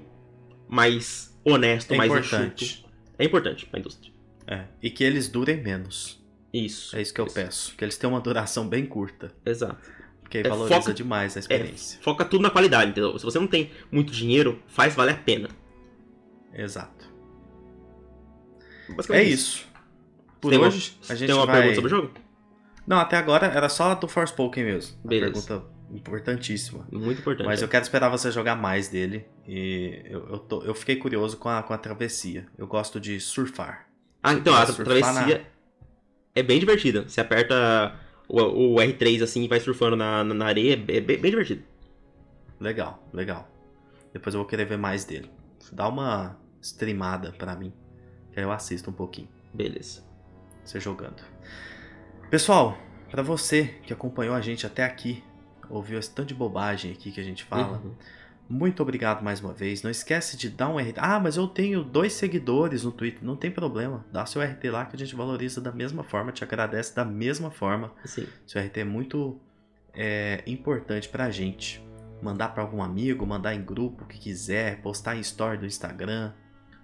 mais honesto, É mais importante. enxuto, é importante pra indústria. É. E que eles durem menos. Isso. É isso que eu peço. Que eles tenham uma duração bem curta. Exato. Porque aí É, valoriza foca- demais a É, experiência. foca tudo na qualidade, entendeu? Se você não tem muito dinheiro, faz valer a pena. Exato. É isso. Por tem hoje, uma, a gente tem uma vai... pergunta sobre o jogo? Não, até agora era só a do Forspoken mesmo. Beleza. pergunta importantíssima. Muito importante. Mas eu quero esperar você jogar mais dele. E eu, eu, tô- eu fiquei curioso com a, com a travessia. Eu gosto de surfar. Ah, então, a surfar travessia é bem divertida. Você aperta o, o R3 assim e vai surfando na, na, areia, é bem, bem divertido. Legal, legal. Depois eu vou querer ver mais dele. Dá uma streamada pra mim. Que aí eu assisto um pouquinho. Beleza. Você jogando. Pessoal, pra você que acompanhou a gente até aqui, ouviu esse tanto de bobagem aqui que a gente fala. Uhum. Muito obrigado mais uma vez. Não esquece de dar um RT. Ah, mas eu tenho dois seguidores no Twitter. Não tem problema. Dá seu RT lá que a gente valoriza da mesma forma, te agradece da mesma forma. Sim. Seu RT é muito é, importante pra gente. Mandar pra algum amigo, mandar em grupo, o que quiser, postar em story do Instagram.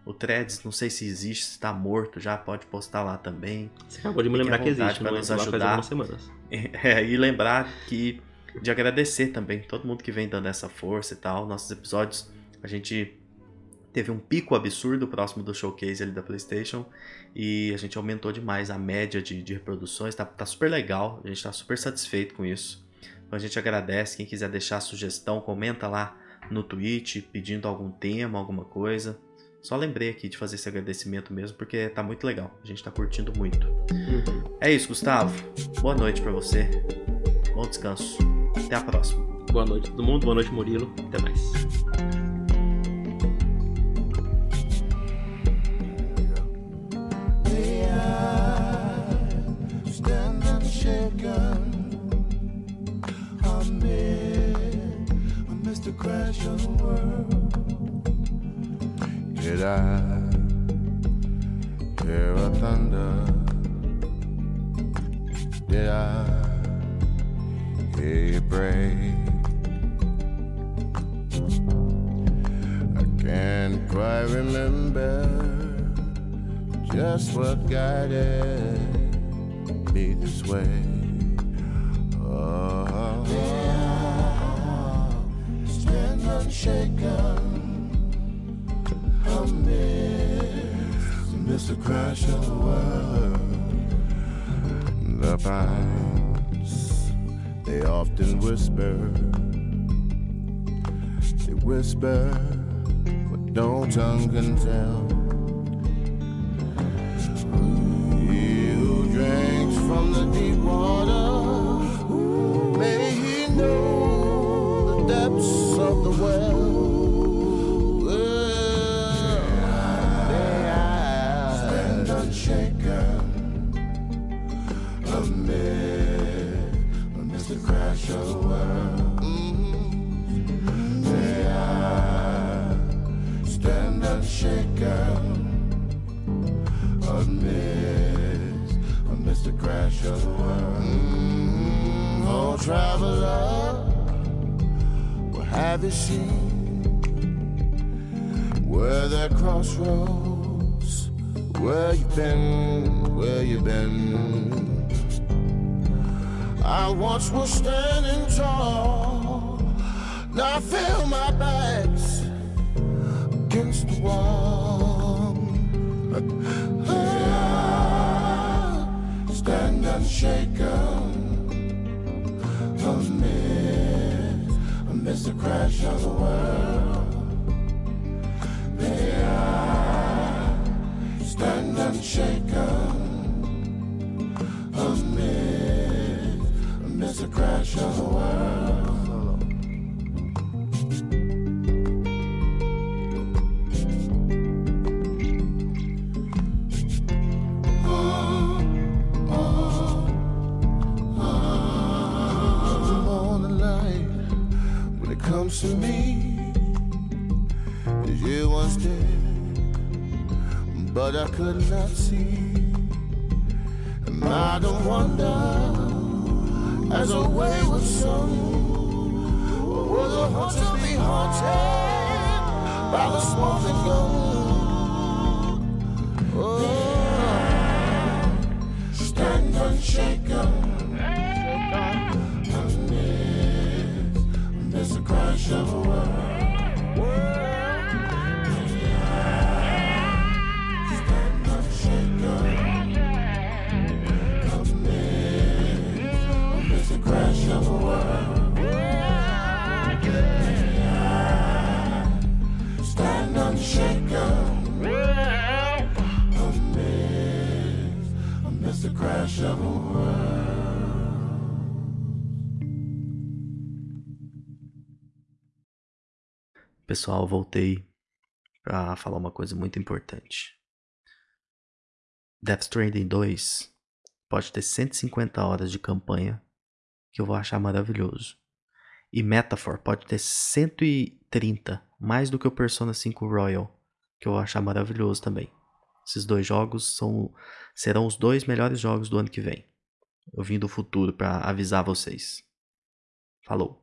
O Threads, não sei se existe, se tá morto já, pode postar lá também. Você acabou de me lembrar que existe, não nos lá faz ajudar. algumas semanas. [LAUGHS] É, e lembrar que de agradecer também todo mundo que vem dando essa força e tal. Nossos episódios, a gente teve um pico absurdo próximo do showcase ali da PlayStation e a gente aumentou demais a média de, de reproduções. Tá, tá super legal, a gente tá super satisfeito com isso. Então a gente agradece. Quem quiser deixar sugestão, comenta lá no Twitch pedindo algum tema, alguma coisa. Só lembrei aqui de fazer esse agradecimento mesmo, porque tá muito legal. A gente tá curtindo muito. Uhum. É isso, Gustavo. Boa noite para você. Bom descanso. Até a próxima. Boa noite todo mundo, boa noite Murilo, até mais. stand unshaken amid amidst the crash of the world. Did I hear a thunder? Did I hear you break? I can't quite remember just what guided me this way. Oh, stand unshaken amidst, the crash of the world. The pines, they often whisper. They whisper what no tongue can tell. He who drinks from the deep water, may he know the depths of the well. Where there crossroads, where you been, where you been? I once was standing tall, now I feel my back's against the wall. Ah, Stand unshaken amid, amidst the crash of the world. May I stand unshaken crash of the world. on the light when it comes to me. You once did, but I could not see. And I don't wonder, as a wayward soul, will the hunter be haunted by the smoking gun? Oh, stand unshaken. There's a crash of a world. Pessoal, voltei pra falar uma coisa muito importante. Death Stranding 2 pode ter 150 horas de campanha que eu vou achar maravilhoso. E Metaphor pode ter 130, mais do que o Persona 5 Royal, que eu vou achar maravilhoso também. Esses dois jogos são, serão os dois melhores jogos do ano que vem. Eu vim do futuro para avisar vocês. Falou.